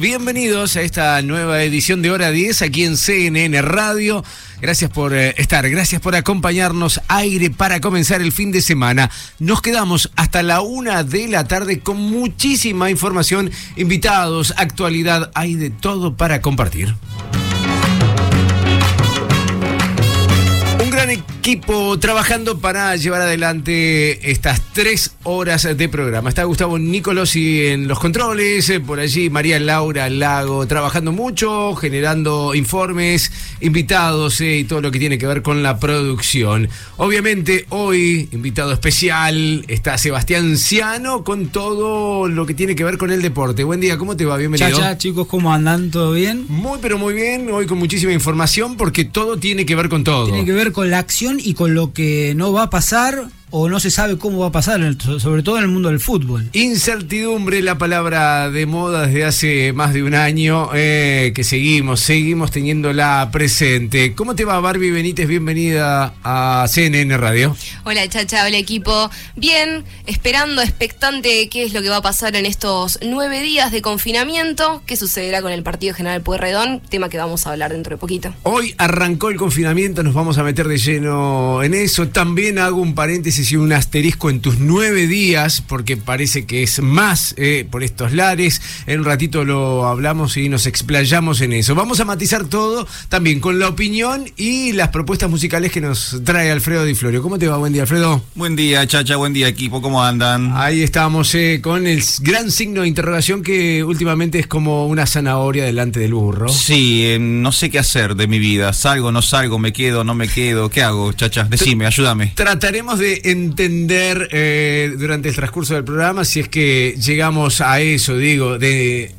Bienvenidos a esta nueva edición de Hora 10 aquí en CNN Radio. Gracias por eh, estar, gracias por acompañarnos. Aire para comenzar el fin de semana. Nos quedamos hasta la una de la tarde con muchísima información, invitados, actualidad, hay de todo para compartir. Equipo trabajando para llevar adelante estas tres horas de programa. Está Gustavo Nicolosi en los controles, eh, por allí María Laura Lago trabajando mucho, generando informes, invitados eh, y todo lo que tiene que ver con la producción. Obviamente hoy, invitado especial, está Sebastián Ciano con todo lo que tiene que ver con el deporte. Buen día, ¿cómo te va? Bienvenido. Chacha, chicos, ¿cómo andan? ¿Todo bien? Muy pero muy bien, hoy con muchísima información porque todo tiene que ver con todo. Tiene que ver con la acción y con lo que no va a pasar o no se sabe cómo va a pasar, en el- sobre todo en el mundo del fútbol. Incertidumbre, la palabra de moda desde hace más de un año, eh, que seguimos, seguimos teniéndola presente. ¿Cómo te va, Barbie Benítez? Bienvenida a CNN Radio. Hola Chacha, hola equipo. Bien, esperando, expectante qué es lo que va a pasar en estos nueve días de confinamiento, qué sucederá con el Partido General Pueyrredón, tema que vamos a hablar dentro de poquito. Hoy arrancó el confinamiento, nos vamos a meter de lleno en eso. También hago un paréntesis y un asterisco en tus nueve días, porque parece que es más eh, por estos lares. En un ratito lo hablamos y nos explayamos en eso. Vamos a matizar todo también con la opinión y las propuestas musicales que nos trae Alfredo Di Florio. ¿Cómo te va? Buen día, Alfredo. Buen día, Chacha, buen día, equipo, ¿cómo andan? Ahí estamos eh, con el gran signo de interrogación que últimamente es como una zanahoria delante del burro. Sí, eh, no sé qué hacer de mi vida. Salgo, no salgo, me quedo, no me quedo. ¿Qué hago, Chacha? Decime, ayúdame. Trataremos de entender eh, durante el transcurso del programa si es que llegamos a eso, digo, de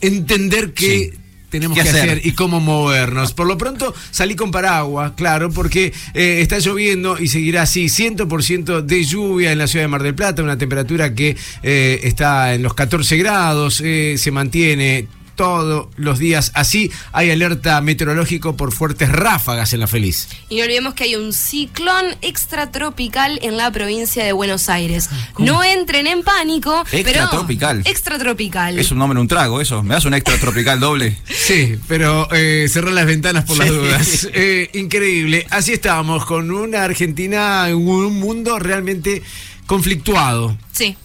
entender qué Sí. tenemos ¿Qué que hacer? hacer? y cómo movernos. Por lo pronto salí con paraguas, claro, porque eh, está lloviendo y seguirá así, 100% de lluvia en la ciudad de Mar del Plata, una temperatura que eh, está en los 14 grados, eh, se mantiene todos los días así. Hay alerta meteorológico por fuertes ráfagas en la Feliz. Y no olvidemos que hay un ciclón extratropical en la provincia de Buenos Aires. No entren en pánico, pero Extratropical. extratropical. Es un nombre, un trago, eso. ¿Me das un extra tropical doble? Sí, pero eh, cerrar las ventanas por las dudas. Eh, increíble. Así estábamos, con una Argentina, un mundo realmente conflictuado. Sí.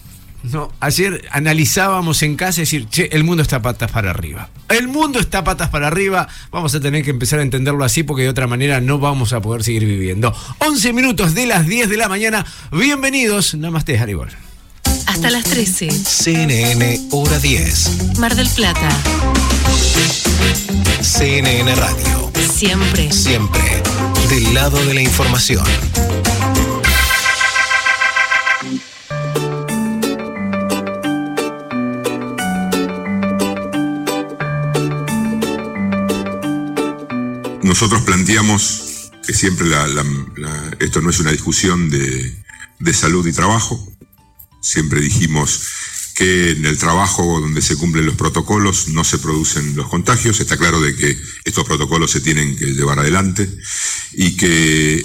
No, ayer analizábamos en casa y decir, che, el mundo está patas para arriba. El mundo está patas para arriba. Vamos a tener que empezar a entenderlo así porque de otra manera no vamos a poder seguir viviendo. 11 minutos de las 10 de la mañana. Bienvenidos. Namaste, Haribol. Hasta las 13. CNN Hora 10, Mar del Plata. CNN Radio. Siempre. Siempre del lado de la información. Nosotros planteamos que siempre la- esto no es una discusión de, salud y trabajo. Siempre dijimos que en el trabajo donde se cumplen los protocolos no se producen los contagios. Está claro de que estos protocolos se tienen que llevar adelante y que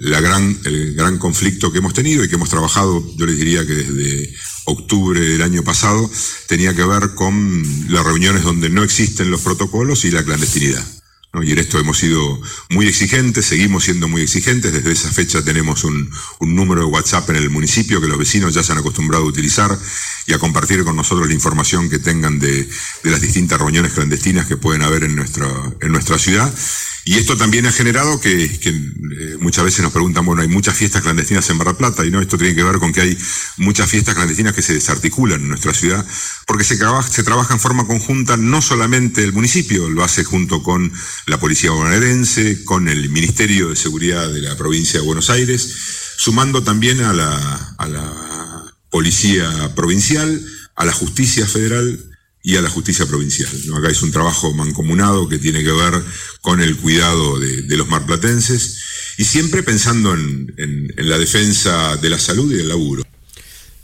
la gran, el gran conflicto que hemos tenido y que hemos trabajado, yo les diría que desde octubre del año pasado, tenía que ver con las reuniones donde no existen los protocolos y la clandestinidad. Y en esto hemos sido muy exigentes, seguimos siendo muy exigentes. Desde esa fecha tenemos un, un número de WhatsApp en el municipio que los vecinos ya se han acostumbrado a utilizar y a compartir con nosotros la información que tengan de, de las distintas reuniones clandestinas que pueden haber en nuestra, en nuestra ciudad. Y esto también ha generado que, que, eh, muchas veces nos preguntan, bueno, hay muchas fiestas clandestinas en del Plata, y no, esto tiene que ver con que hay muchas fiestas clandestinas que se desarticulan en nuestra ciudad, porque se se trabaja en forma conjunta no solamente el municipio, lo hace junto con la Policía Bonaerense, con el Ministerio de Seguridad de la provincia de Buenos Aires, sumando también a la, a la Policía Provincial, a la Justicia Federal y a la justicia provincial. ¿no? Acá es un trabajo mancomunado que tiene que ver con el cuidado de, los marplatenses y siempre pensando en, en, en la defensa de la salud y del laburo.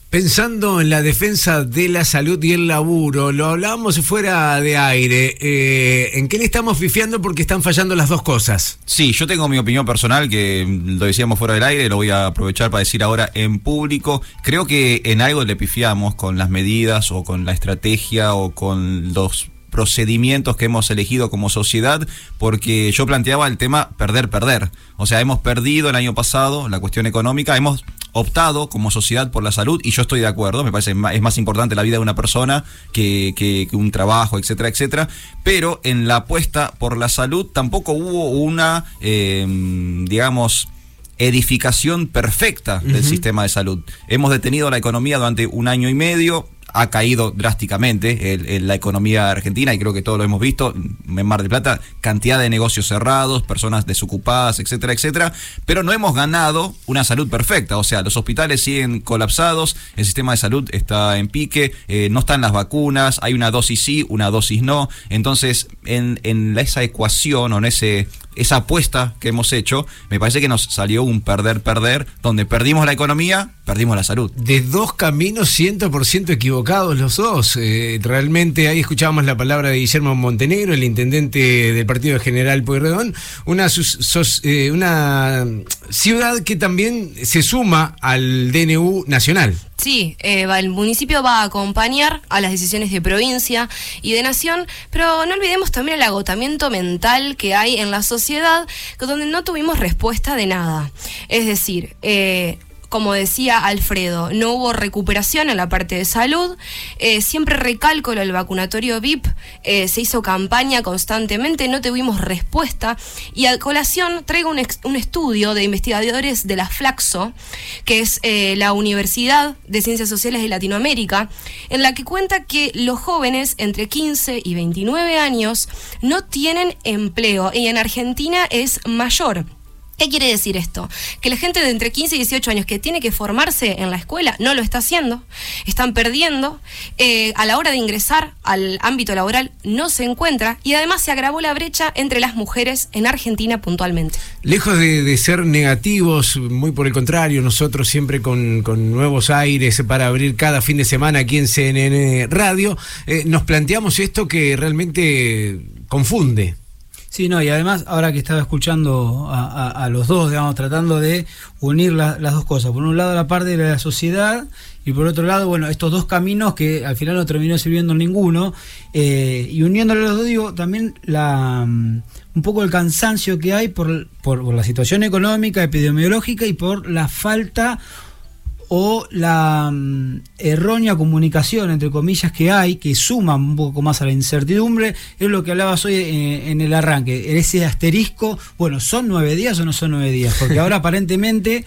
Pensando en la defensa de la salud y el laburo, lo hablábamos fuera de aire. Eh, ¿En qué le estamos fifiando porque están fallando las dos cosas? Sí, yo tengo mi opinión personal que lo decíamos fuera del aire, lo voy a aprovechar para decir ahora en público. Creo que en algo le pifiamos con las medidas o con la estrategia o con los procedimientos que hemos elegido como sociedad, porque yo planteaba el tema perder, perder. O sea, hemos perdido el año pasado la cuestión económica, hemos optado como sociedad por la salud y yo estoy de acuerdo, me parece que es más importante la vida de una persona que, que, que un trabajo, etcétera, etcétera, pero en la apuesta por la salud tampoco hubo una, eh, digamos, edificación perfecta del uh -huh. sistema de salud. Hemos detenido la economía durante un año y medio, ha caído drásticamente el, la economía argentina y creo que todos lo hemos visto en Mar del Plata, cantidad de negocios cerrados, personas desocupadas, etcétera, etcétera, pero no hemos ganado una salud perfecta, o sea, los hospitales siguen colapsados, el sistema de salud está en pique, eh, no están las vacunas, hay una dosis sí, una dosis no, entonces en, en esa ecuación o en ese esa apuesta que hemos hecho, me parece que nos salió un perder-perder, donde perdimos la economía, perdimos la salud. De dos caminos 100% equivocados los dos. Eh, realmente ahí escuchábamos la palabra de Guillermo Montenegro, el intendente del Partido General Pueyrredón, una, eh, una ciudad que también se suma al DNU nacional. Sí, eh, el municipio va a acompañar a las decisiones de provincia y de nación, pero no olvidemos también el agotamiento mental que hay en la sociedad, donde no tuvimos respuesta de nada. Es decir, como decía Alfredo, no hubo recuperación en la parte de salud, eh, siempre recalco el vacunatorio VIP, eh, se hizo campaña constantemente, no tuvimos respuesta. Y a colación traigo un, estudio de investigadores de la Flaxo, que es eh, la Universidad de Ciencias Sociales de Latinoamérica, en la que cuenta que los jóvenes entre 15 y 29 años no tienen empleo y en Argentina es mayor. ¿Qué quiere decir esto? Que la gente de entre 15 y 18 años que tiene que formarse en la escuela no lo está haciendo, están perdiendo, eh, a la hora de ingresar al ámbito laboral no se encuentra y además se agravó la brecha entre las mujeres en Argentina puntualmente. Lejos de, ser negativos, muy por el contrario, nosotros siempre con, con, nuevos aires para abrir cada fin de semana aquí en CNN Radio, eh, nos planteamos esto que realmente confunde. Sí, no, y además, ahora que estaba escuchando a, los dos, digamos, tratando de unir la, las dos cosas. Por un lado, la parte de la sociedad, y por otro lado, bueno, estos dos caminos que al final no terminó sirviendo ninguno. Eh, y uniéndole los dos, digo, también la, um, un poco el cansancio que hay por, por la situación económica, epidemiológica y por la falta o la um, errónea comunicación, entre comillas, que hay, que suma un poco más a la incertidumbre, es lo que hablabas hoy en, en, el arranque, ese asterisco, bueno, ¿son nueve días o no son nueve días? Porque ahora aparentemente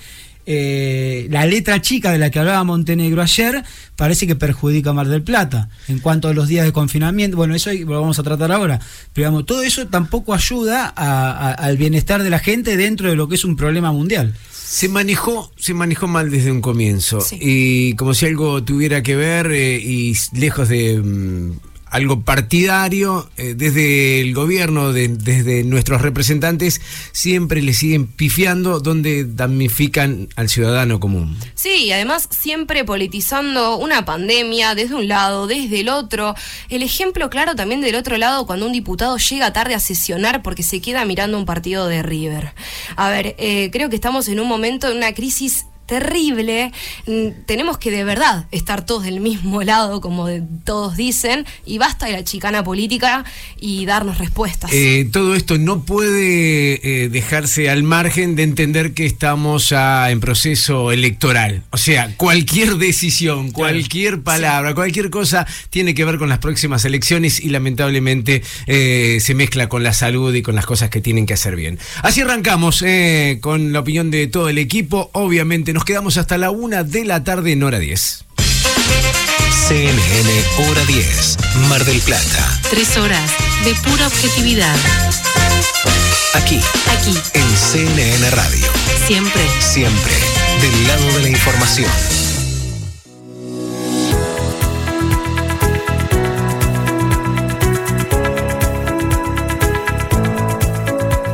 eh, la letra chica de la que hablaba Montenegro ayer parece que perjudica a Mar del Plata en cuanto a los días de confinamiento. Bueno, eso lo vamos a tratar ahora. Pero digamos, todo eso tampoco ayuda a, a, al bienestar de la gente dentro de lo que es un problema mundial. Se manejó, se manejó mal desde un comienzo. Sí. Y como si algo tuviera que ver eh, y lejos de mm, algo partidario, eh, desde el gobierno, de, desde nuestros representantes, siempre le siguen pifiando donde damnifican al ciudadano común. Sí, y además siempre politizando una pandemia desde un lado, desde el otro. El ejemplo claro también del otro lado cuando un diputado llega tarde a sesionar porque se queda mirando un partido de River. A ver, eh, creo que estamos en un momento de una crisis terrible. Mm, Tenemos que de verdad estar todos del mismo lado, como de- todos dicen, y basta de la chicana política y darnos respuestas. Eh, todo esto no puede eh, dejarse al margen de entender que estamos ah, en proceso electoral. O sea, cualquier decisión, cualquier palabra, cualquier cosa tiene que ver con las próximas elecciones y lamentablemente eh, se mezcla con la salud y con las cosas que tienen que hacer bien. Así arrancamos eh, con la opinión de todo el equipo. Obviamente nos quedamos hasta la una de la tarde en hora 10. CNN Hora 10, Mar del Plata. Tres horas de pura objetividad. Aquí, Aquí, en CNN Radio. siempre. Siempre del lado de la información.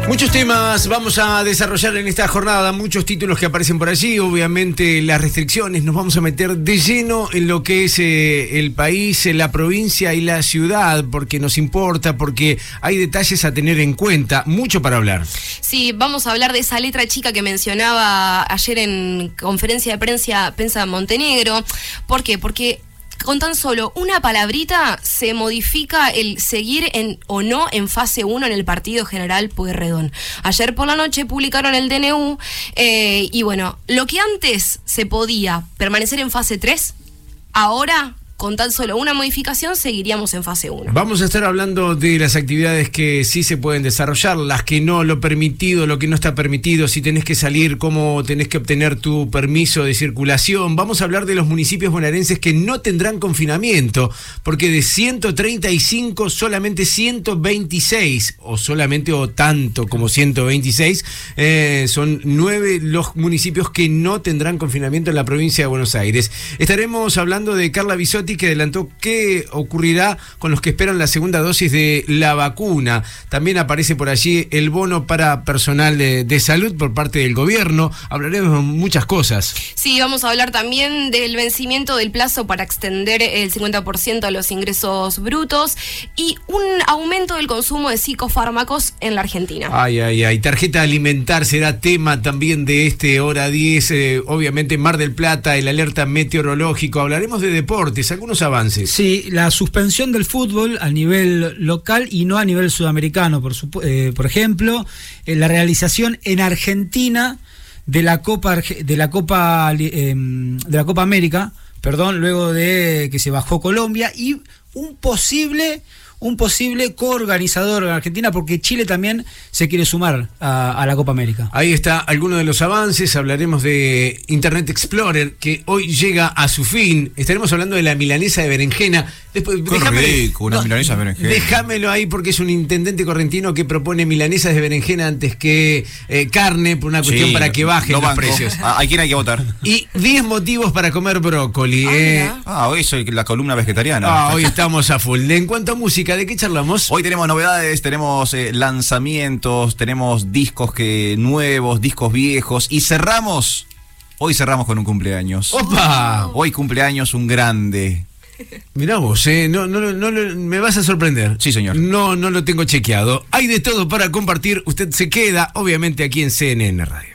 Muchos temas vamos a desarrollar en esta jornada, muchos títulos que aparecen por allí, obviamente las restricciones, nos vamos a meter de lleno en lo que es eh, el país, eh, la provincia y la ciudad, porque nos importa, porque hay detalles a tener en cuenta, mucho para hablar. Sí, vamos a hablar de esa letra chica que mencionaba ayer en conferencia de prensa, prensa Montenegro. ¿Por qué? Porque con tan solo una palabrita se modifica el seguir en o no en fase 1 en el partido general Pueyrredón. Ayer por la noche publicaron el DNU eh, y bueno, lo que antes se podía permanecer en fase 3, ahora con tan solo una modificación seguiríamos en fase 1. Vamos a estar hablando de las actividades que sí se pueden desarrollar, las que no, lo permitido, lo que no está permitido, si tenés que salir, cómo tenés que obtener tu permiso de circulación. Vamos a hablar de los municipios bonaerenses que no tendrán confinamiento, porque de 135 solamente 126, o solamente o tanto como 126, eh, son nueve los municipios que no tendrán confinamiento en la provincia de Buenos Aires. Estaremos hablando de Carla Bisotti que adelantó qué ocurrirá con los que esperan la segunda dosis de la vacuna. También aparece por allí el bono para personal de, de salud por parte del gobierno. Hablaremos de muchas cosas. Sí, vamos a hablar también del vencimiento del plazo para extender el 50% a los ingresos brutos y un aumento del consumo de psicofármacos en la Argentina. Ay, ay, ay. Tarjeta alimentar será tema también de este hora 10. eh, obviamente Mar del Plata, el alerta meteorológico. Hablaremos de deportes, algunos avances. Sí, la suspensión del fútbol a nivel local y no a nivel sudamericano, por, supu- eh, por ejemplo, eh, la realización en Argentina de la Copa de la Copa em, de la Copa América, perdón, luego de que se bajó Colombia y un posible un posible coorganizador en Argentina porque Chile también se quiere sumar a, a la Copa América. Ahí está alguno de los avances. Hablaremos de Internet Explorer, que hoy llega a su fin. Estaremos hablando de la milanesa de berenjena. Después, rico, una milanesa de berenjena. Déjamelo ahí porque es un intendente correntino que propone milanesas de berenjena antes que eh, carne, por una cuestión Sí, para que bajen lo los banco. precios. Ah, ¿A quién hay que votar? Y 10 motivos para comer brócoli. Ah, eh. Ah, hoy soy la columna vegetariana. Ah, hoy estamos a full. En cuanto a música, ¿de qué charlamos? Hoy tenemos novedades, tenemos eh, lanzamientos, tenemos discos que nuevos, discos viejos y cerramos. Hoy cerramos con un cumpleaños. ¡Opa! Hoy cumpleaños un grande. Mirá vos, eh, no, no, no, no, me vas a sorprender. Sí, señor. No, no lo tengo chequeado. Hay de todo para compartir. Usted se queda, obviamente, aquí en CNN Radio.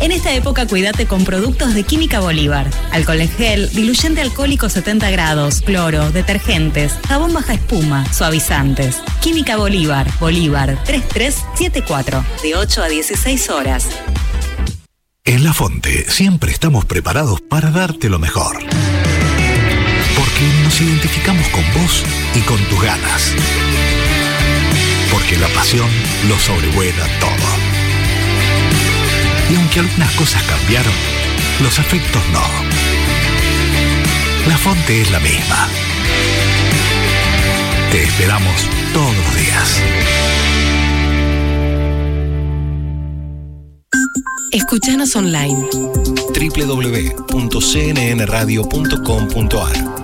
En esta época cuídate con productos de Química Bolívar. Alcohol en gel, diluyente alcohólico 70 grados, cloro, detergentes, jabón baja espuma, suavizantes. Química Bolívar, Bolívar 3374, de 8 a 16 horas. En La Fonte siempre estamos preparados para darte lo mejor. Porque nos identificamos con vos y con tus ganas. Porque la pasión lo sobrevuela todo. Y aunque algunas cosas cambiaron, los afectos no. la fonte es la misma. Te esperamos todos los días. Escuchanos online. www.cnnradio.com.ar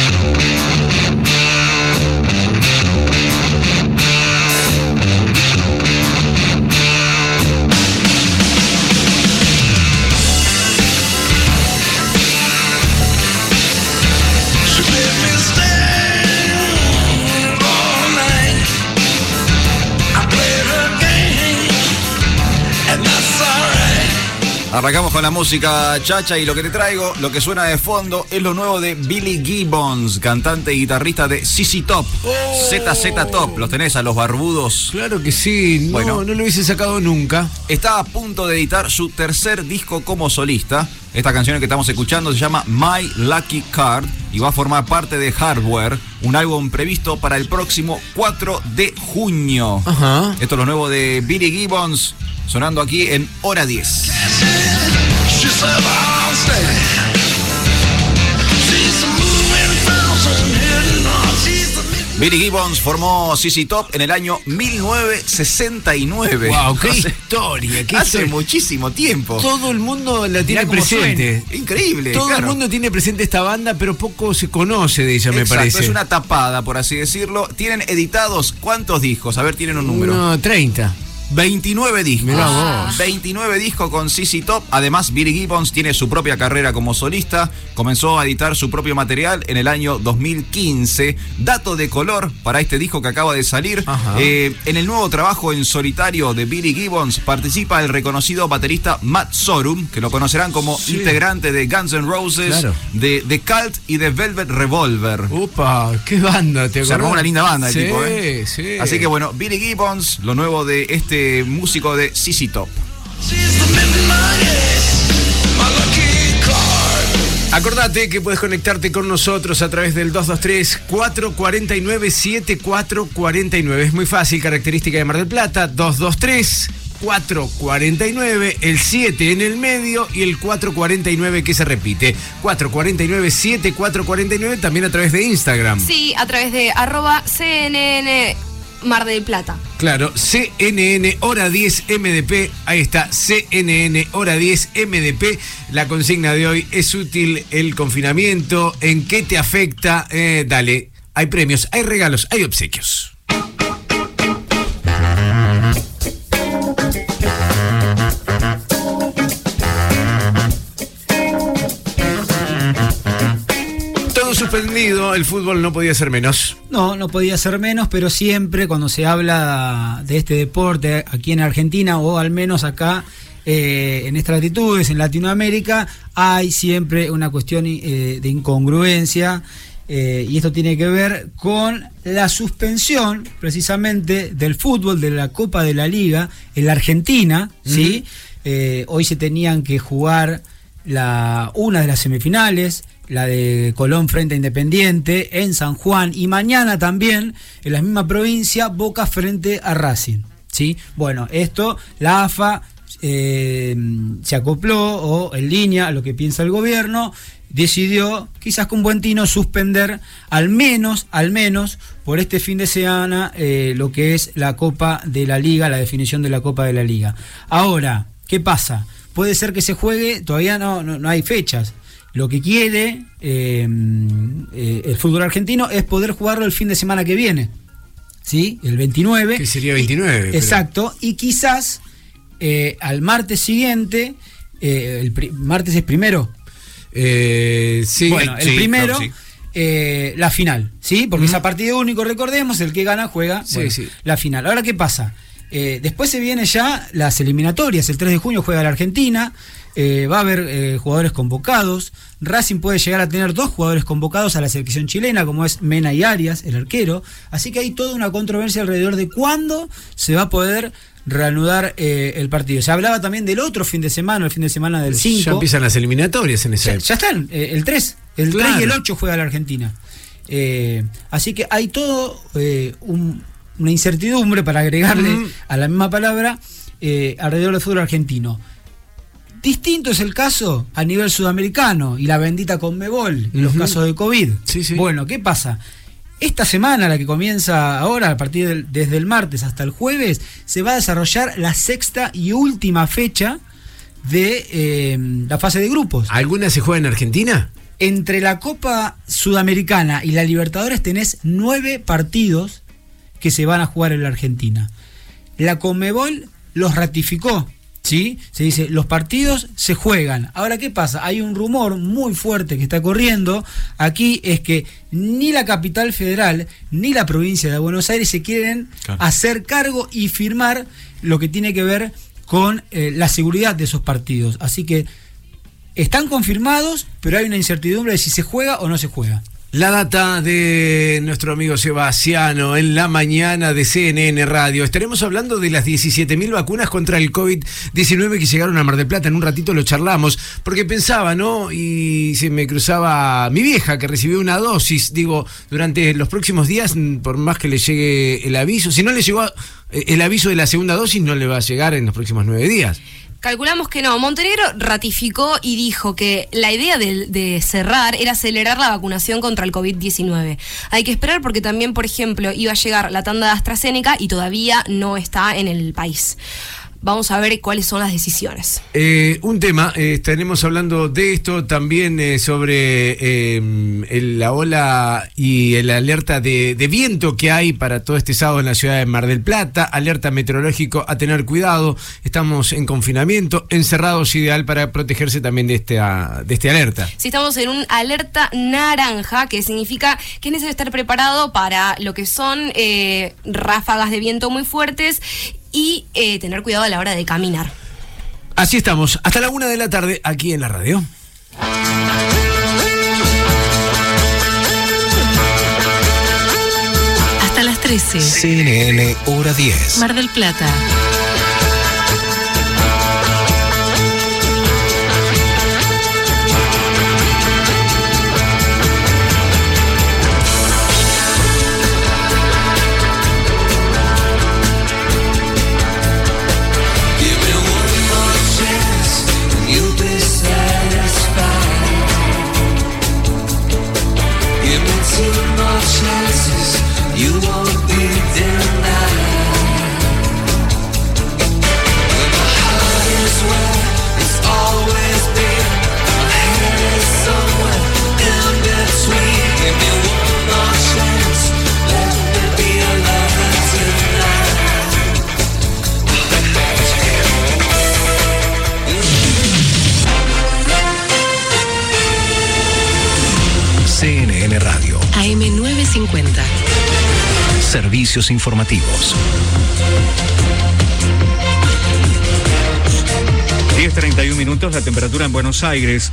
Arrancamos con la música chacha y lo que te traigo, lo que suena de fondo, es lo nuevo de Billy Gibbons, cantante y guitarrista de CC Top. ZZ Top, los tenés a los barbudos. Claro que sí, no, Bueno. no lo hubiese sacado nunca. Está a punto de editar su tercer disco como solista. Esta canción que estamos escuchando se llama My Lucky Card y va a formar parte de Hardware, un álbum previsto para el próximo 4 de junio. Ajá. Esto es lo nuevo de Billy Gibbons, sonando aquí en Hora 10. Billy Gibbons formó CC Top en el año 1969. Wow, qué Hace- historia, qué Hace historia. muchísimo tiempo. Todo el mundo la tiene presente. suena. Increíble, Todo claro. el mundo tiene presente esta banda, pero poco se conoce de ella, me Exacto, parece. es una tapada, por así decirlo. Tienen editados cuántos discos? A ver, tienen un número. No, 30. 29 discos. Mirá vos. 29 discos con CC Top. Además, Billy Gibbons tiene su propia carrera como solista. Comenzó a editar su propio material en el año 2015. Dato de color para este disco que acaba de salir. Eh, en el nuevo trabajo en solitario de Billy Gibbons participa el reconocido baterista Matt Sorum, que lo conocerán como Sí. integrante de Guns N' Roses, Claro. de The Cult y de Velvet Revolver. Upa, qué banda, ¿te Se armó una linda banda el sí, tipo, ¿eh? Sí, Así que bueno, Billy Gibbons, lo nuevo de este músico de CC Top. Acordate que puedes conectarte con nosotros a través del 223-449-7449. Es muy fácil, característica de Mar del Plata, 223-449, el 7 en el medio y el 449 que se repite. 449-7449 también a través de Instagram. Sí, a través de arroba CNN Mar del Plata. Claro, CNN Hora 10 MDP, ahí está, CNN Hora 10 MDP. La consigna de hoy es útil el confinamiento, ¿en qué te afecta? Eh, dale, hay premios, hay regalos, hay obsequios. Todo suspendido, el fútbol no podía ser menos. No, no podía ser menos, pero siempre cuando se habla de este deporte aquí en Argentina o al menos acá eh, en estas latitudes, en Latinoamérica, hay siempre una cuestión eh, de incongruencia eh, y esto tiene que ver con la suspensión precisamente del fútbol de la Copa de la Liga en la Argentina, ¿sí? Hoy se tenían que jugar la, una de las semifinales, la de Colón frente a Independiente en San Juan y mañana también en la misma provincia Boca frente a Racing. ¿sí? Bueno, esto la AFA eh, se acopló o en línea a lo que piensa el gobierno, decidió quizás con buen tino suspender al menos, al menos por este fin de semana eh, lo que es la Copa de la Liga, la definición de la Copa de la Liga. Ahora, ¿qué pasa? Puede ser que se juegue, todavía no, no, no hay fechas. Lo que quiere eh, eh, el fútbol argentino es poder jugarlo el fin de semana que viene. ¿Sí? El 29. Que sería 29. pero- Exacto. Y quizás eh, al martes siguiente, eh, el martes es primero. Eh, sí, bueno, el sí, primero, sí. eh, la final, ¿sí? Porque es a partido único, recordemos, el que gana juega Sí, bueno, sí. la final. Ahora, ¿qué pasa? Eh, después se vienen ya las eliminatorias. El 3 de junio juega la Argentina. Eh, va a haber eh, jugadores convocados. Racing puede llegar a tener dos jugadores convocados a la selección chilena, como es Mena y Arias, el arquero. Así que hay toda una controversia alrededor de cuándo se va a poder reanudar eh, el partido. Se hablaba también del otro fin de semana, el fin de semana del 5. Ya empiezan las eliminatorias en esa Ya, ya están, el 3. El 3 Claro. y el 8 juega la Argentina. Así que hay todo un- una incertidumbre para agregarle a la misma palabra alrededor del fútbol argentino. Distinto es el caso a nivel sudamericano y la bendita Conmebol y los casos de COVID. Sí, sí. Bueno, ¿qué pasa? Esta semana, la que comienza ahora, a partir del- desde el martes hasta el jueves, se va a desarrollar la sexta y última fecha de eh, la fase de grupos. ¿Alguna se juega en Argentina? Entre la Copa Sudamericana y la Libertadores tenés nueve partidos que se van a jugar en la Argentina. La Conmebol los ratificó, ¿sí? Se dice, los partidos se juegan. Ahora, ¿qué pasa? Hay un rumor muy fuerte que está corriendo aquí, es que ni la capital federal ni la provincia de Buenos Aires se quieren Claro. hacer cargo y firmar lo que tiene que ver con eh, la seguridad de esos partidos. Así que están confirmados, pero hay una incertidumbre de si se juega o no se juega. La data de nuestro amigo Sebastiano en la mañana de CNN Radio. Estaremos hablando de las 17.000 vacunas contra el COVID-19 que llegaron a Mar del Plata. En un ratito lo charlamos, porque pensaba, ¿no? Y se me cruzaba mi vieja que recibió una dosis. Digo, durante los próximos días, por más que le llegue el aviso, si no le llegó eh, el aviso de la segunda dosis, no le va a llegar en los próximos nueve días. Calculamos que no. Montenegro ratificó y dijo que la idea de, cerrar era acelerar la vacunación contra el COVID-19. Hay que esperar porque también, por ejemplo, iba a llegar la tanda de AstraZeneca y todavía no está en el país. Vamos a ver cuáles son las decisiones. Eh, un tema, eh, estaremos hablando de esto también eh, sobre el- la ola y el alerta de, de viento que hay para todo este sábado en la ciudad de Mar del Plata, alerta meteorológico a tener cuidado, estamos en confinamiento, encerrados, ideal para protegerse también de, esta, de este alerta. Si estamos en un alerta naranja, que significa que es necesario estar preparado para lo que son eh, ráfagas de viento muy fuertes y eh, tener cuidado a la hora de caminar. Así estamos, hasta la una de la tarde aquí en la radio. Hasta las 13. CNN Hora 10. Mar del Plata. Servicios informativos. 10.31 minutos, la temperatura en Buenos Aires,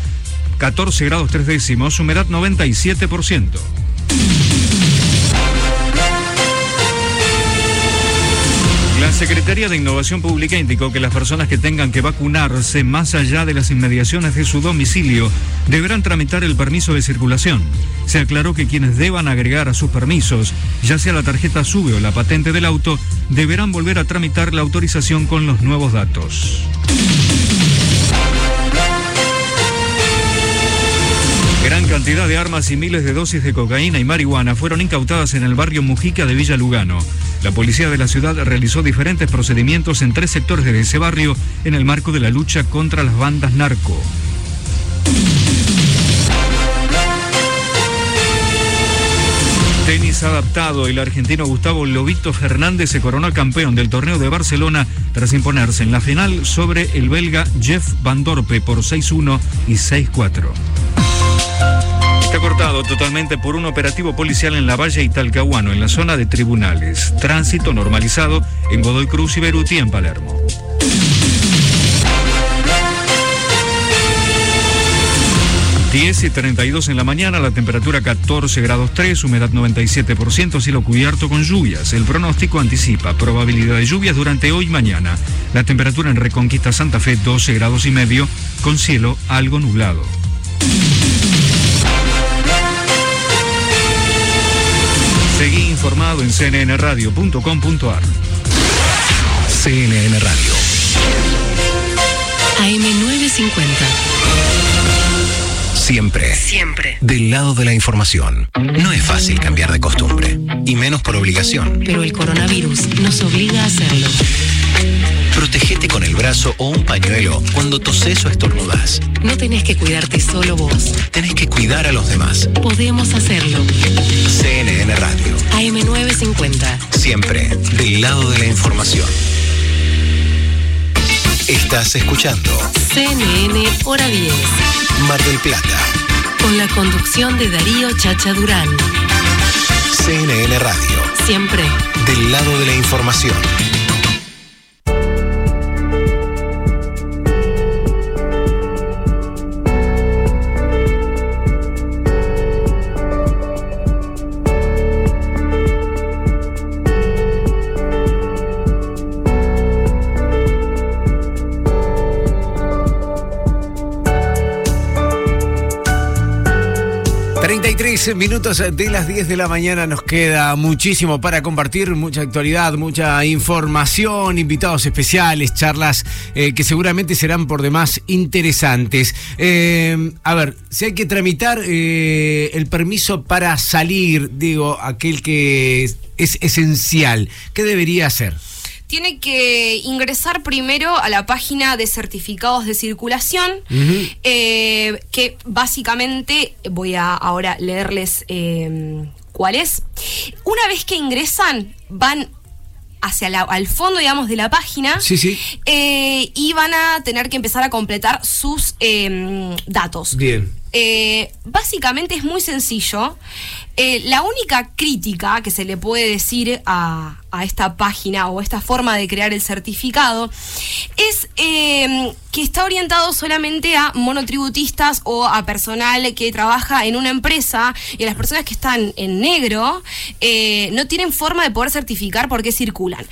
14 grados 3 décimos, humedad 97%. Secretaría de Innovación Pública indicó que las personas que tengan que vacunarse más allá de las inmediaciones de su domicilio deberán tramitar el permiso de circulación. Se aclaró que quienes deban agregar a sus permisos, ya sea la tarjeta SUBE o la patente del auto, deberán volver a tramitar la autorización con los nuevos datos. Gran cantidad de armas y miles de dosis de cocaína y marihuana fueron incautadas en el barrio Mujica de Villa Lugano. La policía de la ciudad realizó diferentes procedimientos en tres sectores de ese barrio en el marco de la lucha contra las bandas narco. Tenis adaptado, el argentino Gustavo Lobito Fernández se coronó campeón del torneo de Barcelona tras imponerse en la final sobre el belga Jeff Van Dorpe por 6-1 y 6-4. Cortado totalmente por un operativo policial en la Valle y Talcahuano, en la zona de tribunales. Tránsito normalizado en Godoy Cruz y Beruti, en Palermo. 10 y 32 en la mañana, la temperatura 14 grados 3, humedad 97%, cielo cubierto con lluvias. El pronóstico anticipa probabilidad de lluvias durante hoy y mañana. La temperatura en Reconquista Santa Fe 12 grados y medio, con cielo algo nublado. Informado en cnnradio.com.ar. CNN Radio. AM950. Siempre. Siempre. Del lado de la información. No es fácil cambiar de costumbre. Y menos por obligación. Pero el coronavirus nos obliga a hacerlo. Protégete con el brazo o un pañuelo cuando toses o estornudas. No tenés que cuidarte solo vos. Tenés que cuidar a los demás. Podemos hacerlo. CNN Radio. AM950. Siempre del lado de la información. Estás escuchando CNN Hora 10. Mar del Plata. Con la conducción de Darío Chacha Durán. CNN Radio. Siempre. Del lado de la información. Treinta minutos de las 10 de la mañana nos queda muchísimo para compartir, mucha actualidad, mucha información, invitados especiales, charlas eh, que seguramente serán por demás interesantes. Eh, a ver, si hay que tramitar eh, el permiso para salir, digo, aquel que es esencial, ¿qué debería hacer? Tiene que ingresar primero a la página de certificados de circulación, eh, que básicamente voy a ahora leerles eh, cuál es. Una vez que ingresan, van hacia la, al fondo, digamos, de la página Sí, sí. eh, y van a tener que empezar a completar sus eh, datos. Bien. Eh, básicamente es muy sencillo. Eh, la única crítica que se le puede decir a, a esta página o esta forma de crear el certificado es eh, que está orientado solamente a monotributistas o a personal que trabaja en una empresa y a las personas que están en negro eh, no tienen forma de poder certificar por qué circulan.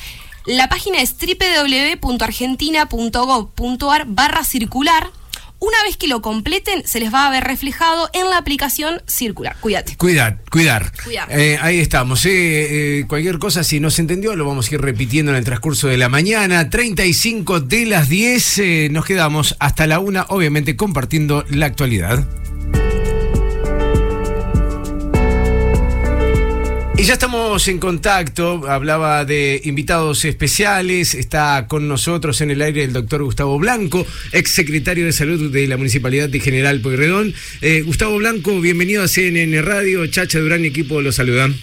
La página es www.argentina.gov.ar barra circular. Una vez que lo completen, se les va a ver reflejado en la aplicación circular. Cuídate. Cuidar, cuidar. Cuidar. Eh, ahí estamos. eh, eh, cualquier cosa, si no se entendió, lo vamos a ir repitiendo en el transcurso de la mañana. 35 de las 10. eh, nos quedamos hasta la una, obviamente compartiendo la actualidad. Y ya estamos en contacto, hablaba de invitados especiales, está con nosotros en el aire el doctor Gustavo Blanco, ex secretario de salud de la Municipalidad de General Pueyrredón. Eh, Gustavo Blanco, bienvenido a CNN Radio, Chacha Durán y equipo los saludan.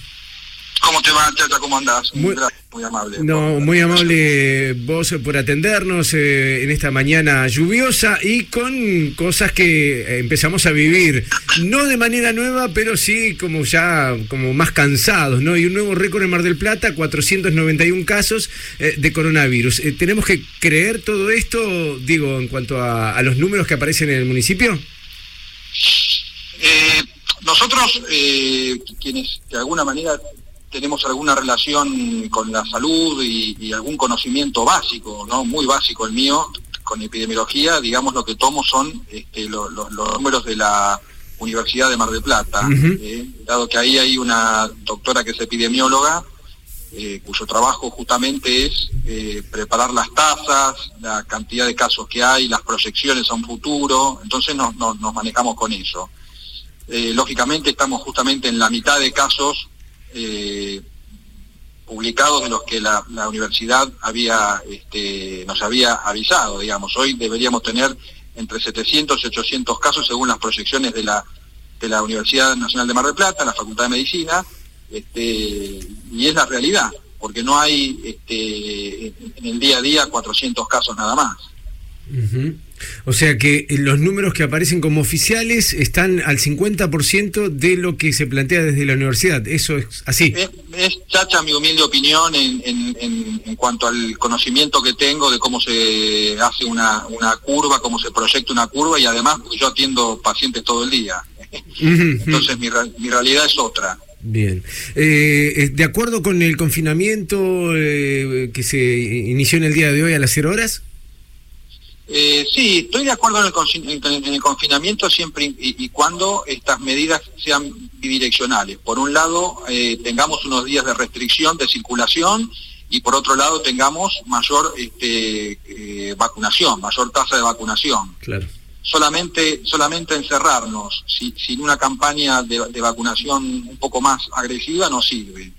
¿Cómo te va, Chacha? ¿Cómo andás? Muy- muy amable. No, muy amable vos por atendernos eh, en esta mañana lluviosa y con cosas que eh, empezamos a vivir, no de manera nueva, pero sí como ya como más cansados, ¿no? Y un nuevo récord en Mar del Plata, 491 casos eh, de coronavirus. Eh, ¿Tenemos que creer todo esto, digo, en cuanto a, a los números que aparecen en el municipio? Eh, nosotros, eh, quienes de alguna manera tenemos alguna relación con la salud y, y algún conocimiento básico, no muy básico el mío, con epidemiología, digamos lo que tomo son este, lo- lo- los números de la Universidad de Mar del Plata, eh, dado que ahí hay una doctora que es epidemióloga, eh, cuyo trabajo justamente es eh, preparar las tasas, la cantidad de casos que hay, las proyecciones a un futuro, entonces nos, manejamos con eso. Eh, lógicamente estamos justamente en la mitad de casos eh, publicados de los que la, universidad había este, nos había avisado, digamos. Hoy deberíamos tener entre 700 y 800 casos según las proyecciones de la, de la Universidad Nacional de Mar del Plata, la Facultad de Medicina, este, y es la realidad, porque no hay este, en el día a día 400 casos nada más. O sea que los números que aparecen como oficiales están al 50% de lo que se plantea desde la universidad. Eso es así. Es, chacha mi humilde opinión en, en, cuanto al conocimiento que tengo de cómo se hace una, una curva, cómo se proyecta una curva y además yo atiendo pacientes todo el día. Entonces mi, mi realidad es otra. Bien. Eh, eh, ¿De acuerdo con el confinamiento eh, que se inició en el día de hoy a las 0 horas? Eh, sí, estoy de acuerdo en el, confinamiento siempre y, cuando estas medidas sean bidireccionales. Por un lado, eh, tengamos unos días de restricción de circulación y por otro lado tengamos mayor este, eh, vacunación, mayor tasa de vacunación. Claro. Solamente, solamente encerrarnos sin una campaña de, vacunación un poco más agresiva no sirve.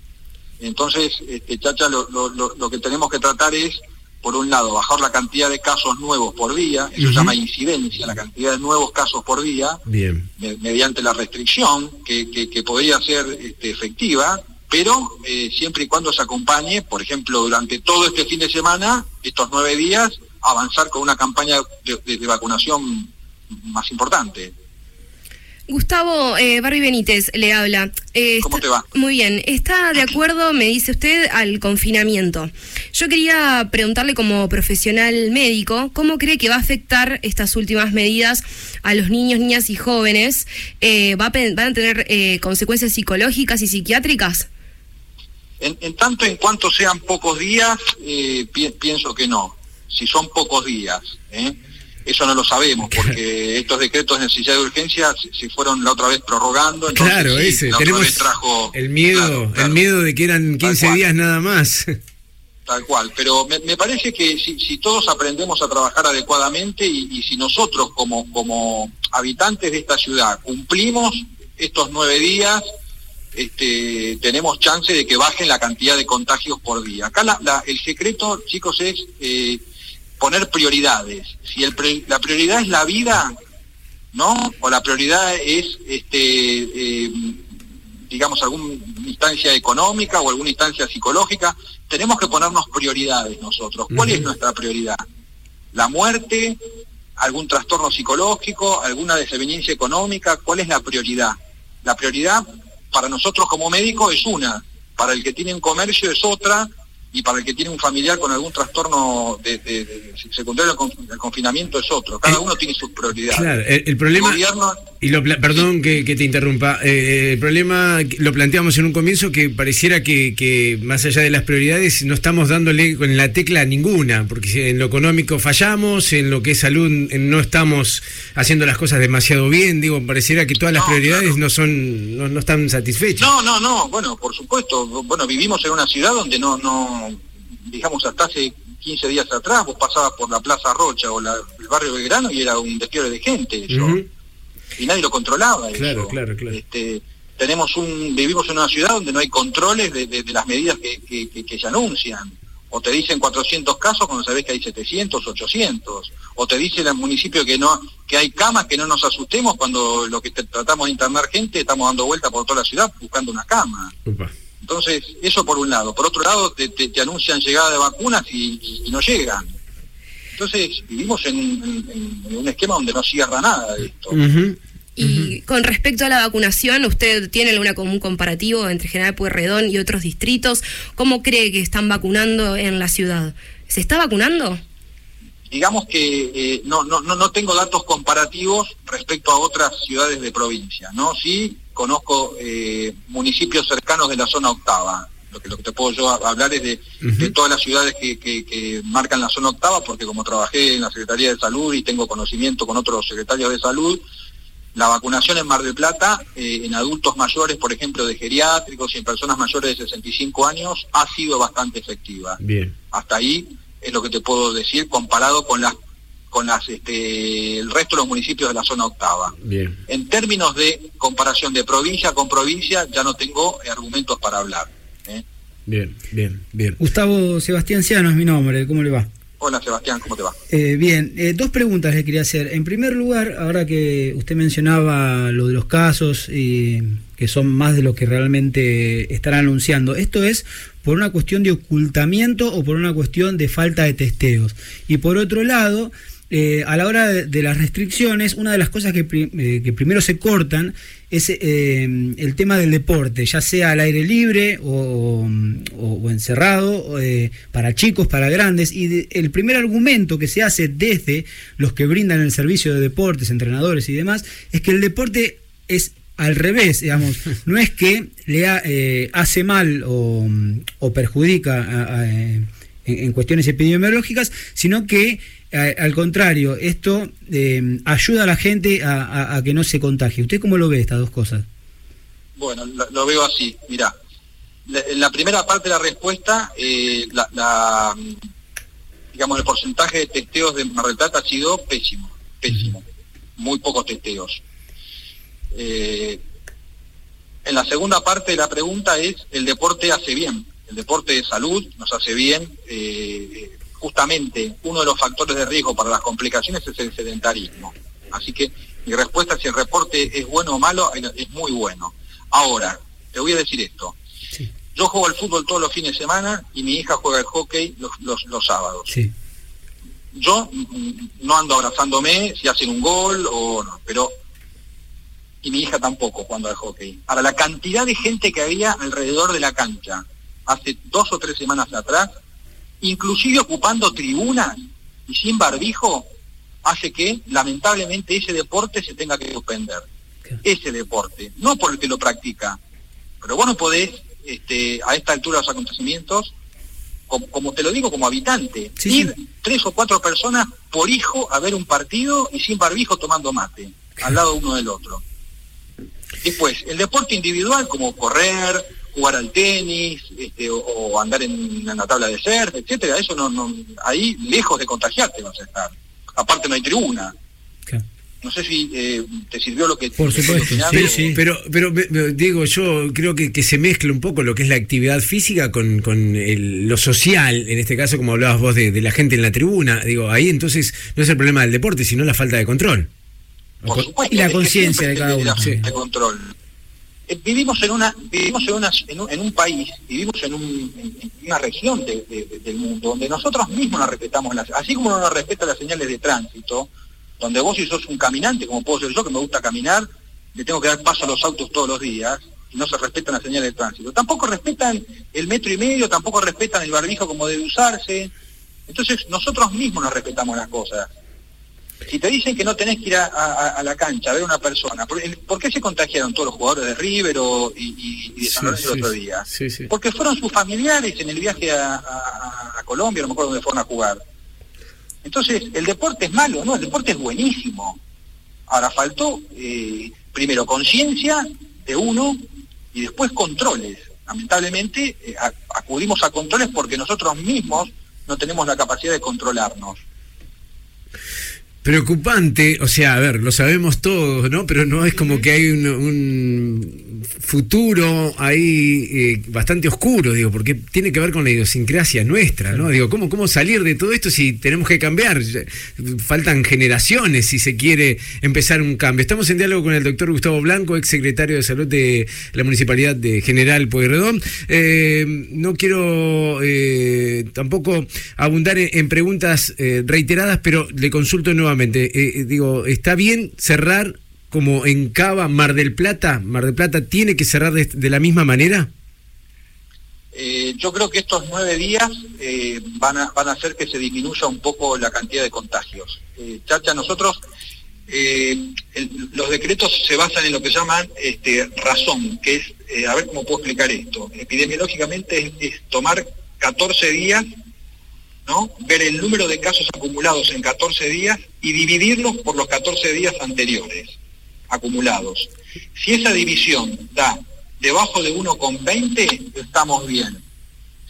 Entonces, este, Chacha, lo que tenemos que tratar es por un lado, bajar la cantidad de casos nuevos por día, eso se llama incidencia, la cantidad de nuevos casos por día, mediante la restricción, que, podría ser este, efectiva, pero eh, siempre y cuando se acompañe, por ejemplo, durante todo este fin de semana, estos nueve días, avanzar con una campaña de vacunación más importante. Gustavo eh, Benítez le habla. Eh, ¿Cómo te va? Muy bien. ¿Está de acuerdo, me dice usted, al confinamiento? Yo quería preguntarle como profesional médico, ¿cómo cree que va a afectar estas últimas medidas a los niños, niñas y jóvenes? Eh, ¿va ¿Van a tener eh, consecuencias psicológicas y psiquiátricas? En, en, tanto en cuanto sean pocos días, pienso que no. Si son pocos días, ¿eh? Eso no lo sabemos, porque estos decretos de necesidad de urgencia se, fueron la otra vez prorrogando. claro, ese. Tenemos el miedo, el miedo de que eran 15 días nada más. Tal cual, pero me, parece que si, todos aprendemos a trabajar adecuadamente y, si nosotros como, como habitantes de esta ciudad cumplimos estos nueve días, este, tenemos chance de que bajen la cantidad de contagios por día. Acá el secreto, chicos, es eh, poner prioridades. Si el la prioridad es la vida, ¿no? O la prioridad es, este, eh, digamos, alguna instancia económica o alguna instancia psicológica, tenemos que ponernos prioridades nosotros. ¿Cuál es nuestra prioridad? ¿La muerte? ¿Algún trastorno psicológico? ¿Alguna desaveniencia económica? ¿Cuál es la prioridad? La prioridad para nosotros como médicos es una, para el que tiene un comercio es otra, y para el que tiene un familiar con algún trastorno de, secundario al confinamiento es otro. Cada uno tiene sus prioridades. Claro, el, problema... y lo, perdón que, te interrumpa. Eh, el problema lo planteamos en un comienzo que pareciera que, más allá de las prioridades no estamos dándole con la tecla ninguna, porque en lo económico fallamos, en lo que es salud no estamos haciendo las cosas demasiado bien. Digo, pareciera que todas las prioridades no son no, no están satisfechas. No, no, no. Bueno, por supuesto. Bueno, vivimos en una ciudad donde no no digamos, hasta hace 15 días atrás, vos pasabas por la Plaza Rocha o el barrio Belgrano y era un despliegue de gente Y nadie lo controlaba. Claro, claro, claro. Este, tenemos un, vivimos en una ciudad donde no hay controles de, las medidas que, se anuncian. O te dicen 400 casos cuando sabés que hay 700, 800. O te dicen el municipio que no que hay camas, que no nos asustemos cuando lo que tratamos de internar gente estamos dando vuelta por toda la ciudad buscando una cama. Entonces, eso por un lado. Por otro lado, te, anuncian llegada de vacunas y, no llegan. Entonces, vivimos en, un esquema donde no cierra nada de esto. Y con respecto a la vacunación, ¿usted tiene alguna común comparativo entre General Pueyrredón y otros distritos? ¿Cómo cree que están vacunando en la ciudad? ¿Se está vacunando? Digamos que eh, no, no, no tengo datos comparativos respecto a otras ciudades de provincia, ¿no? Sí, conozco eh, municipios cercanos de la zona octava. Lo que, lo que te puedo yo hablar es de, todas las ciudades que, marcan la zona octava, porque como trabajé en la Secretaría de Salud y tengo conocimiento con otros secretarios de salud, la vacunación en Mar del Plata, eh, en adultos mayores, por ejemplo, de geriátricos y en personas mayores de 65 años, ha sido bastante efectiva. Bien. Hasta ahí es lo que te puedo decir comparado con las con las, este, el resto de los municipios de la zona octava. Bien. En términos de comparación de provincia con provincia, ya no tengo argumentos para hablar. ¿eh? Bien, bien, bien. Gustavo Sebastián Ciano es mi nombre, ¿cómo le va? Hola Sebastián, ¿cómo te va? Eh, bien, eh, dos preguntas le quería hacer. En primer lugar, ahora que usted mencionaba lo de los casos y que son más de lo que realmente están anunciando, ¿esto es por una cuestión de ocultamiento o por una cuestión de falta de testeos? Y por otro lado, eh, a la hora de, las restricciones, una de las cosas que, eh, primero se cortan es eh, el tema del deporte, ya sea al aire libre o, encerrado, para chicos, para grandes. Y el primer argumento que se hace desde los que brindan el servicio de deportes, entrenadores y demás, es que el deporte es al revés, digamos, no es que le hace mal o, perjudica en, cuestiones epidemiológicas, sino que al contrario, esto eh, ayuda a la gente a, que no se contagie. ¿Usted cómo lo ve estas dos cosas? Bueno, lo, veo así. Mira, en la primera parte de la respuesta, eh, la, digamos, el porcentaje de testeos de Mar ha sido pésimo, pésimo. Muy pocos testeos. Eh, en la segunda parte de la pregunta es, el deporte hace bien, el deporte de salud nos hace bien, justamente uno de los factores de riesgo para las complicaciones es el sedentarismo. Así que mi respuesta si el reporte es bueno o malo es muy bueno. Ahora, te voy a decir esto. Yo juego al fútbol todos los fines de semana y mi hija juega al hockey los, sábados. Yo no ando abrazándome si hacen un gol o no, pero y mi hija tampoco cuando al hockey. Ahora, la cantidad de gente que había alrededor de la cancha hace dos o tres semanas atrás inclusive ocupando tribunas y sin barbijo, hace que lamentablemente ese deporte se tenga que suspender. Ese deporte, no por el que lo practica. Pero bueno, podés, este, a esta altura de los acontecimientos, como, te lo digo como habitante, ir tres o cuatro personas por hijo a ver un partido y sin barbijo tomando mate, al lado uno del otro. Después, el deporte individual como correr, jugar al tenis, este, o, andar en, la tabla de surf, etcétera, eso no, no, ahí lejos de contagiarte vas a estar. Aparte no hay tribuna. No sé si eh, te sirvió lo que... Por supuesto, sí, sí. Pero, pero Diego, yo creo que, que, se mezcla un poco lo que es la actividad física con, con lo social, en este caso como hablabas vos de, la gente en la tribuna. Digo, ahí entonces no es el problema del deporte, sino la falta de control. y la conciencia de cada uno. De control. Eh, vivimos en una vivimos en, una, en, un, país, vivimos en, una región del mundo donde nosotros mismos nos respetamos, las, así como no nos respeta las señales de tránsito, donde vos si sos un caminante, como puedo ser yo, que me gusta caminar, le tengo que dar paso a los autos todos los días, y no se respetan las señales de tránsito. Tampoco respetan el metro y medio, tampoco respetan el barbijo como debe usarse. Entonces nosotros mismos nos respetamos las cosas. Si te dicen que no tenés que ir a, la cancha a ver a una persona, ¿por, qué se contagiaron todos los jugadores de River y, de San Lorenzo el otro día? Porque fueron sus familiares en el viaje a, Colombia, no me acuerdo dónde fueron a jugar. Entonces, el deporte es malo, ¿no? El deporte es buenísimo. Ahora faltó, eh, primero, conciencia de uno y después controles. Lamentablemente, eh, acudimos a controles porque nosotros mismos no tenemos la capacidad de controlarnos. Preocupante, o sea, a ver, lo sabemos todos, ¿no? Pero no es como que hay un, futuro ahí eh, bastante oscuro, digo, porque tiene que ver con la idiosincrasia nuestra, ¿no? Digo, ¿cómo, ¿cómo salir de todo esto si tenemos que cambiar? Faltan generaciones si se quiere empezar un cambio. Estamos en diálogo con el doctor Gustavo Blanco, ex secretario de Salud de la Municipalidad de General Pueyrredón. Eh, no quiero eh, tampoco abundar en, preguntas reiteradas, pero le consulto nuevamente eh, eh, digo, ¿está bien cerrar como en Cava, Mar del Plata? ¿Mar del Plata tiene que cerrar de, la misma manera? Eh, yo creo que estos nueve días van, a, van a hacer que se disminuya un poco la cantidad de contagios. Chacha, nosotros, los decretos se basan en lo que llaman este, razón, que es, a ver cómo puedo explicar esto, epidemiológicamente es tomar 14 días ¿no? ver el número de casos acumulados en 14 días y dividirlos por los 14 días anteriores acumulados. Si esa división da debajo de 1,20, estamos bien.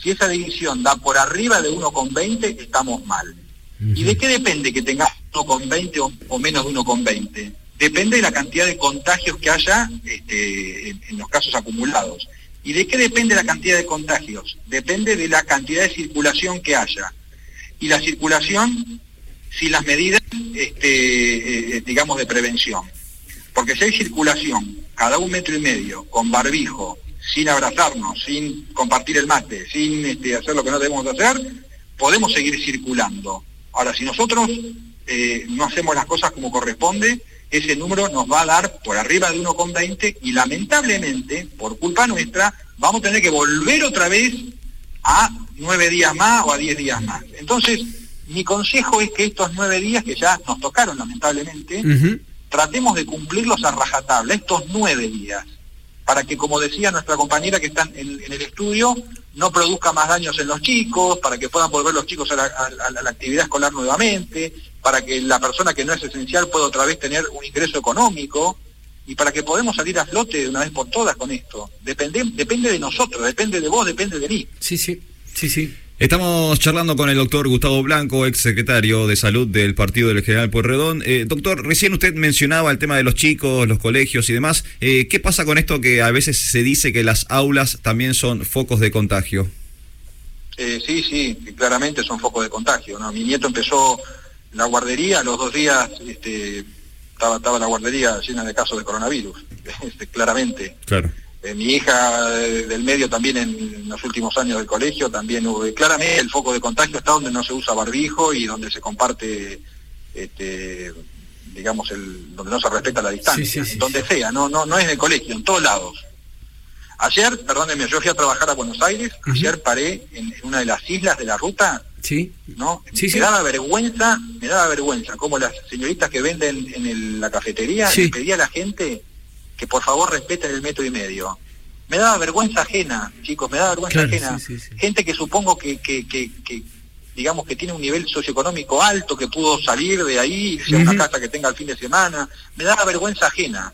Si esa división da por arriba de 1,20, estamos mal. ¿Y de qué depende que tengas 1,20 o, o menos de 1,20? Depende de la cantidad de contagios que haya este, en los casos acumulados. ¿Y de qué depende la cantidad de contagios? Depende de la cantidad de circulación que haya y la circulación si las medidas, este, eh, digamos, de prevención. Porque si hay circulación cada un metro y medio, con barbijo, sin abrazarnos, sin compartir el mate, sin este, hacer lo que no debemos hacer, podemos seguir circulando. Ahora, si nosotros eh, no hacemos las cosas como corresponde, ese número nos va a dar por arriba de 1,20 y lamentablemente, por culpa nuestra, vamos a tener que volver otra vez a nueve días más o a diez días más. Entonces, mi consejo es que estos nueve días que ya nos tocaron lamentablemente, tratemos de cumplirlos a rajatabla, estos nueve días, para que, como decía nuestra compañera que está en, el estudio, no produzca más daños en los chicos, para que puedan volver los chicos a la, actividad escolar nuevamente, para que la persona que no es esencial pueda otra vez tener un ingreso económico y para que podamos salir a flote de una vez por todas con esto. Depende, depende de nosotros, depende de vos, depende de mí. Sí, sí, sí, sí. Estamos charlando con el doctor Gustavo Blanco, ex secretario de salud del partido del General Pueyrredón. Eh, doctor, recién usted mencionaba el tema de los chicos, los colegios y demás. Eh, ¿Qué pasa con esto que a veces se dice que las aulas también son focos de contagio? Eh, sí, sí, claramente son focos de contagio. ¿no? Mi nieto empezó la guardería, a los dos días este, estaba, estaba la guardería llena de casos de coronavirus, este, claramente. Claro. Eh, mi hija del medio también en los últimos años del colegio, también hubo, claramente el foco de contagio está donde no se usa barbijo y donde se comparte, este, digamos, el, donde no se respeta la distancia, donde sea, no, no, no es en el colegio, en todos lados. Ayer, perdónenme, yo fui a trabajar a Buenos Aires, ayer paré en, una de las islas de la ruta, sí. ¿no? me daba vergüenza, me daba vergüenza, como las señoritas que venden en la cafetería, le pedía a la gente que por favor respeten el metro y medio. Me daba vergüenza ajena, chicos, me daba vergüenza ajena. Gente que supongo que, que, que, digamos que tiene un nivel socioeconómico alto, que pudo salir de ahí, irse a una casa que tenga el fin de semana, me daba vergüenza ajena.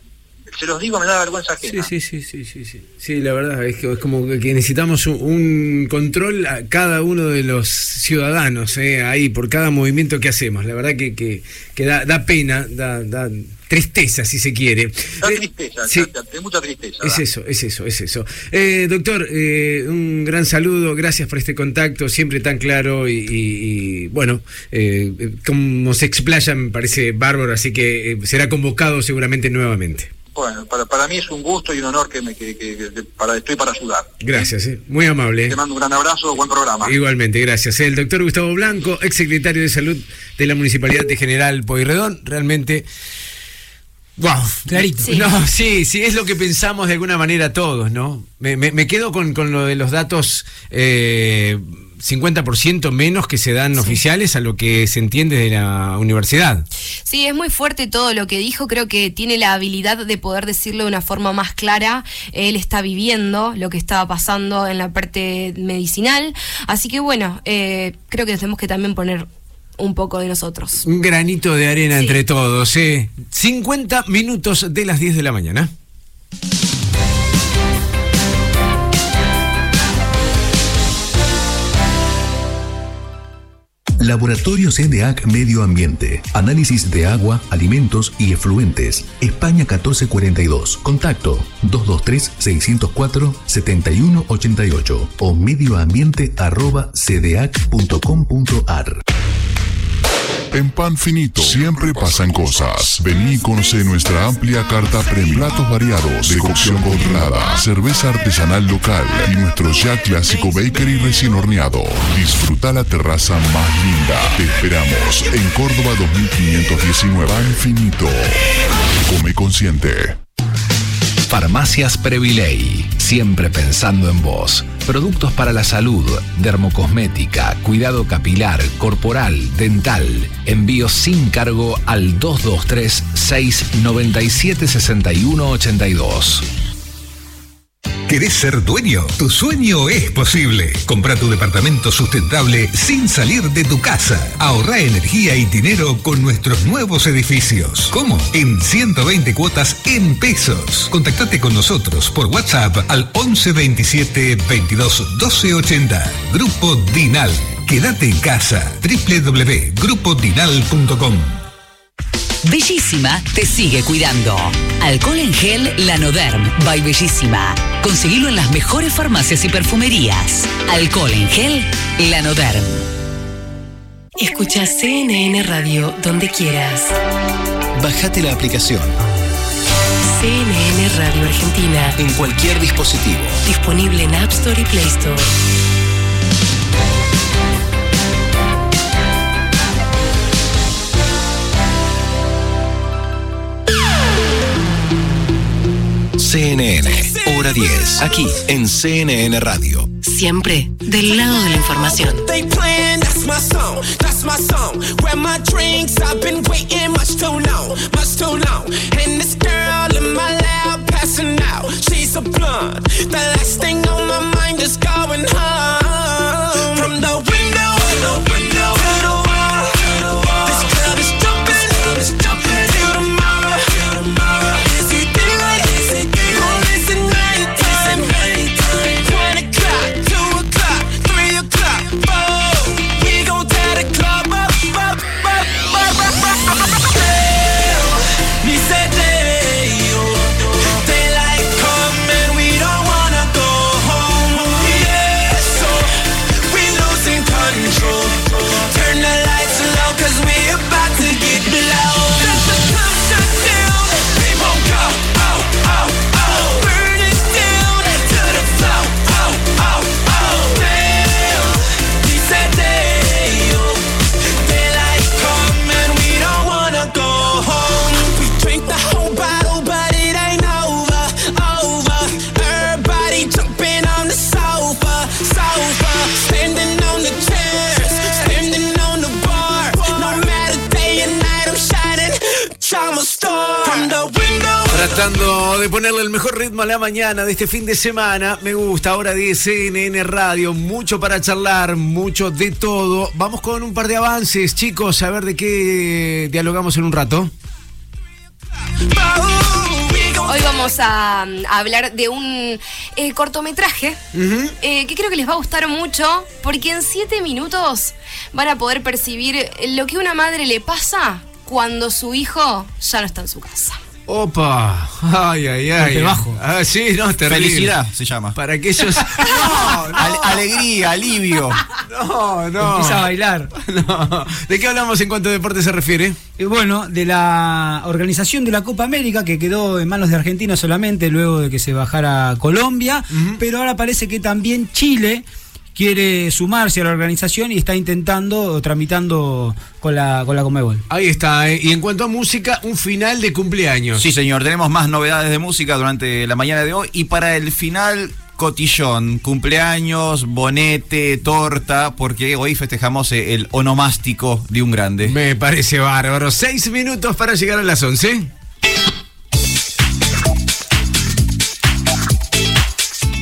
Se los digo, me da vergüenza ajena. Sí, sí, sí, sí, sí, sí. la verdad es que es como que necesitamos un, control a cada uno de los ciudadanos, eh, ahí, por cada movimiento que hacemos. La verdad que, que, que da, da pena, da, da tristeza, si se quiere. Da eh, tristeza, sí. mucha tristeza. Es eso, es eso, es eso. Eh, doctor, eh, un gran saludo, gracias por este contacto, siempre tan claro y, bueno, como se explaya me parece bárbaro, así que será convocado seguramente nuevamente. Bueno, para, para mí es un gusto y un honor que, me, que, para, estoy para ayudar. Gracias, muy amable. Te mando un gran abrazo, buen programa. Igualmente, gracias. El doctor Gustavo Blanco, ex secretario de Salud de la Municipalidad de General Poirredón, realmente Wow, clarito. Sí. No, sí, sí, es lo que pensamos de alguna manera todos, ¿no? Me, quedo con, lo de los datos eh, 50% menos que se dan oficiales a lo que se entiende de la universidad. Sí, es muy fuerte todo lo que dijo, creo que tiene la habilidad de poder decirlo de una forma más clara. Él está viviendo lo que estaba pasando en la parte medicinal, así que bueno, eh, creo que tenemos que también poner un poco de nosotros. Un granito de arena entre todos, ¿eh? 50 minutos de las 10 de la mañana. Laboratorio CDAC Medio Ambiente. Análisis de agua, alimentos y efluentes. España 1442. Contacto 223-604-7188 o medioambiente.cdac.com.ar. En Pan Finito siempre pasan cosas. Vení y conoce nuestra amplia carta premium. Platos variados, de cocción controlada, cerveza artesanal local y nuestro ya clásico bakery recién horneado. Disfruta la terraza más linda. Te esperamos en Córdoba 2519. Pan Finito. Come consciente. Farmacias Previley, siempre pensando en vos. Productos para la salud, dermocosmética, cuidado capilar, corporal, dental. Envío sin cargo al 223 697 6182. ¿Querés ser dueño? Tu sueño es posible. Compra tu departamento sustentable sin salir de tu casa. Ahorra energía y dinero con nuestros nuevos edificios. ¿Cómo? En 120 cuotas en pesos. Contactate con nosotros por WhatsApp al 11 27 22 12 80. Grupo Dinal. Quédate en casa. www.grupodinal.com Bellísima te sigue cuidando. Alcohol en gel Lanoderm by Bellísima. Conseguilo en las mejores farmacias y perfumerías. Alcohol en gel Lanoderm. Escucha CNN Radio donde quieras. Bájate la aplicación. CNN Radio Argentina. En cualquier dispositivo. Disponible en App Store y Play Store. CNN, hora 10, aquí en CNN Radio. Siempre del lado de la información. They playing, that's Tratando de ponerle el mejor ritmo a la mañana de este fin de semana. Me gusta, ahora de CNN Radio. Mucho para charlar, mucho de todo. Vamos con un par de avances, chicos, a ver de qué dialogamos en un rato. Hoy vamos a, a hablar de un eh, cortometraje eh, que creo que les va a gustar mucho porque en siete minutos van a poder percibir lo que una madre le pasa cuando su hijo ya no está en su casa. Opa, ay, ay, ay. Golpe bajo. Ah, sí, no, terrible. Felicidad se llama. Para aquellos. No, no. Al- alegría, alivio. No, no. Empieza a bailar. No. ¿De qué hablamos en cuanto a deporte se refiere? Y bueno, de la organización de la Copa América que quedó en manos de Argentina solamente luego de que se bajara Colombia, pero ahora parece que también Chile quiere sumarse a la organización y está intentando o tramitando con la con la Conmebol. Ahí está, ¿eh? y en cuanto a música, un final de cumpleaños. Sí, señor, tenemos más novedades de música durante la mañana de hoy y para el final cotillón, cumpleaños, bonete, torta, porque hoy festejamos eh, el onomástico de un grande. Me parece bárbaro. Seis minutos para llegar a las once.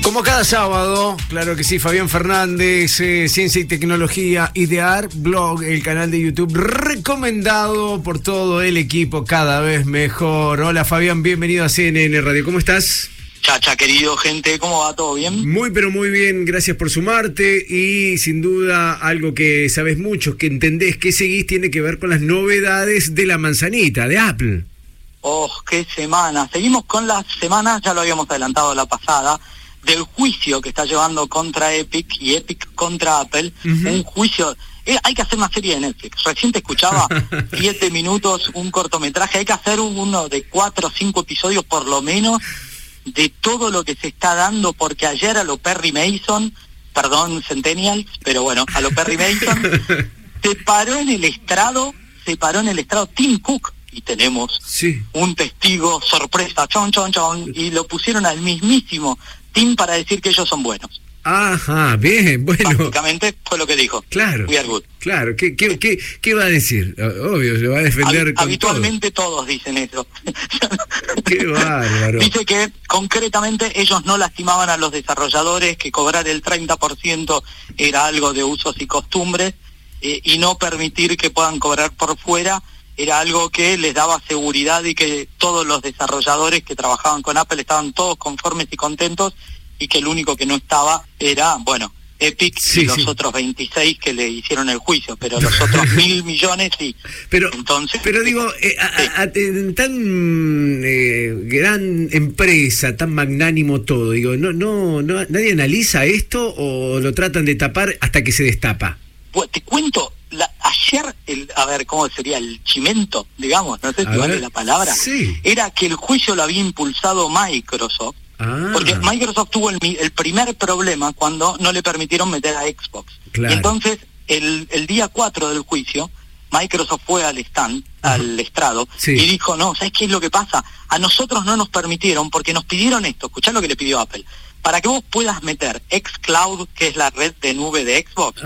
Como cada sábado, claro que sí, Fabián Fernández, eh, Ciencia y Tecnología, Idear, blog, el canal de YouTube, recomendado por todo el equipo, cada vez mejor. Hola Fabián, bienvenido a CNN Radio, ¿cómo estás? Chacha, querido gente, ¿cómo va? ¿Todo bien? Muy, pero muy bien, gracias por sumarte y sin duda algo que sabes mucho, que entendés que seguís, tiene que ver con las novedades de la manzanita, de Apple. Oh, qué semana. Seguimos con las semanas, ya lo habíamos adelantado la pasada, del juicio que está llevando contra Epic y Epic contra Apple. Un juicio. eh, hay que hacer una serie de Netflix. Recién te escuchaba siete minutos, un cortometraje. Hay que hacer uno de cuatro o cinco episodios por lo menos de todo lo que se está dando, porque ayer a lo Perry Mason, perdón, Centennials, pero bueno, a lo Perry Mason, se paró en el estrado, se paró en el estrado Tim Cook, y tenemos un testigo sorpresa, chon, chon, chon, y lo pusieron al mismísimo Para decir que ellos son buenos. Ajá, bien, bueno. Básicamente fue lo que dijo. Claro. We are good. Claro, ¿qué, qué, qué, qué va a decir? Obvio, se va a defender con habitualmente todos dicen eso. Qué bárbaro. Dice que concretamente ellos no lastimaban a los desarrolladores, que cobrar el 30% era algo de usos y costumbres, eh, y no permitir que puedan cobrar por fuera era algo que les daba seguridad y que todos los desarrolladores que trabajaban con Apple estaban todos conformes y contentos y que el único que no estaba era, bueno, Epic Sí, y los sí. otros 26 que le hicieron el juicio, pero los otros mil millones sí. Pero, Entonces, pero digo, eh, a- a- a- en tan eh, gran empresa, tan magnánimo todo, digo, no, no, no, nadie analiza esto o lo tratan de tapar hasta que se destapa. Pues, te cuento, la- ayer, el, a ver, ¿cómo sería? El chimento, digamos, no sé A si vale ver, la palabra, sí. era que el juicio lo había impulsado Microsoft, Ah, porque Microsoft tuvo el, primer problema cuando no le permitieron meter a Xbox. Claro. Y entonces, el, el día 4 del juicio, Microsoft fue al stand, al estrado, Sí. y dijo, no, ¿sabes qué es lo que pasa? A nosotros no nos permitieron, porque nos pidieron esto, escuchá lo que le pidió Apple, para que vos puedas meter xCloud, que es la red de nube de Xbox,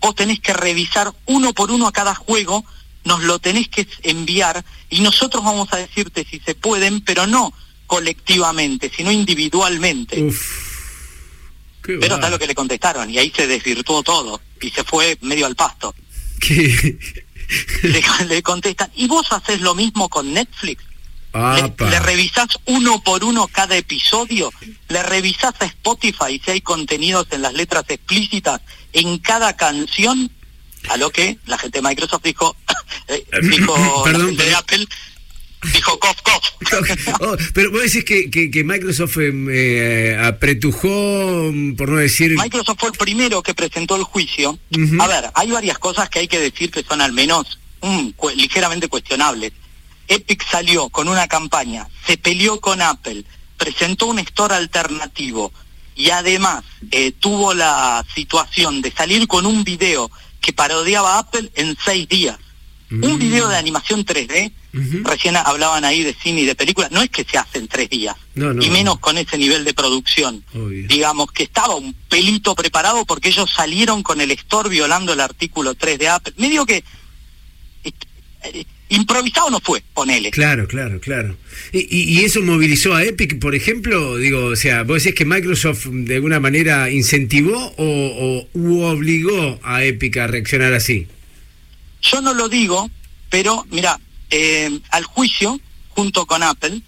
vos tenés que revisar uno por uno a cada juego, nos lo tenés que enviar, y nosotros vamos a decirte si se pueden, pero no colectivamente, sino individualmente. Qué Pero está lo que le contestaron, y ahí se desvirtuó todo, y se fue medio al pasto. ¿Qué? le, le contestan, ¿y vos haces lo mismo con Netflix? Apa. Le revisás uno por uno cada episodio, le revisás a Spotify si hay contenidos en las letras explícitas en cada canción, a lo que la gente de Microsoft dijo, eh, dijo la Perdón, gente de. Apple, dijo cof cof. Oh, pero vos decís que, que, que Microsoft em, eh, apretujó, mm, por no decir... Microsoft fue el primero que presentó el juicio. A ver, hay varias cosas que hay que decir que son al menos mm, cu- ligeramente cuestionables. Epic salió con una campaña, se peleó con Apple, presentó un store alternativo y además eh, tuvo la situación de salir con un video que parodiaba a Apple en seis días. Un video de animación 3D, recién hablaban ahí de cine y de películas, no es que se hace en tres días, No, no. y menos con ese nivel de producción Obvio. digamos que estaba un pelito preparado porque ellos salieron con el store violando el artículo 3 de Apple. Medio que eh, improvisado no fue, ponele. Claro, claro, claro. ¿Y, y, y eso movilizó a Epic, por ejemplo? Digo, o sea, ¿vos decís que Microsoft de alguna manera incentivó o, o u obligó a Epic a reaccionar así? Yo no lo digo, pero mira, eh, al juicio, junto con Apple,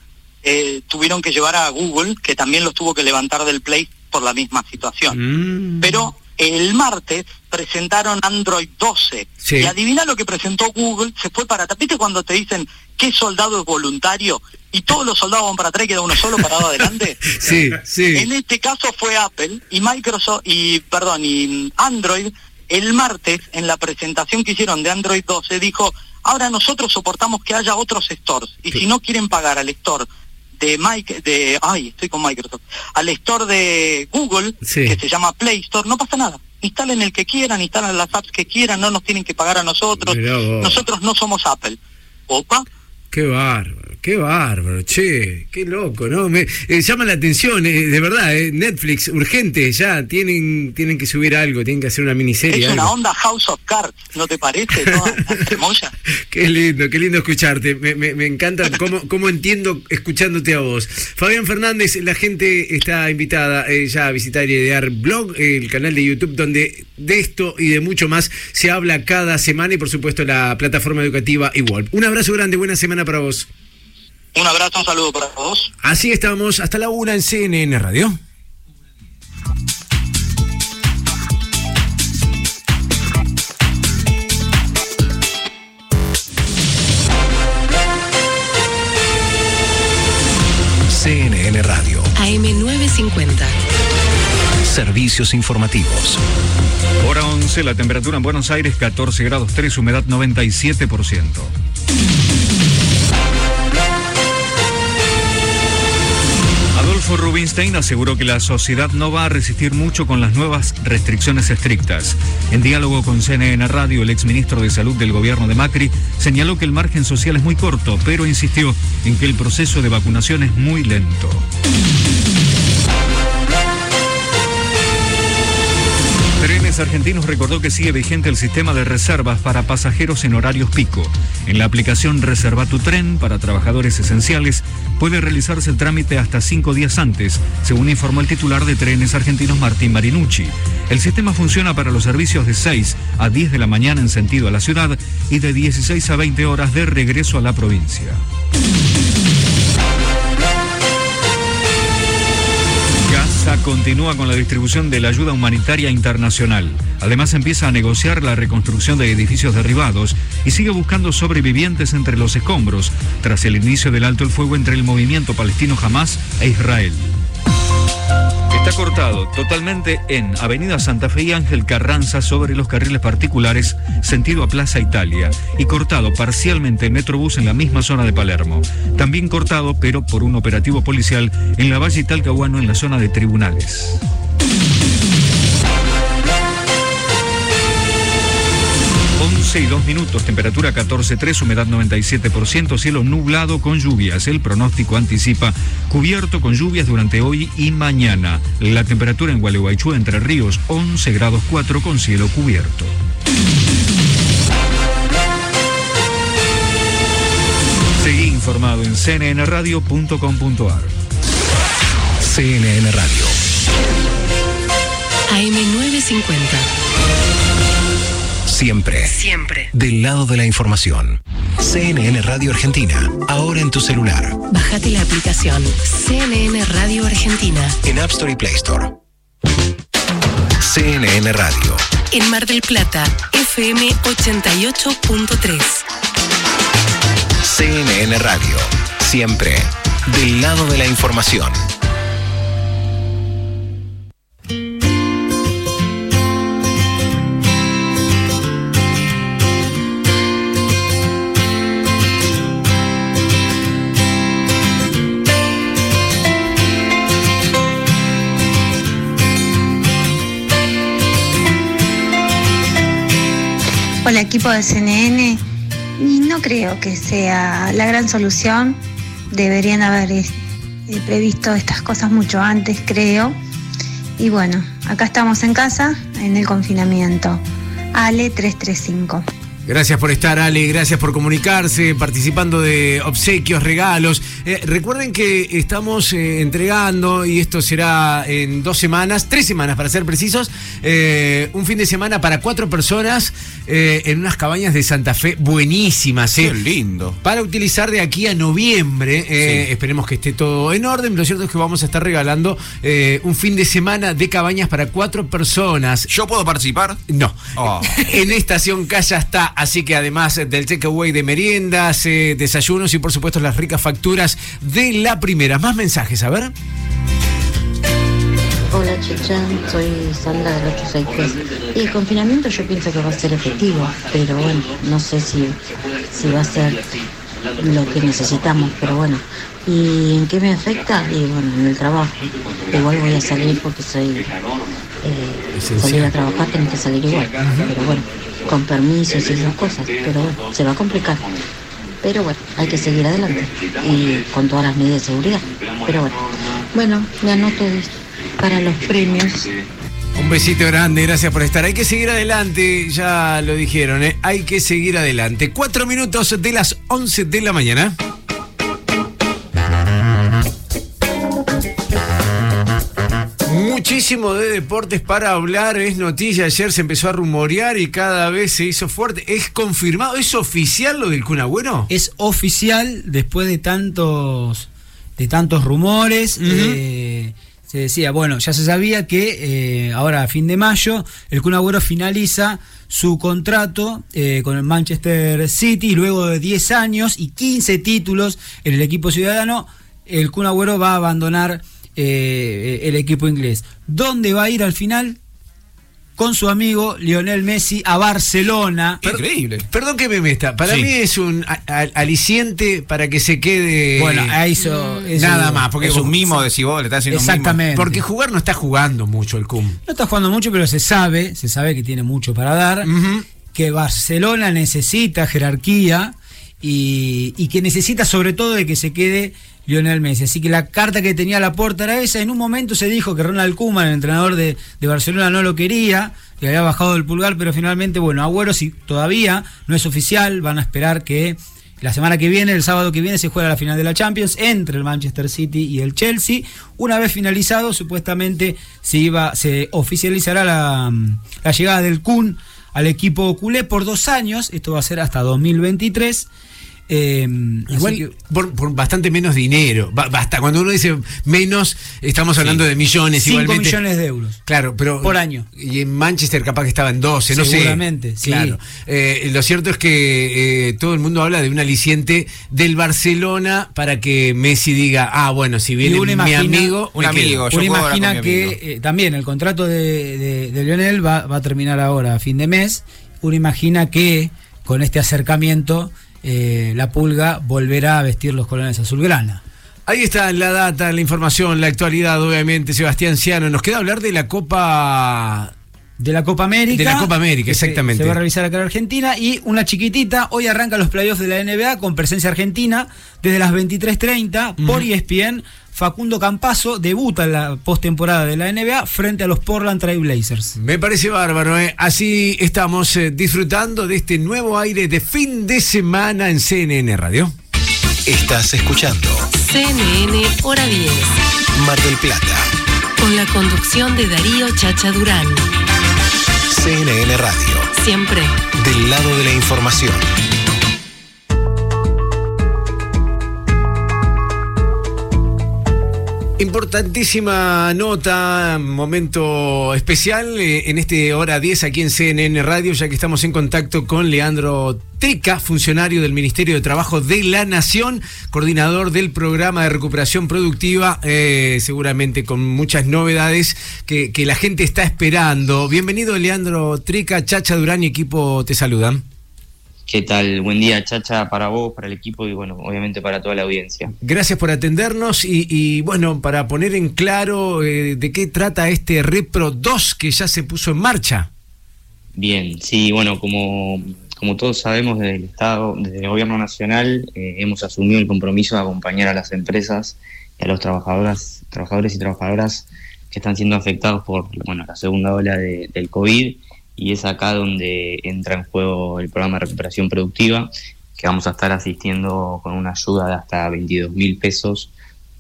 eh, tuvieron que llevar a Google, que también los tuvo que levantar del Play por la misma situación. Mm. Pero el martes presentaron Android 12. Sí. Y adivina lo que presentó Google, se fue para atrás. ¿Viste cuando te dicen qué soldado es voluntario? Y todos los soldados van para atrás y queda uno solo parado adelante. Sí, sí. En este caso fue Apple y Microsoft y perdón y Android el martes en la presentación que hicieron de Android 12 dijo ahora nosotros soportamos que haya otros stores y si no quieren pagar al store de Mike de ay estoy con Microsoft al store de Google Sí. que se llama Play Store no pasa nada. Instalen el que quieran instalen las apps que quieran no nos tienen que pagar a nosotros. Nosotros no somos Apple. Opa. Qué bárbaro, qué bárbaro, che, qué loco, ¿no? Me eh, llama la atención, eh, de verdad, eh, Netflix, urgente, ya, tienen, tienen que subir algo, tienen que hacer una miniserie. es una algo. onda House of Cards ¿no te parece? ¿No? Qué lindo, qué lindo escucharte. Me, me- me encanta cómo, cómo entiendo escuchándote a vos. Fabián Fernández, la gente está invitada eh, ya a visitar y idear blog, el canal de YouTube, donde de esto y de mucho más se habla cada semana y por supuesto la plataforma educativa igual. Un abrazo grande, buena semana para vos. Un abrazo un saludo para todos Así estamos, hasta la una en CNN Radio. CNN Radio. AM950. Servicios informativos. Hora 11, la temperatura en Buenos Aires 14 grados 3, humedad 97%. Rubinstein aseguró que la sociedad no va a resistir mucho con las nuevas restricciones estrictas. En diálogo con CNN Radio, el exministro de Salud del gobierno de Macri señaló que el margen social es muy corto, pero insistió en que el proceso de vacunación es muy lento. Argentinos recordó que sigue vigente el sistema de reservas para pasajeros en horarios pico. En la aplicación Reserva tu tren para trabajadores esenciales puede realizarse el trámite hasta cinco días antes, según informó el titular de Trenes Argentinos Martín Marinucci. El sistema funciona para los servicios de 6 a 10 de la mañana en sentido a la ciudad y de 16 a 20 horas de regreso a la provincia. Continúa con la distribución de la ayuda humanitaria internacional. Además empieza a negociar la reconstrucción de edificios derribados y sigue buscando sobrevivientes entre los escombros tras el inicio del alto el fuego entre el movimiento palestino Hamas e Israel. Está cortado totalmente en Avenida Santa Fe y Ángel Carranza sobre los carriles particulares sentido a Plaza Italia y cortado parcialmente en Metrobús en la misma zona de Palermo. También cortado, pero por un operativo policial en la Valle Talcahuano en la zona de tribunales. 11 y 2 minutos, temperatura 14.3, humedad 97%, cielo nublado con lluvias. El pronóstico anticipa cubierto con lluvias durante hoy y mañana. La temperatura en Gualeguaychú, Entre Ríos, 11 grados 4 con cielo cubierto. Seguí informado en cnnradio.com.ar. CNN Radio. AM950. Siempre. Siempre. Del lado de la información. CNN Radio Argentina. Ahora en tu celular. Bájate la aplicación CNN Radio Argentina. En App Store y Play Store. CNN Radio. En Mar del Plata, FM 88.3. CNN Radio. Siempre. Del lado de la información. Equipo de CNN, y no creo que sea la gran solución. Deberían haber eh, previsto estas cosas mucho antes, creo. Y bueno, acá estamos en casa, en el confinamiento. Ale 335. Gracias por estar, Ale. Gracias por comunicarse, participando de obsequios, regalos. Eh, recuerden que estamos eh, entregando, y esto será en dos semanas, tres semanas para ser precisos, eh, un fin de semana para cuatro personas en unas cabañas de Santa Fe buenísimas. eh. Qué lindo. Para utilizar de aquí a noviembre. Esperemos que esté todo en orden. Lo cierto es que vamos a estar regalando un fin de semana de cabañas para cuatro personas. ¿Yo puedo participar? No. Oh. En Estación Calla está, así que además del takeaway de meriendas, eh, desayunos y por supuesto las ricas facturas de la primera. Más mensajes, a ver. Hola Chicha, soy Sandra del 863. Y el confinamiento yo pienso que va a ser efectivo, pero bueno, no sé si, si va a ser lo que necesitamos, pero bueno. ¿Y en qué me afecta? Y bueno, en el trabajo. Igual voy a salir porque soy... eh, salir a trabajar tenés que salir igual, pero bueno, con permisos y esas cosas, pero se va a complicar. Pero bueno, hay que seguir adelante y con todas las medidas de seguridad. Pero bueno, bueno, me anoto para los premios. Un besito grande, gracias por estar. Hay que seguir adelante, ya lo dijeron, ¿eh? hay que seguir adelante. Cuatro minutos de las 11 de la mañana. Muchísimo de deportes para hablar, es noticia, ayer se empezó a rumorear y cada vez se hizo fuerte. ¿Es confirmado? ¿Es oficial lo del Kun Agüero? Es oficial después de tantos de tantos rumores. eh, se decía, bueno, ya se sabía que eh, ahora a fin de mayo el Kun Agüero finaliza su contrato eh, con el Manchester City luego de 10 años y 15 títulos en el equipo ciudadano, el Kun Agüero va a abandonar eh, el equipo inglés. ¿Dónde va a ir al final? Con su amigo Lionel Messi a Barcelona. Increíble. Perdón que me meta. Para Sí. mí es un aliciente para que se quede. Bueno, a eso- eso- Nada más. Porque es un mimo de si vos le estás haciendo un mimo. Exactamente. Porque jugar no está jugando mucho el CUM. No está jugando mucho, pero se sabe, se sabe que tiene mucho para dar, que Barcelona necesita jerarquía y, y que necesita sobre todo de que se quede Lionel Messi. Así que la carta que tenía la puerta era esa. En un momento se dijo que Ronald Koeman, el entrenador de, Barcelona, no lo quería, le había bajado el pulgar, pero finalmente, bueno, Agüero si todavía no es oficial, van a esperar que la semana que viene, el sábado que viene, se juega la final de la Champions entre el Manchester City y el Chelsea. Una vez finalizado, supuestamente se iba, se oficializará la, la llegada del Kun al equipo culé por dos años. Esto va a ser hasta 2023. Eh, Igual que- por, por bastante menos dinero. Ba- Basta, cuando uno dice menos, estamos hablando de millones Cinco igualmente. millones de euros. Claro, pero. Por año. Y en Manchester capaz que estaba en 12, no sé. Seguramente, sí. Claro. Eh, lo cierto es que eh, todo el mundo habla de un aliciente del Barcelona para que Messi diga, ah, bueno, si viene mi imagina- amigo, Un amigo, quedo". yo Uno imagina que eh, también el contrato de, de- de Lionel va, va a terminar ahora a fin de mes. Uno imagina que con este acercamiento eh, la pulga volverá a vestir los colores azulgrana. Ahí está la data, la información, la actualidad, obviamente, Sebastián Ciano. Nos queda hablar de la Copa de la Copa América. De la Copa América, se- exactamente. Se, va a realizar acá en Argentina. Y una chiquitita, hoy arrancan los playoffs de la NBA con presencia argentina desde las 23.30 por E ESPN. Facundo Campazo debuta en la postemporada de la NBA frente a los Portland Trail Blazers. Me parece bárbaro, ¿eh? Así estamos eh, disfrutando de este nuevo aire de fin de semana en CNN Radio. Estás escuchando CNN Hora 10. Mar del Plata, Con la conducción de Darío Chacha Durán. CNN Radio, Siempre. del lado de la información. Importantísima nota, momento especial eh, en este hora 10 aquí en CNN Radio, ya que estamos en contacto con Leandro Teca, funcionario del Ministerio de Trabajo de la Nación, coordinador del programa de recuperación productiva, eh, seguramente con muchas novedades que, que la gente está esperando. Bienvenido Leandro Trica, Chacha Durán y equipo te saludan. ¿Qué tal? Buen día, Chacha, para vos, para el equipo y, bueno, obviamente para toda la audiencia. Gracias por atendernos y, y, bueno, para poner en claro eh, de qué trata este Repro 2 que ya se puso en marcha. Bien, sí, bueno, como, como todos sabemos desde el Estado, desde el Gobierno Nacional, eh, hemos asumido el compromiso de acompañar a las empresas y a los trabajadoras, trabajadores y trabajadoras que están siendo afectados por bueno, la segunda ola de- del COVID y es acá donde entra en juego el programa de recuperación productiva, que vamos a estar asistiendo con una ayuda de hasta 22 mil pesos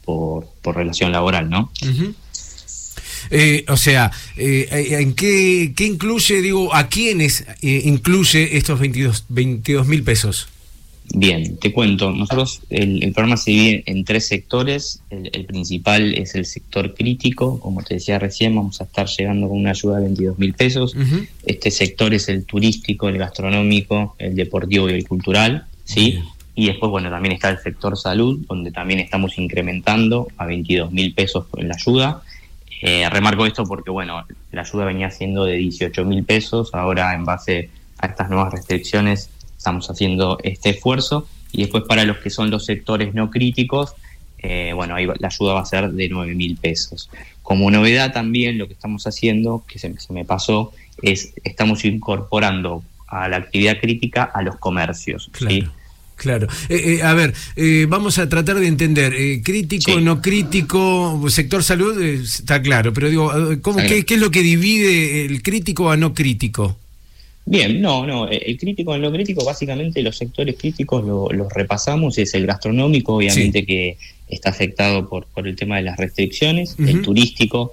por, por relación laboral, ¿no? Eh, o sea, eh, ¿en qué, qué incluye, digo, a quiénes eh, incluye estos 22 mil pesos? Bien, te cuento. Nosotros, el, el programa se divide en tres sectores. El, el principal es el sector crítico. Como te decía recién, vamos a estar llegando con una ayuda de 22 mil pesos. Este sector es el turístico, el gastronómico, el deportivo y el cultural. ¿sí? Y después, bueno, también está el sector salud, donde también estamos incrementando a 22 mil pesos la ayuda. Eh, remarco esto porque, bueno, la ayuda venía siendo de 18 mil pesos. Ahora, en base a estas nuevas restricciones, estamos haciendo este esfuerzo. Y después, para los que son los sectores no críticos, eh, bueno, ahí la ayuda va a ser de 9 mil pesos. Como novedad también, lo que estamos haciendo, que se, se me pasó, es estamos incorporando a la actividad crítica a los comercios. ¿sí? Claro. Eh, eh, a ver, eh, vamos a tratar de entender. crítico, no crítico, sector salud, está claro, pero digo, ¿cómo, qué, qué es lo que divide el crítico a no crítico? Bien, no, no, el crítico en lo crítico, básicamente los sectores críticos lo- los repasamos, es el gastronómico, obviamente que está afectado por, por el tema de las restricciones, el turístico,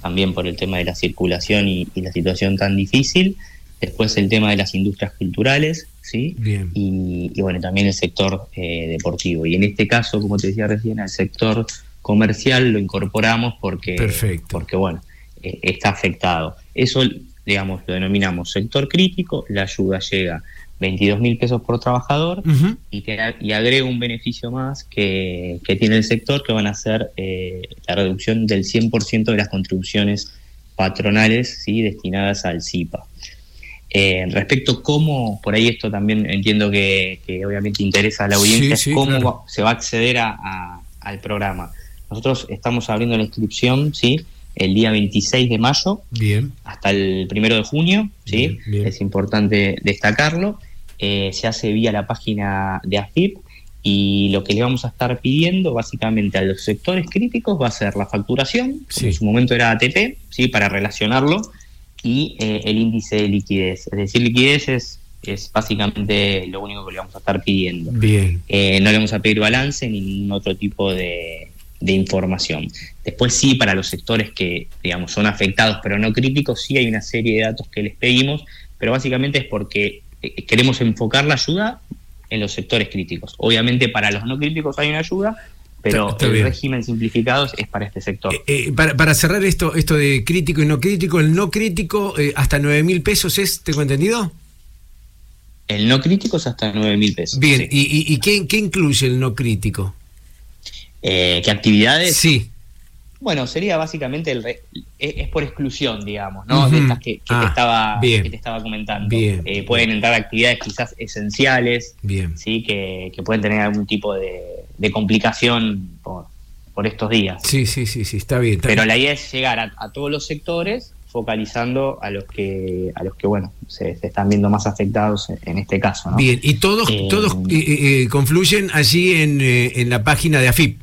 también por el tema de la circulación y, y la situación tan difícil, después el tema de las industrias culturales, ¿sí? Bien. Y, y, bueno, también el sector eh, deportivo. Y en este caso, como te decía recién, al sector comercial lo incorporamos porque, porque bueno, eh, está afectado. Eso, digamos, lo denominamos sector crítico, la ayuda llega 22 mil pesos por trabajador y, te, y agrega un beneficio más que, que tiene el sector, que van a ser eh, la reducción del 100% de las contribuciones patronales ¿sí? destinadas al CIPA. Eh, respecto cómo, por ahí esto también entiendo que, que obviamente interesa a la audiencia, Sí, sí, cómo claro. va- se va a acceder a- a- al programa. Nosotros estamos abriendo la inscripción, ¿sí? El día 26 de mayo Bien. hasta el primero de junio, ¿sí? Bien, bien. Es importante destacarlo. Eh, se hace vía la página de AFIP y lo que le vamos a estar pidiendo básicamente a los sectores críticos va a ser la facturación, en su momento era ATP, ¿sí? Para relacionarlo, y eh, el índice de liquidez. Es decir, liquidez es, es básicamente lo único que le vamos a estar pidiendo. Bien. Eh, no le vamos a pedir balance ni ningún otro tipo de, de información. Después sí, para los sectores que, digamos, son afectados pero no críticos, sí hay una serie de datos que les pedimos, pero básicamente es porque eh, queremos enfocar la ayuda en los sectores críticos. Obviamente para los no críticos hay una ayuda, pero Está- está el régimen simplificado es para este sector. Eh, para, para cerrar esto, esto de crítico y no crítico, el no crítico eh, hasta 9 mil pesos es, ¿tengo entendido? El no crítico es hasta 9 mil pesos. Bien, ¿y, y, y qué, qué incluye el no crítico? Eh, ¿Qué actividades? Sí. Bueno, sería básicamente el re- es, es por exclusión, digamos, ¿no? De estas que, que Ah, te estaba que te estaba comentando. Bien, Eh, pueden entrar actividades quizás esenciales, Bien. sí, que, que pueden tener algún tipo de, de complicación por, por estos días. Sí, sí, sí, sí, está bien. está Pero bien. la idea es llegar a, a todos los sectores, focalizando a los que, a los que bueno, se, están viendo más afectados en este caso. Bien, y todos, eh, todos eh, confluyen allí en, en la página de AFIP.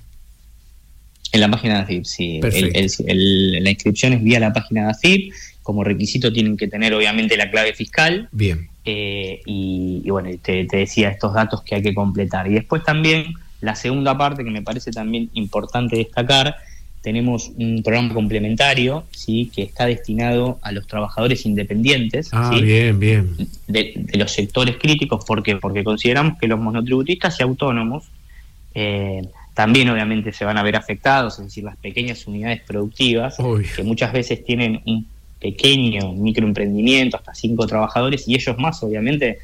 En la página de AFIP, sí. la inscripción es vía la página de AFIP. Como requisito tienen que tener obviamente la clave fiscal. Bien. Eh, y, bueno, te, decía estos datos que hay que completar. Y después también la segunda parte que me parece también importante destacar, tenemos un programa complementario ¿sí? que está destinado a los trabajadores independientes ah, bien, bien. De, los sectores críticos. ¿Por qué? Porque consideramos que los monotributistas y autónomos eh, también obviamente se van a ver afectados, es decir, las pequeñas unidades productivas, que muchas veces tienen un pequeño microemprendimiento, hasta cinco trabajadores, y ellos más, obviamente,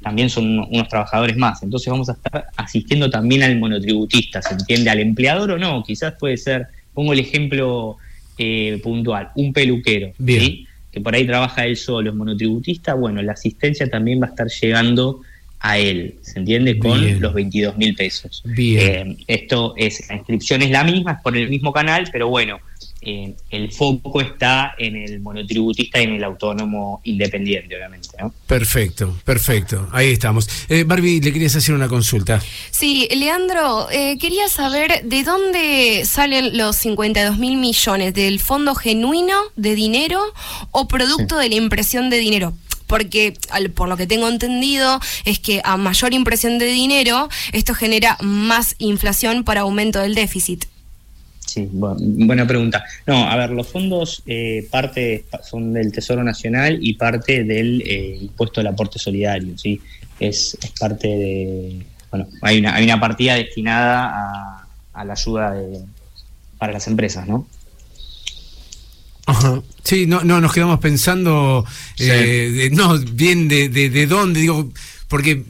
también son unos trabajadores más. Entonces vamos a estar asistiendo también al monotributista, ¿se entiende? Al empleador o no, quizás puede ser, pongo el ejemplo eh, puntual, un peluquero, que por ahí trabaja él solo, es monotributista, bueno, la asistencia también va a estar llegando a él, ¿se entiende? Con los 22 mil pesos. Bien. Eh, esto es, la inscripción es la misma, es por el mismo canal, pero bueno, eh, el foco está en el monotributista y en el autónomo independiente, obviamente. Perfecto, perfecto. Ahí estamos. Eh, Barbie, le querías hacer una consulta. Sí, Leandro, quería saber de dónde salen los 52 mil millones, del fondo genuino de dinero o producto de la impresión de dinero porque por lo que tengo entendido es que a mayor impresión de dinero, esto genera más inflación para aumento del déficit. Sí, buena pregunta. No, a ver, los fondos eh, parte son del Tesoro Nacional y parte del eh, impuesto del aporte solidario, ¿sí? Es, parte de... Bueno, hay una, hay una partida destinada a, a la ayuda de, para las empresas, ¿no? Ajá. Sí, no, no, nos quedamos pensando, eh, no, bien de, de, dónde, digo, porque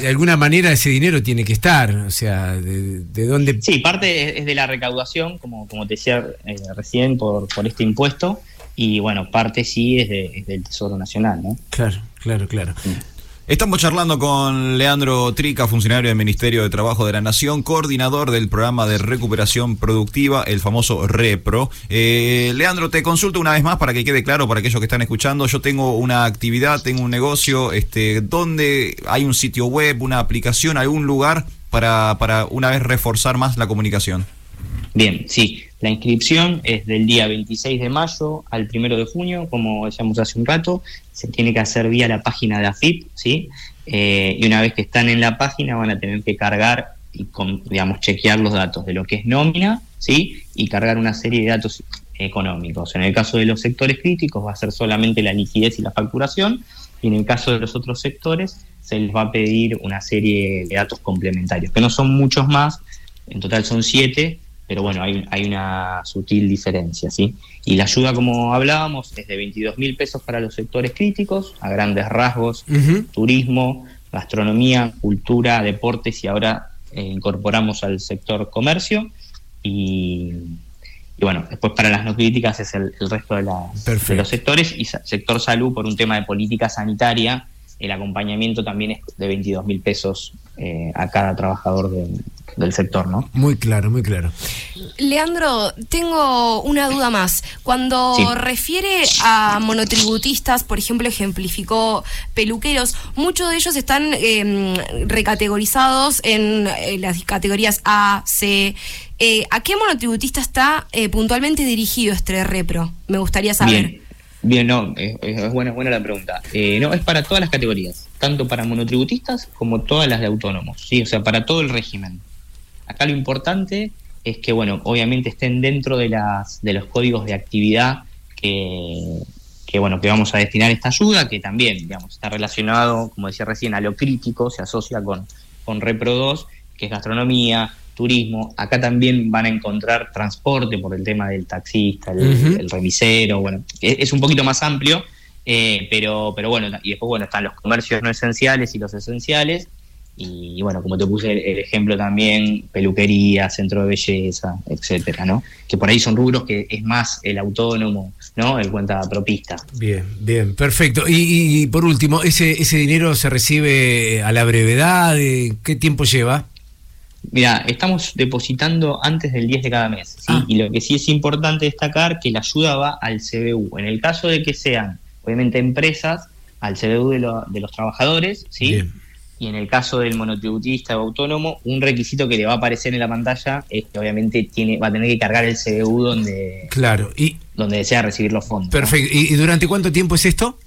de alguna manera ese dinero tiene que estar, o sea, de, dónde... Sí, parte es de la recaudación, como, como te decía eh, recién, por, por este impuesto, y bueno, parte sí es, de, del Tesoro Nacional, ¿no? Claro, claro, claro. Estamos charlando con Leandro Trica, funcionario del Ministerio de Trabajo de la Nación, coordinador del programa de recuperación productiva, el famoso REPRO. Eh, Leandro, te consulto una vez más para que quede claro para aquellos que están escuchando. Yo tengo una actividad, tengo un negocio, este, ¿dónde hay un sitio web, una aplicación, algún lugar para, para una vez reforzar más la comunicación? Bien, sí. La inscripción es del día 26 de mayo al 1 de junio, como decíamos hace un rato. Se tiene que hacer vía la página de AFIP, ¿sí? Eh, y una vez que están en la página van a tener que cargar y, digamos, chequear los datos de lo que es nómina, ¿sí? Y cargar una serie de datos económicos. En el caso de los sectores críticos va a ser solamente la liquidez y la facturación. Y en el caso de los otros sectores se les va a pedir una serie de datos complementarios, que no son muchos más, en total son siete, pero bueno, hay, hay una sutil diferencia, ¿sí? Y la ayuda, como hablábamos, es de 22 mil pesos para los sectores críticos, a grandes rasgos, turismo, gastronomía, cultura, deportes y ahora eh, incorporamos al sector comercio. Y, bueno, después para las no críticas es el, resto de, de los sectores. Y sector salud por un tema de política sanitaria el acompañamiento también es de 22 mil pesos eh, a cada trabajador del sector, ¿no? Muy claro, muy claro. Leandro, tengo una duda más. Cuando refiere a monotributistas, por ejemplo, ejemplificó peluqueros, muchos de ellos están em, recategorizados en, las categorías A, C. Eh, ¿A qué monotributista está eh, puntualmente dirigido este repro? Me gustaría saber. Bien, no, es, buena, buena la pregunta. Eh, no, es para todas las categorías, tanto para monotributistas como todas las de autónomos, ¿sí? o sea, para todo el régimen. Acá lo importante es que, bueno, obviamente estén dentro de, las, de los códigos de actividad que, que, bueno, que vamos a destinar esta ayuda, que también, digamos, está relacionado, como decía recién, a lo crítico, se asocia con, con Repro 2, que es gastronomía, turismo. Acá también van a encontrar transporte por el tema del taxista, el, remisero, bueno, es, un poquito más amplio, eh, pero, pero bueno, y después bueno, están los comercios no esenciales y los esenciales. Y, bueno, como te puse el, ejemplo también, peluquería, centro de belleza, etcétera, ¿no? Que por ahí son rubros que es más el autónomo, ¿no? El cuenta propista. Bien, bien, perfecto. Y, y por último, ¿ese, ¿ese dinero se recibe a la brevedad? ¿Qué tiempo lleva? Mira, estamos depositando antes del 10 de cada mes. ¿sí? Ah. Y lo que sí es importante destacar que la ayuda va al CBU. En el caso de que sean, obviamente, empresas, al CBU de, lo- de los trabajadores, ¿sí? Bien. Y en el caso del monotributista o autónomo, un requisito que le va a aparecer en la pantalla es que obviamente tiene, va a tener que cargar el CBU donde, Claro, y donde desea recibir los fondos. perfecto. ¿Y, y durante cuánto tiempo es esto?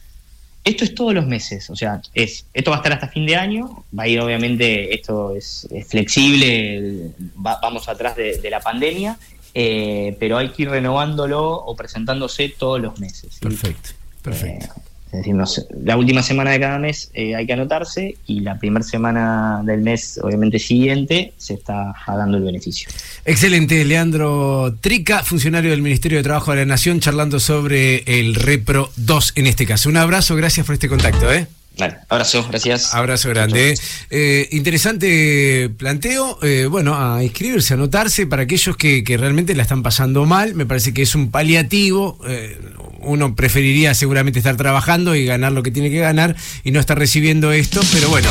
Esto es todos los meses, o sea, es esto va a estar hasta fin de año, va a ir obviamente, esto es, es flexible, va- vamos atrás de, de la pandemia, eh, pero hay que ir renovándolo o presentándose todos los meses. ¿sí? Perfecto, perfecto. Eh, es decir, no sé, la última semana de cada mes eh, hay que anotarse y la primera semana del mes, obviamente siguiente, se está pagando el beneficio. Excelente, Leandro Trica, funcionario del Ministerio de Trabajo de la Nación, charlando sobre el Repro 2 en este caso. Un abrazo, gracias por este contacto. ¿eh? Vale, abrazo, gracias. Abrazo grande. ¿eh? Eh, interesante planteo. eh, bueno, a inscribirse, a anotarse para aquellos que, que realmente la están pasando mal. Me parece que es un paliativo. eh, uno preferiría seguramente estar trabajando y ganar lo que tiene que ganar y no estar recibiendo esto, pero bueno.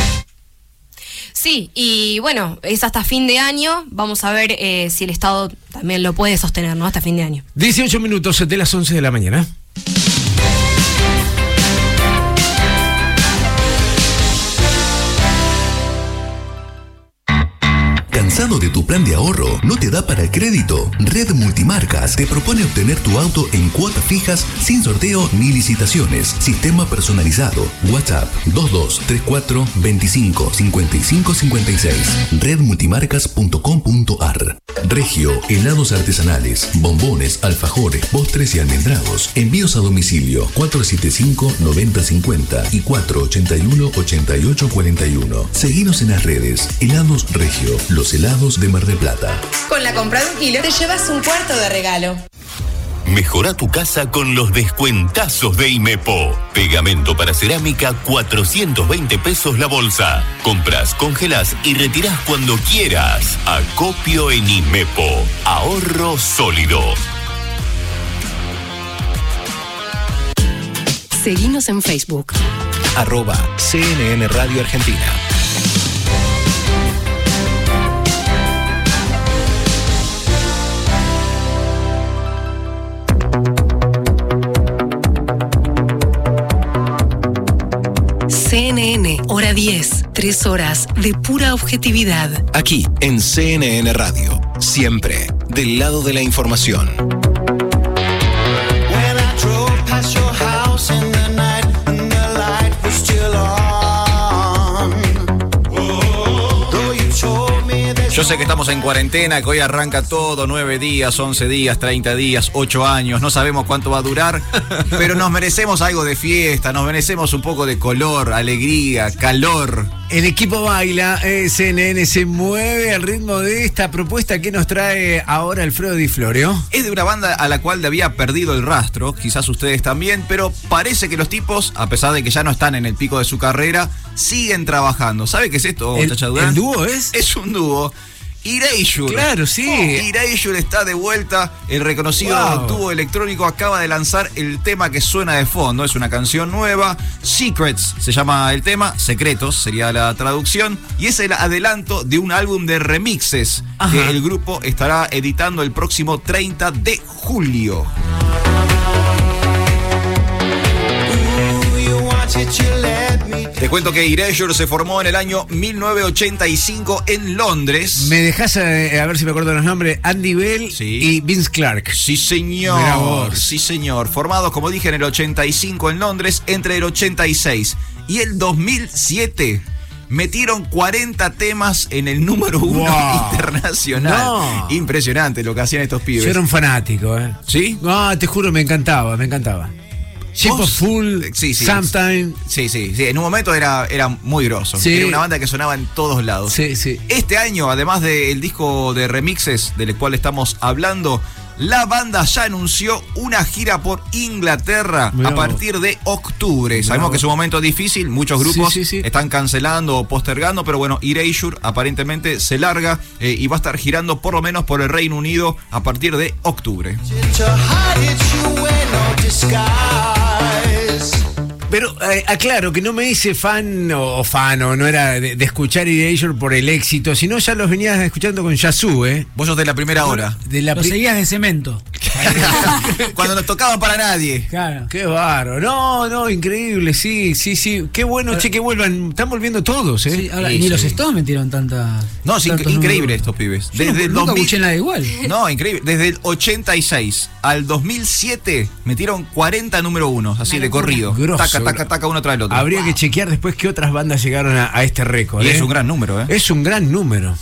Sí, y bueno, es hasta fin de año. Vamos a ver eh, si el Estado también lo puede sostener, ¿no? Hasta fin de año. 18 minutos de las 11 de la mañana. ¿Cansado de tu plan de ahorro? ¿No te da para el crédito? Red Multimarcas te propone obtener tu auto en cuotas fijas sin sorteo ni licitaciones. Sistema personalizado. WhatsApp 2234 25 55 56. Redmultimarcas.com.ar Regio, helados artesanales, bombones, alfajores, postres y almendrados. Envíos a domicilio 475-9050 y 481-8841. Seguinos en las redes. Helados Regio, los helados de Mar del Plata. Con la compra de un kilo te llevas un cuarto de regalo. Mejora tu casa con los descuentazos de Imepo. Pegamento para cerámica, 420 pesos la bolsa. Compras, congelas y retirás cuando quieras. Acopio en Imepo. Ahorro sólido. Seguinos en Facebook. Arroba CNN Radio Argentina. CNN, hora 10, 3 horas de pura objetividad. Aquí en CNN Radio. Siempre del lado de la información. Yo sé que estamos en cuarentena, que hoy arranca todo, nueve días, 11 días, 30 días, 8 años, no sabemos cuánto va a durar, pero nos merecemos algo de fiesta, nos merecemos un poco de color, alegría, calor. El equipo baila, eh, CNN se mueve al ritmo de esta propuesta que nos trae ahora Alfredo Di Florio. Es de una banda a la cual le había perdido el rastro, quizás ustedes también, pero parece que los tipos, a pesar de que ya no están en el pico de su carrera, siguen trabajando. ¿Sabe qué es esto, ¿El- el dúo es? Es un dúo. Erasure. Claro, sí. Erasure está de vuelta. El reconocido Wow. dúo electrónico acaba de lanzar el tema que suena de fondo. Es una canción nueva. Secrets se llama el tema. Secretos sería la traducción. Y es el adelanto de un álbum de remixes que el grupo estará editando el próximo 30 de julio. Te cuento que Erasure se formó en el año 1985 en Londres. Me dejas eh, a ver si me acuerdo los nombres. Andy Bell y Vince Clark. Sí, señor. Sí, señor. Formados, como dije, en el 85 en Londres, entre el 86 y el 2007. Metieron 40 temas en el número uno Wow. internacional. No. Impresionante lo que hacían estos pibes. Yo era un fanático, ¿eh? ¿Sí? No, te juro, me encantaba, me encantaba. Ship ¿Vos? of Full, Sí, sí. Sometime. Sí, sí, sí. En un momento era, era muy grosso. Sí. Era una banda que sonaba en todos lados. Sí, sí. Este año, además del disco de remixes del cual estamos hablando, la banda ya anunció una gira por Inglaterra Mirá a vos. partir de octubre. Mirá Sabemos vos. que es un momento difícil, muchos grupos Sí, sí, sí. están cancelando o postergando, pero bueno, Erasure aparentemente se larga eh, y va a estar girando por lo menos por el Reino Unido a partir de octubre. Pero eh, aclaro que no me hice fan o, o fan o no era de, de escuchar Erasure por el éxito, sino ya los venías escuchando con Yasu, ¿eh? Vos sos de la primera hora. De la Lo pri- seguías de cemento. Cuando nos tocaba para nadie. Claro. Qué barro. No, no, increíble, sí, sí, sí. Qué bueno, che, que vuelvan. Están volviendo todos, ¿eh? Sí, ahora, Sí, ni los. Stones metieron tanta. No, es inc- increíble estos pibes. Yo no- Desde el nunca 2000 escuché nada igual. No, increíble. Desde el 86 al 2007 metieron 40 número unos, así de corrido. Grosso, taca, taca, taca uno tras el otro. Habría que chequear después qué otras bandas llegaron a, a este récord. Y ¿eh? es un gran número, ¿eh? Es un gran número.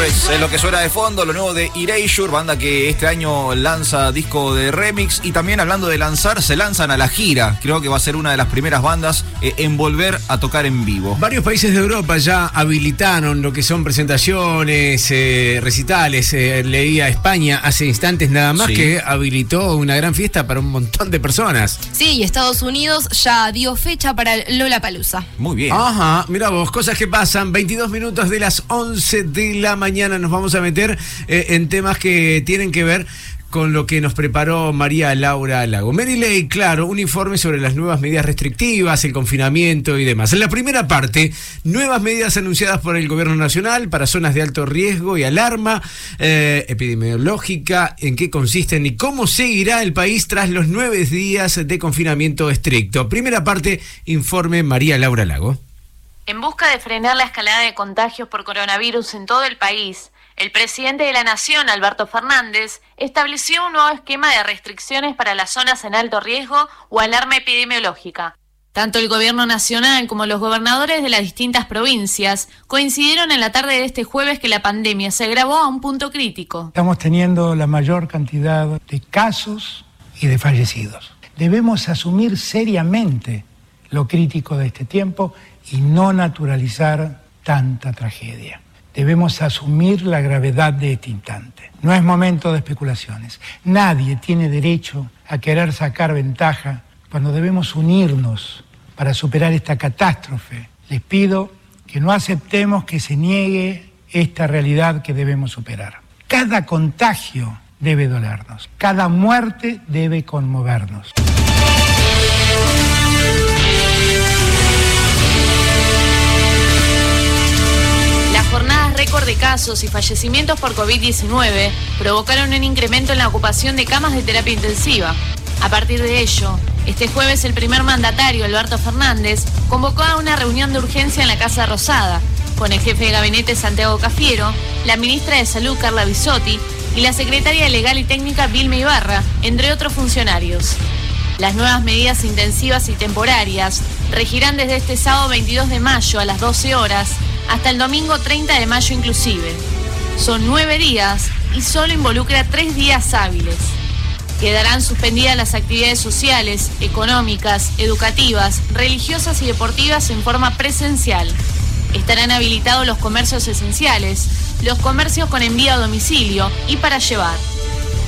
Secrets es lo que suena de fondo, lo nuevo de Erasure, banda que este año lanza disco de remix y también hablando de lanzar, se lanzan a la gira. Creo que va a ser una de las primeras bandas eh, en volver a tocar en vivo. Varios países de Europa ya habilitaron lo que son presentaciones, eh, recitales. Eh, leía España hace instantes nada más Sí. que habilitó una gran fiesta para un montón de personas. Sí, y Estados Unidos ya dio fecha para el Lollapalooza. Muy bien. Ajá, mira vos, cosas que pasan. 22 minutos de las 11 de la mañana nos vamos a meter eh, en temas que tienen que ver con lo que nos preparó María Laura Lago. Mary Ley, claro, un informe sobre las nuevas medidas restrictivas, el confinamiento y demás. En la primera parte, nuevas medidas anunciadas por el Gobierno Nacional para zonas de alto riesgo y alarma eh, epidemiológica, en qué consisten y cómo seguirá el país tras los nueve días de confinamiento estricto. Primera parte, informe María Laura Lago. En busca de frenar la escalada de contagios por coronavirus en todo el país, el presidente de la Nación, Alberto Fernández, estableció un nuevo esquema de restricciones para las zonas en alto riesgo o alarma epidemiológica. Tanto el gobierno nacional como los gobernadores de las distintas provincias coincidieron en la tarde de este jueves que la pandemia se agravó a un punto crítico. Estamos teniendo la mayor cantidad de casos y de fallecidos. Debemos asumir seriamente lo crítico de este tiempo y no naturalizar tanta tragedia. Debemos asumir la gravedad de este instante. No es momento de especulaciones. Nadie tiene derecho a querer sacar ventaja cuando debemos unirnos para superar esta catástrofe. Les pido que no aceptemos que se niegue esta realidad que debemos superar. Cada contagio debe dolernos. Cada muerte debe conmovernos. Récord de casos y fallecimientos por COVID-19 provocaron un incremento en la ocupación de camas de terapia intensiva. A partir de ello, este jueves el primer mandatario, Alberto Fernández, convocó a una reunión de urgencia en la Casa Rosada, con el jefe de gabinete Santiago Cafiero, la ministra de Salud Carla Bisotti y la secretaria Legal y Técnica Vilma Ibarra, entre otros funcionarios. Las nuevas medidas intensivas y temporarias regirán desde este sábado 22 de mayo a las 12 horas hasta el domingo 30 de mayo inclusive. Son nueve días y solo involucra tres días hábiles. Quedarán suspendidas las actividades sociales, económicas, educativas, religiosas y deportivas en forma presencial. Estarán habilitados los comercios esenciales, los comercios con envío a domicilio y para llevar.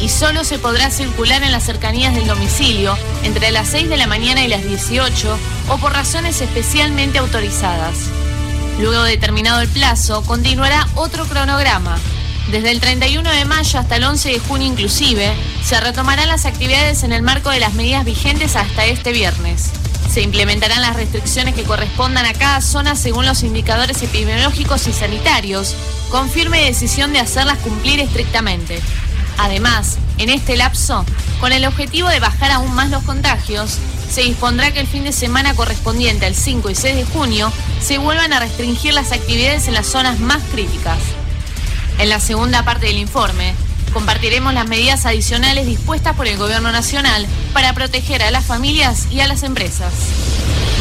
Y solo se podrá circular en las cercanías del domicilio entre las 6 de la mañana y las 18 o por razones especialmente autorizadas. Luego de terminado el plazo, continuará otro cronograma. Desde el 31 de mayo hasta el 11 de junio inclusive, se retomarán las actividades en el marco de las medidas vigentes hasta este viernes. Se implementarán las restricciones que correspondan a cada zona según los indicadores epidemiológicos y sanitarios, con firme decisión de hacerlas cumplir estrictamente. Además, en este lapso, con el objetivo de bajar aún más los contagios, se dispondrá que el fin de semana correspondiente al 5 y 6 de junio se vuelvan a restringir las actividades en las zonas más críticas. En la segunda parte del informe, compartiremos las medidas adicionales dispuestas por el Gobierno Nacional para proteger a las familias y a las empresas.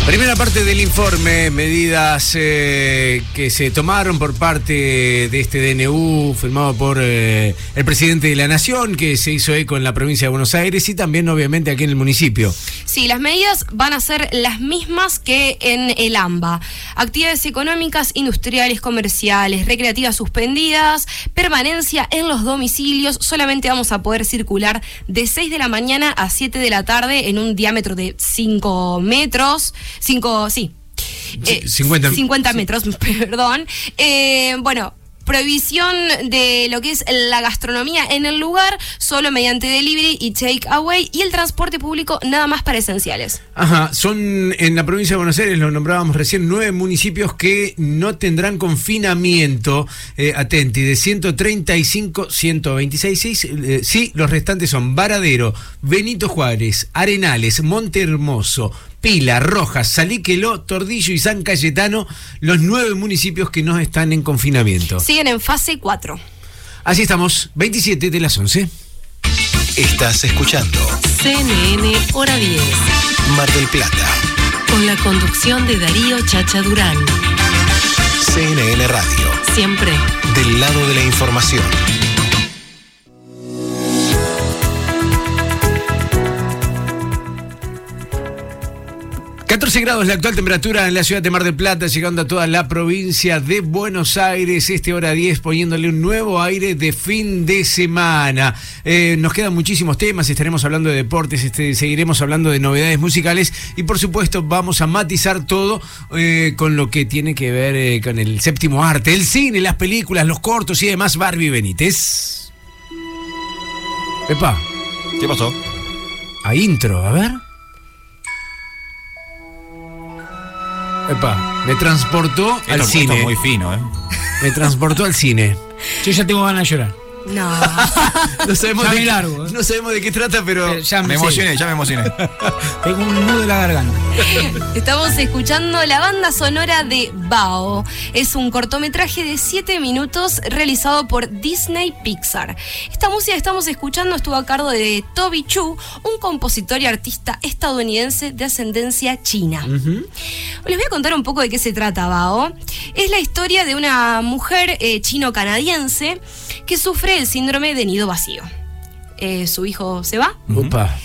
Primera parte del informe, medidas eh, que se tomaron por parte de este DNU firmado por eh, el presidente de la Nación, que se hizo eco en la provincia de Buenos Aires y también obviamente aquí en el municipio. Sí, las medidas van a ser las mismas que en el AMBA. Actividades económicas, industriales, comerciales, recreativas suspendidas, permanencia en los domicilios. Solamente vamos a poder circular de 6 de la mañana a 7 de la tarde en un diámetro de 5 metros. 5, sí. Eh, 50. 50 metros, perdón. Eh, bueno, prohibición de lo que es la gastronomía en el lugar, solo mediante delivery y take away, y el transporte público nada más para esenciales. Ajá, son en la provincia de Buenos Aires, lo nombrábamos recién, nueve municipios que no tendrán confinamiento, eh, atenti, de 135, 126, sí, eh, sí, los restantes son Varadero, Benito Juárez, Arenales, Monte Hermoso, Pila, Rojas, Salíqueló, Tordillo y San Cayetano, los nueve municipios que no están en confinamiento. Siguen en fase 4. Así estamos, 27 de las 11. Estás escuchando CNN Hora 10. Mar del Plata, Con la conducción de Darío Chacha Durán. CNN Radio, Siempre. del lado de la información. 14 grados la actual temperatura en la ciudad de Mar del Plata, llegando a toda la provincia de Buenos Aires, este hora 10, poniéndole un nuevo aire de fin de semana. Eh, nos quedan muchísimos temas, estaremos hablando de deportes, este, seguiremos hablando de novedades musicales y por supuesto vamos a matizar todo eh, con lo que tiene que ver eh, con el séptimo arte, el cine, las películas, los cortos y demás. Barbie Benítez. Epa. ¿Qué pasó? A intro, a ver. Epa, me transportó Esto- al esto cine. es muy fino, ¿eh? Me transportó al cine. Yo ya tengo ganas de llorar. No. No sabemos, Ya de me qué, largo, ¿eh? no sabemos de qué trata, pero. Ya Me emocioné, ya me emocioné. Tengo un nudo en la garganta. Estamos escuchando la banda sonora de Bao. Es un cortometraje de 7 minutos realizado por Disney Pixar. Esta música que estamos escuchando estuvo a cargo de Toby Chu, un compositor y artista estadounidense de ascendencia china. Les voy a contar un poco de qué se trata Bao. Es la historia de una mujer eh, chino-canadiense que sufre el síndrome de nido vacío. Eh, su hijo se va, Upa.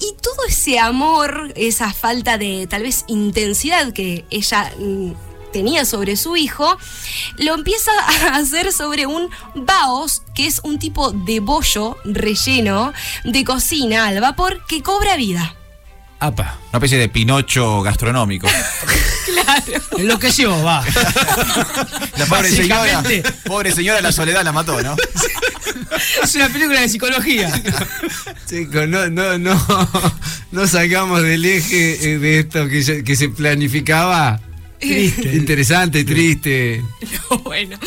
y todo ese amor, esa falta de tal vez intensidad que ella mm, tenía sobre su hijo, lo empieza a hacer sobre un baos, que es un tipo de bollo relleno de cocina al vapor que cobra vida. Apa. Una especie de pinocho gastronómico. Claro. Enloqueció, va. La pobre señora, pobre señora, la soledad la mató, ¿no? Es una película de psicología. Chicos, no, no, no, no sacamos del eje eh, de esto que, se- que se planificaba. Triste. Interesante, triste. bueno,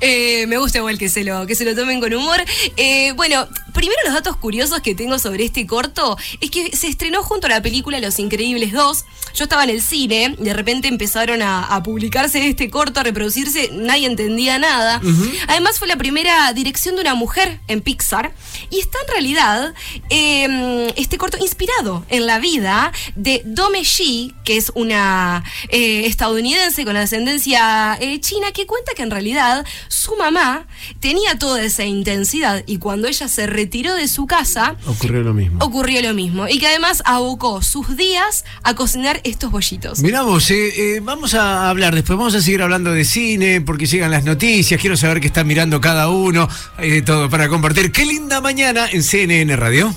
eh, me gusta igual que se lo, que se lo tomen con humor. Eh, bueno, primero los datos curiosos que tengo sobre este corto es que se estrenó junto a la película Los Increíbles 2. Yo estaba en el cine, de repente empezaron a, a publicarse este corto, a reproducirse, nadie entendía nada. Además fue la primera dirección de una mujer en Pixar y está en realidad eh, este corto inspirado en la vida de Dome Shi, que es una eh, estadounidense con ascendencia eh, china, que cuenta que en realidad su mamá tenía toda esa intensidad y cuando ella se retiró de su casa Ocurrió lo mismo. ocurrió lo mismo y que además abocó sus días a cocinar estos bollitos. Mirá vos, eh, eh, vamos a hablar después, vamos a seguir hablando de cine, porque llegan las noticias, quiero saber qué está mirando cada uno, hay de todo para compartir. Qué linda mañana en CNN Radio.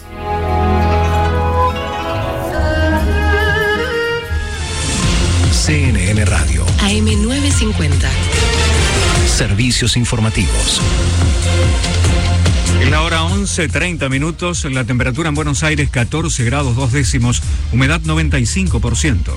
CNN Radio, AM950. servicios informativos. La hora 11, 30 minutos, la temperatura en Buenos Aires 14 grados 2 décimos, humedad 95%.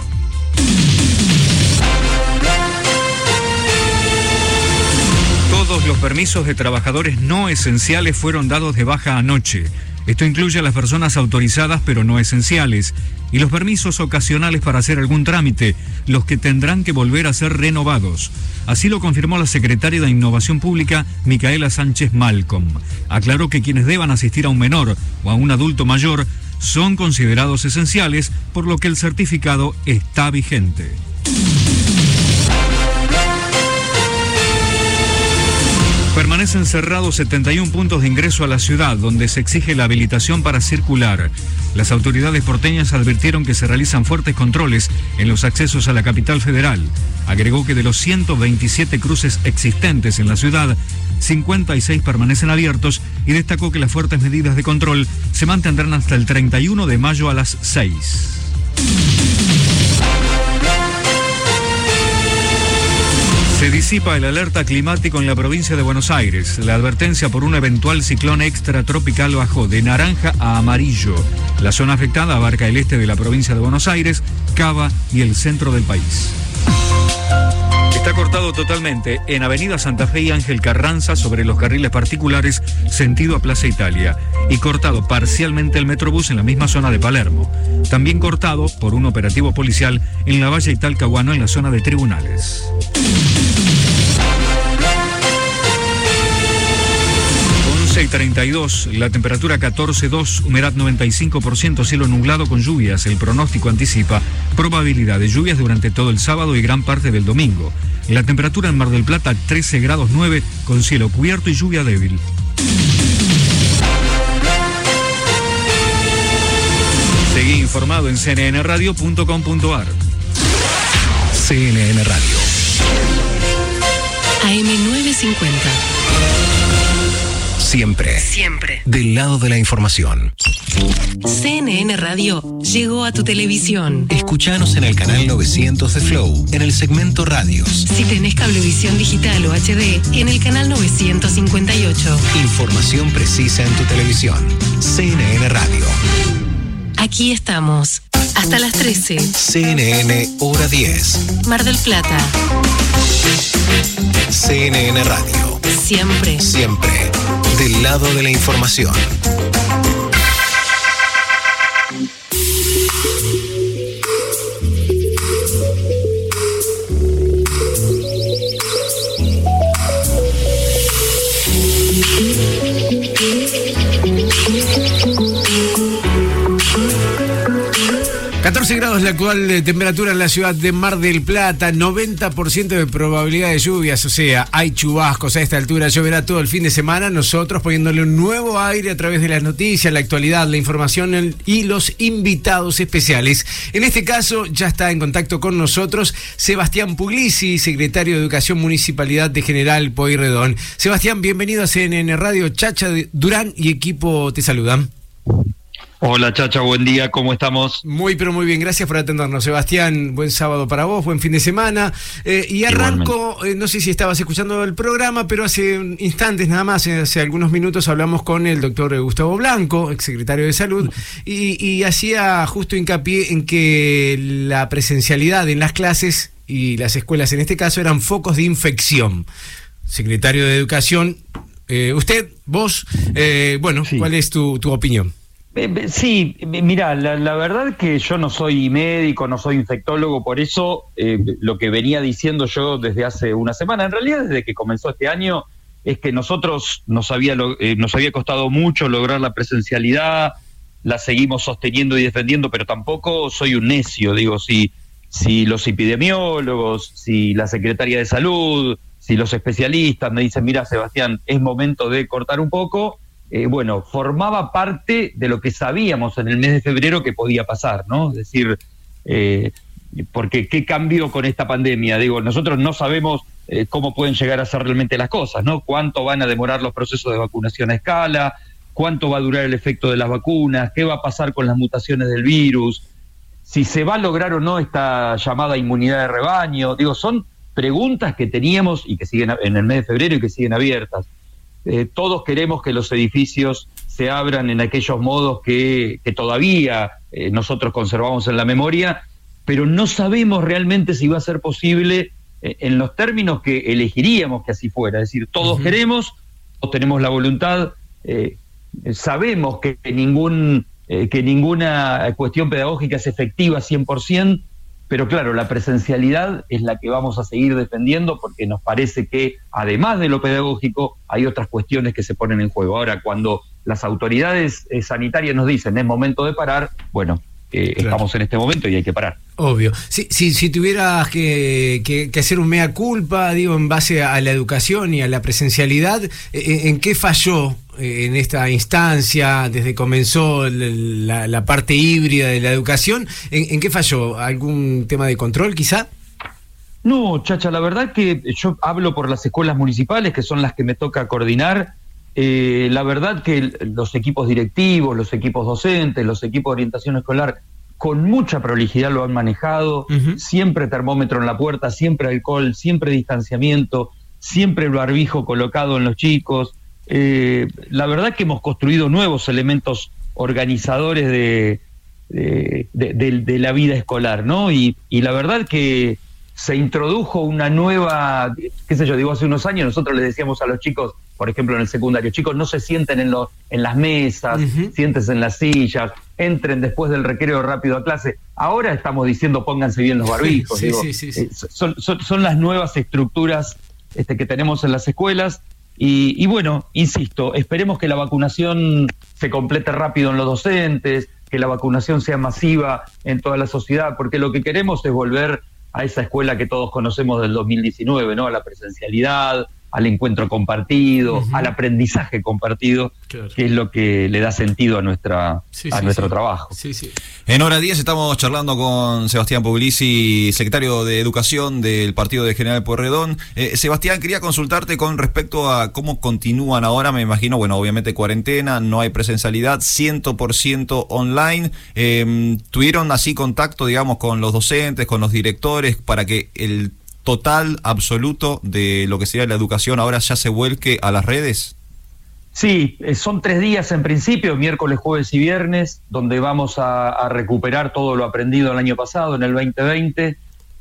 Todos los permisos de trabajadores no esenciales fueron dados de baja anoche. Esto incluye a las personas autorizadas pero no esenciales y los permisos ocasionales para hacer algún trámite, los que tendrán que volver a ser renovados. Así lo confirmó la secretaria de Innovación Pública, Micaela Sánchez Malcolm. Aclaró que quienes deban asistir a un menor o a un adulto mayor son considerados esenciales, por lo que el certificado está vigente. Permanecen cerrados 71 puntos de ingreso a la ciudad, donde se exige la habilitación para circular. Las autoridades porteñas advirtieron que se realizan fuertes controles en los accesos a la capital federal. Agregó que de los 127 cruces existentes en la ciudad, 56 permanecen abiertos y destacó que las fuertes medidas de control se mantendrán hasta el 31 de mayo a las 6. Se disipa el alerta climático en la provincia de Buenos Aires. La advertencia por un eventual ciclón extratropical bajó de naranja a amarillo. La zona afectada abarca el este de la provincia de Buenos Aires, Cava y el centro del país. Está cortado totalmente en Avenida Santa Fe y Ángel Carranza sobre los carriles particulares sentido a Plaza Italia y cortado parcialmente el Metrobús en la misma zona de Palermo. También cortado por un operativo policial en la Valle Italcahuano en la zona de tribunales. Y 32, la temperatura 14.2, humedad 95%, cielo nublado con lluvias. El pronóstico anticipa probabilidad de lluvias durante todo el sábado y gran parte del domingo. La temperatura en Mar del Plata 13 grados 9 con cielo cubierto y lluvia débil. Seguí informado en cnnradio.com.ar. CNN Radio. AM950. Siempre. Siempre. Del lado de la información. CNN Radio llegó a tu televisión. Escuchanos en el canal 900 de Flow, en el segmento Radios. Si tenés cablevisión digital o HD, en el canal 958. Información precisa en tu televisión. CNN Radio. Aquí estamos. Hasta las 13. CNN Hora 10. Mar del Plata. CNN Radio. Siempre. Siempre. Del lado de la información. Grados la actual eh, temperatura en la ciudad de Mar del Plata, 90% de probabilidad de lluvias, o sea, hay chubascos a esta altura, lloverá todo el fin de semana, nosotros poniéndole un nuevo aire a través de las noticias, la actualidad, la información y los invitados especiales. En este caso ya está en contacto con nosotros Sebastián Puglisi, secretario de Educación Municipalidad de General Poirredón. Sebastián, bienvenido a CNN Radio, Chacha Durán y equipo te saludan. Hola Chacha, buen día, ¿cómo estamos? Muy, pero muy bien, gracias por atendernos, Sebastián. Buen sábado para vos, buen fin de semana. Eh, y arranco, eh, no sé si estabas escuchando el programa, pero hace instantes nada más, eh, hace algunos minutos hablamos con el doctor Gustavo Blanco, exsecretario de Salud, y, y hacía justo hincapié en que la presencialidad en las clases y las escuelas en este caso eran focos de infección. Secretario de Educación, usted, vos, bueno, ¿cuál es tu, tu opinión? Eh, sí, mira, la, verdad que yo no soy médico, no soy infectólogo, por eso eh, lo que venía diciendo yo desde hace una semana, en realidad desde que comenzó este año, es que nosotros nos había, eh, nos había costado mucho lograr la presencialidad, la seguimos sosteniendo y defendiendo, pero tampoco soy un necio, digo, si, si los epidemiólogos, si la Secretaría de Salud, si los especialistas me dicen, mira Sebastián, es momento de cortar un poco, eh, bueno, formaba parte de lo que sabíamos en el mes de febrero que podía pasar, ¿no? Es decir, eh, porque ¿qué cambió con esta pandemia? Digo, nosotros no sabemos eh, cómo pueden llegar a ser realmente las cosas, ¿no? Cuánto van a demorar los procesos de vacunación a escala, cuánto va a durar el efecto de las vacunas, qué va a pasar con las mutaciones del virus, si se va a lograr o no esta llamada inmunidad de rebaño. Digo, son preguntas que teníamos y que siguen en el mes de febrero y que siguen abiertas. Eh, todos queremos que los edificios se abran en aquellos modos que, todavía eh, nosotros conservamos en la memoria, pero no sabemos realmente si va a ser posible eh, en los términos que elegiríamos que así fuera. Es decir, todos queremos, todos tenemos la voluntad, sabemos que, ningún, que ninguna cuestión pedagógica es efectiva 100%, pero claro, la presencialidad es la que vamos a seguir defendiendo porque nos parece que además de lo pedagógico hay otras cuestiones que se ponen en juego. Ahora, cuando las autoridades eh, sanitarias nos dicen es momento de parar, bueno, eh, estamos en este momento y hay que parar. Obvio. Si, si, si tuvieras que, que, hacer un mea culpa, digo, en base a la educación y a la presencialidad, eh, ¿en qué falló en esta instancia, desde que comenzó la, parte híbrida de la educación, ¿en, qué falló? ¿Algún tema de control quizá? No, Chacha, la verdad que yo hablo por las escuelas municipales, que son las que me toca coordinar. Eh, la verdad que los equipos directivos, los equipos docentes, los equipos de orientación escolar con mucha prolijidad lo han manejado, siempre termómetro en la puerta, siempre alcohol, siempre distanciamiento, siempre el barbijo colocado en los chicos. Eh, la verdad que hemos construido nuevos elementos organizadores de, de, la vida escolar, ¿no? Y, y, la verdad que se introdujo una nueva, qué sé yo, digo, hace unos años nosotros les decíamos a los chicos, por ejemplo, en el secundario. Chicos, no se sienten en, los en las mesas, siéntense en las sillas, entren después del recreo rápido a clase. Ahora estamos diciendo pónganse bien los barbijos. Sí, sí, eh, son, son, las nuevas estructuras este, que tenemos en las escuelas. Y, y, bueno, insisto, esperemos que la vacunación se complete rápido en los docentes, que la vacunación sea masiva en toda la sociedad, porque lo que queremos es volver a esa escuela que todos conocemos del 2019, ¿no? A la presencialidad, al encuentro compartido, al aprendizaje compartido, que es lo que le da sentido a nuestra a nuestro trabajo. En hora 10 estamos charlando con Sebastián Puglisi, secretario de Educación del Partido de General Porredón. Eh, Sebastián, quería consultarte con respecto a cómo continúan ahora, me imagino, bueno, obviamente cuarentena, no hay presencialidad, 100% online. Eh, ¿Tuvieron así contacto, digamos, con los docentes, con los directores, para que el total, absoluto de lo que sería la educación ahora ya se vuelque a las redes? Sí, eh, son tres días en principio, miércoles, jueves y viernes, donde vamos a, recuperar todo lo aprendido el año pasado, en el 2020.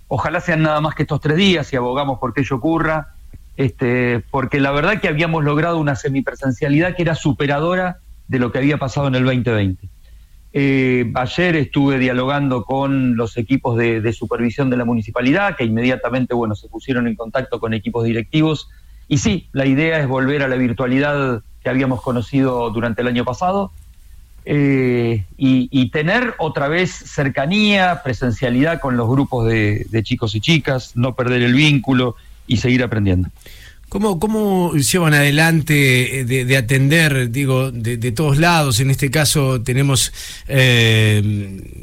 Ojalá sean nada más que estos tres días y abogamos por que ello ocurra, este, porque la verdad que habíamos logrado una semipresencialidad que era superadora de lo que había pasado en el 2020. Eh, ayer estuve dialogando con los equipos de, supervisión de la municipalidad, que inmediatamente bueno, se pusieron en contacto con equipos directivos. Y sí, la idea es volver a la virtualidad que habíamos conocido durante el año pasado eh, y, tener otra vez cercanía, presencialidad con los grupos de chicos y chicas, no perder el vínculo y seguir aprendiendo. ¿Cómo, ¿Cómo llevan adelante eh, de, atender, digo, de, todos lados? En este caso tenemos eh,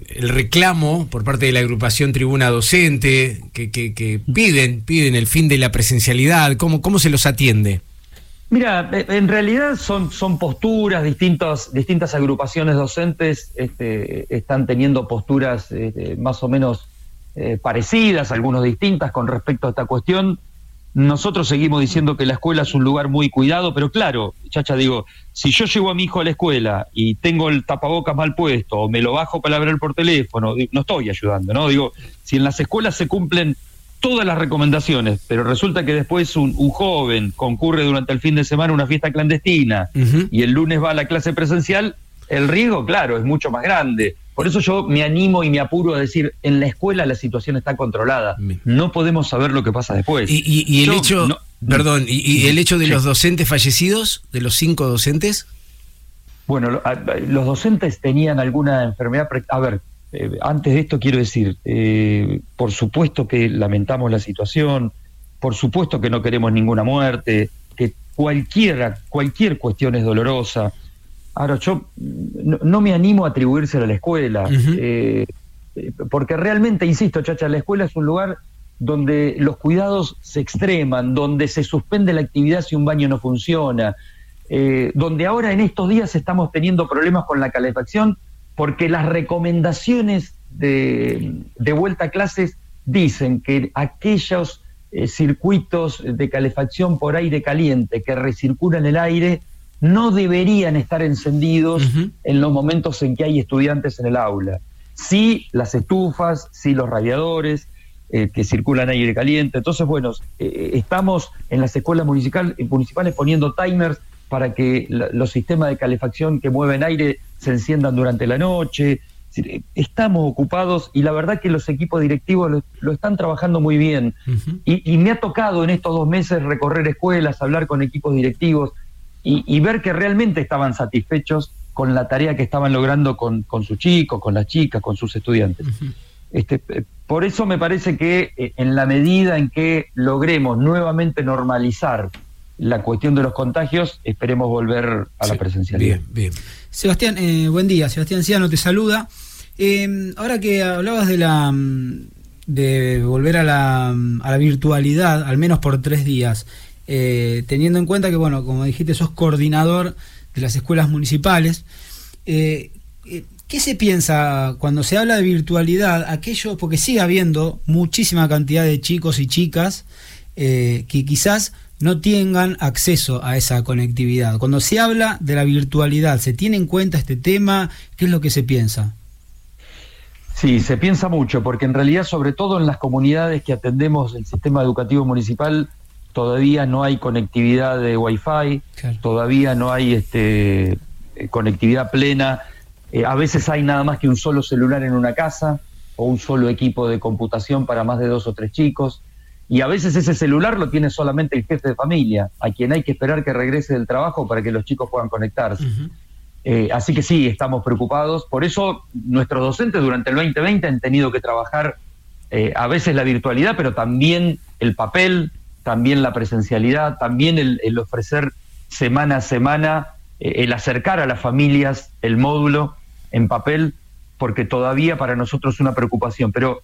el reclamo por parte de la agrupación Tribuna Docente, que, que, piden, piden el fin de la presencialidad. ¿Cómo, cómo se los atiende? Mira, eh, en realidad son, son posturas, distintas, distintas agrupaciones docentes este, están teniendo posturas este, más o menos parecidas, algunos distintas con respecto a esta cuestión. Nosotros seguimos diciendo que la escuela es un lugar muy cuidado, pero claro, chacha, digo, si yo llevo a mi hijo a la escuela y tengo el tapabocas mal puesto o me lo bajo para hablar por teléfono, no estoy ayudando, ¿no? Digo, si en las escuelas se cumplen todas las recomendaciones, pero resulta que después un, joven concurre durante el fin de semana a una fiesta clandestina y el lunes va a la clase presencial, el riesgo, claro, es mucho más grande. Por eso yo me animo y me apuro a decir, en la escuela la situación está controlada. No podemos saber lo que pasa después. ¿Y, el hecho, perdón, y, el hecho de los docentes fallecidos, de los cinco docentes? Bueno, los docentes tenían alguna enfermedad. A ver, eh, antes de esto quiero decir, eh, por supuesto que lamentamos la situación, por supuesto que no queremos ninguna muerte, que cualquiera, cualquier cuestión es dolorosa. Ahora, yo no, me animo a atribuírselo a la escuela, eh, porque realmente, insisto, Chacha, la escuela es un lugar donde los cuidados se extreman, donde se suspende la actividad si un baño no funciona, eh, donde ahora en estos días estamos teniendo problemas con la calefacción porque las recomendaciones de, vuelta a clases dicen que aquellos eh, circuitos de calefacción por aire caliente que recirculan el aire no deberían estar encendidos en los momentos en que hay estudiantes en el aula. Sí las estufas, sí los radiadores eh, que circulan aire caliente. Entonces, bueno, eh, estamos en las escuelas municipal, municipales poniendo timers para que los sistemas de calefacción que mueven aire se enciendan durante la noche. Estamos ocupados y la verdad que los equipos directivos lo, están trabajando muy bien. y, y me ha tocado en estos dos meses recorrer escuelas, hablar con equipos directivos y, ver que realmente estaban satisfechos con la tarea que estaban logrando con, con sus chicos, con las chicas, con sus estudiantes. este, eh, por eso me parece que eh, en la medida en que logremos nuevamente normalizar la cuestión de los contagios, esperemos volver a la presencialidad. Bien, bien. Sebastián, eh, buen día. Sebastián Ciano te saluda. ahora que hablabas de la de volver a la, a la virtualidad, al menos por tres días, eh, teniendo en cuenta que, bueno, como dijiste, sos coordinador de las escuelas municipales. Eh, eh, ¿Qué se piensa cuando se habla de virtualidad? Aquello, porque sigue habiendo muchísima cantidad de chicos y chicas que quizás no tengan acceso a esa conectividad. Cuando se habla de la virtualidad, ¿se tiene en cuenta este tema? ¿Qué es lo que se piensa? Sí, se piensa mucho, porque en realidad, sobre todo en las comunidades que atendemos el sistema educativo municipal, todavía no hay conectividad de Wi-Fi, todavía no hay este, eh, conectividad plena eh, a veces hay nada más que un solo celular en una casa o un solo equipo de computación para más de dos o tres chicos. Y a veces ese celular lo tiene solamente el jefe de familia, a quien hay que esperar que regrese del trabajo para que los chicos puedan conectarse. Eh, así que sí, estamos preocupados. Por eso nuestros docentes durante el 2020 han tenido que trabajar eh, a veces la virtualidad, pero también el papel, también la presencialidad, también el ofrecer semana a semana, el acercar a las familias el módulo en papel, porque todavía para nosotros es una preocupación. Pero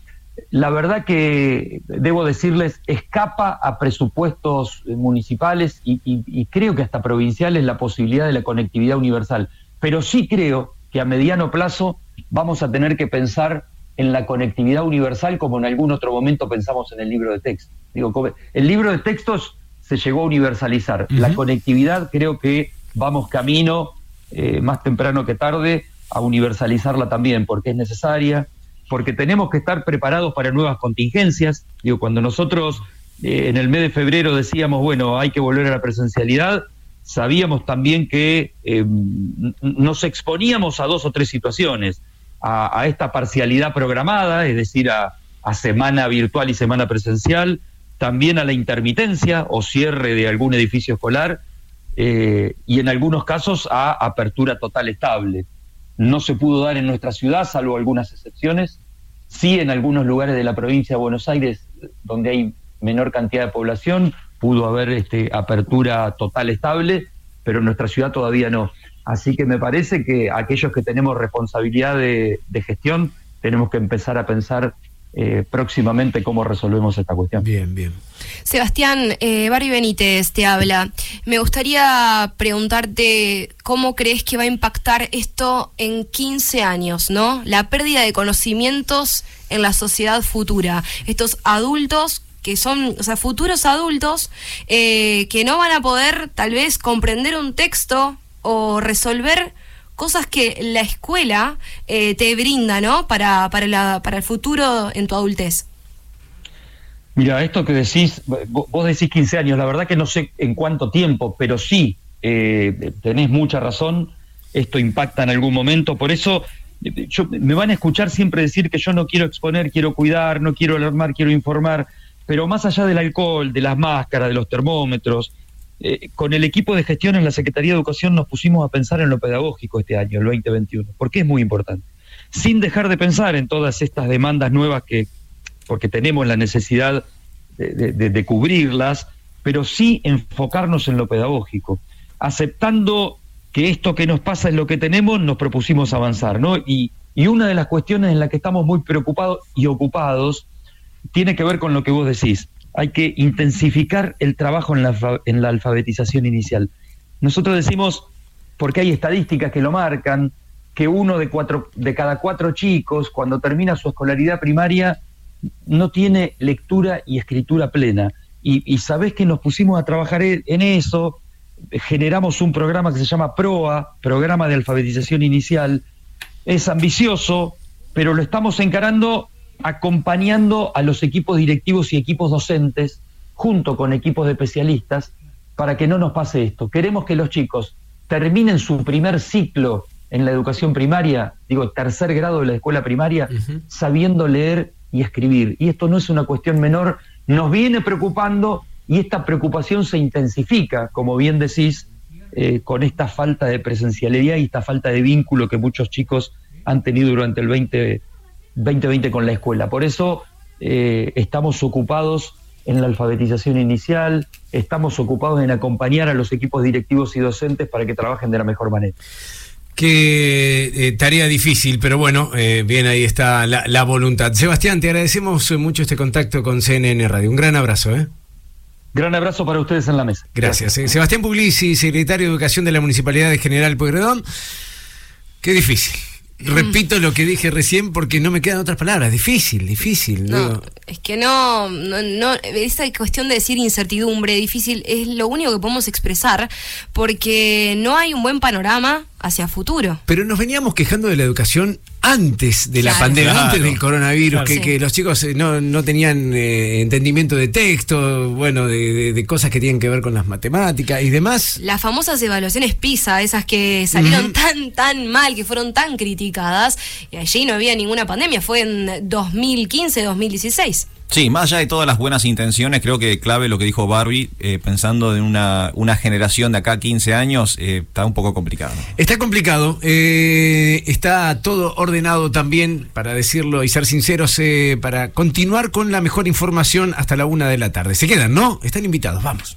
la verdad que, debo decirles, escapa a presupuestos municipales y, creo que hasta provinciales la posibilidad de la conectividad universal. Pero sí creo que a mediano plazo vamos a tener que pensar en la conectividad universal como en algún otro momento pensamos en el libro de texto. Digo, el libro de textos se llegó a universalizar. La conectividad creo que vamos camino, eh, más temprano que tarde, a universalizarla también, porque es necesaria, porque tenemos que estar preparados para nuevas contingencias. Digo, cuando nosotros eh, en el mes de febrero decíamos, bueno, hay que volver a la presencialidad, sabíamos también que eh, nos exponíamos a dos o tres situaciones, a, esta parcialidad programada, es decir, a, semana virtual y semana presencial, también a la intermitencia o cierre de algún edificio escolar, eh, y en algunos casos a apertura total estable no se pudo dar en nuestra ciudad, salvo algunas excepciones. Sí, en algunos lugares de la provincia de Buenos Aires, donde hay menor cantidad de población, pudo haber este, apertura total estable, pero en nuestra ciudad todavía no. Así que me parece que aquellos que tenemos responsabilidad de gestión tenemos que empezar a pensar eh, próximamente cómo resolvemos esta cuestión. Bien, bien. Sebastián, eh, Barry Benítez te habla. Me gustaría preguntarte cómo crees que va a impactar esto en 15 años, ¿no? La pérdida de conocimientos en la sociedad futura. Estos adultos que son, o sea, futuros adultos eh, que no van a poder tal vez comprender un texto o resolver cosas que la escuela eh, te brinda, ¿no? Para, para, para el futuro en tu adultez. Mira, esto que decís, vos decís 15 años, la verdad que no sé en cuánto tiempo, pero sí, eh, tenés mucha razón, esto impacta en algún momento, por eso yo, me van a escuchar siempre decir que yo no quiero exponer, quiero cuidar, no quiero alarmar, quiero informar, pero más allá del alcohol, de las máscaras, de los termómetros, eh, con el equipo de gestión en la Secretaría de Educación nos pusimos a pensar en lo pedagógico este año, el 2021, porque es muy importante. Sin dejar de pensar en todas estas demandas nuevas que, porque tenemos la necesidad de, cubrirlas, pero sí enfocarnos en lo pedagógico, aceptando que esto que nos pasa es lo que tenemos, nos propusimos avanzar, ¿no? Y, y una de las cuestiones en las que estamos muy preocupados y ocupados tiene que ver con lo que vos decís hay que intensificar el trabajo en la, en la alfabetización inicial. Nosotros decimos, porque hay estadísticas que lo marcan, que uno de, cuatro, de cada cuatro chicos, cuando termina su escolaridad primaria, no tiene lectura y escritura plena. Y, y sabés que nos pusimos a trabajar e, en eso, generamos un programa que se llama PROA, Programa de Alfabetización Inicial. Es ambicioso, pero lo estamos encarando acompañando a los equipos directivos y equipos docentes, junto con equipos de especialistas, para que no nos pase esto. Queremos que los chicos terminen su primer ciclo en la educación primaria, digo, tercer grado de la escuela primaria, sabiendo leer y escribir. Y esto no es una cuestión menor, nos viene preocupando y esta preocupación se intensifica, como bien decís, eh, con esta falta de presencialidad y esta falta de vínculo que muchos chicos han tenido durante el 20 2020 con la escuela. Por eso eh, estamos ocupados en la alfabetización inicial, estamos ocupados en acompañar a los equipos directivos y docentes para que trabajen de la mejor manera. Qué eh, tarea difícil, pero bueno, eh, bien ahí está la, voluntad. Sebastián, te agradecemos mucho este contacto con CNN Radio. Un gran abrazo, ¿eh? Gran abrazo para ustedes en la mesa. Gracias. Sebastián Puglisi, secretario de Educación de la Municipalidad de General Pueyrredón. Qué difícil repito lo que dije recién porque no me quedan otras palabras. Difícil, difícil. No, es que no, no, no, esa cuestión de decir incertidumbre, difícil, es lo único que podemos expresar porque no hay un buen panorama hacia futuro. Pero nos veníamos quejando de la educación antes de la pandemia, Claro. antes del coronavirus, Claro. que, Sí. que los chicos eh, no, no tenían eh, entendimiento de texto, bueno, de, de- de cosas que tienen que ver con las matemáticas y demás. Las famosas evaluaciones PISA, esas que salieron tan, tan mal, que fueron tan criticadas, y allí no había ninguna pandemia, fue en 2015, 2016. Sí, más allá de todas las buenas intenciones, creo que clave lo que dijo Barbie, eh, pensando en una, una generación de acá a 15 años, eh, está un poco complicado. Está complicado, eh, está todo ordenado también, para decirlo y ser sinceros, eh, para continuar con la mejor información hasta la una de la tarde. Se quedan, ¿no? Están invitados, vamos.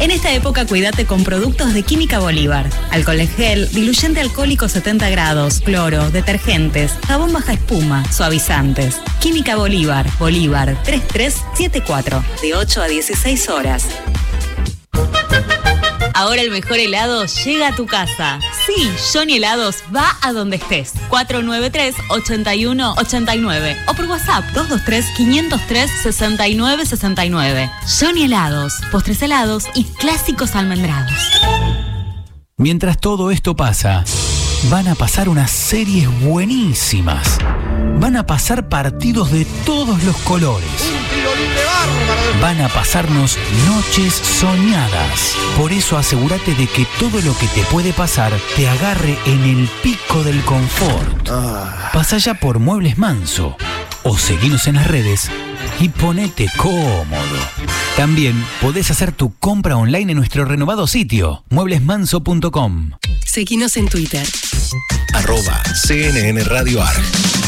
En esta época cuídate con productos de Química Bolívar. Alcohol en gel, diluyente alcohólico 70 grados, cloro, detergentes, jabón baja espuma, suavizantes. Química Bolívar, Bolívar 3374, de 8 a 16 horas. Ahora el mejor helado llega a tu casa. Sí, Johnny Helados va a donde estés. 493-8189 o por WhatsApp 223-503-6969. Johnny Helados, postres helados y clásicos almendrados. Mientras todo esto pasa, van a pasar unas series buenísimas. Van a pasar partidos de todos los colores. Van a pasarnos noches soñadas. Por eso asegúrate de que todo lo que te puede pasar te agarre en el pico del confort. Pasa ya por Muebles Manso o seguinos en las redes y ponete cómodo. También podés hacer tu compra online en nuestro renovado sitio, mueblesmanso.com. Seguinos en Twitter. Arroba CNN Radio Arg.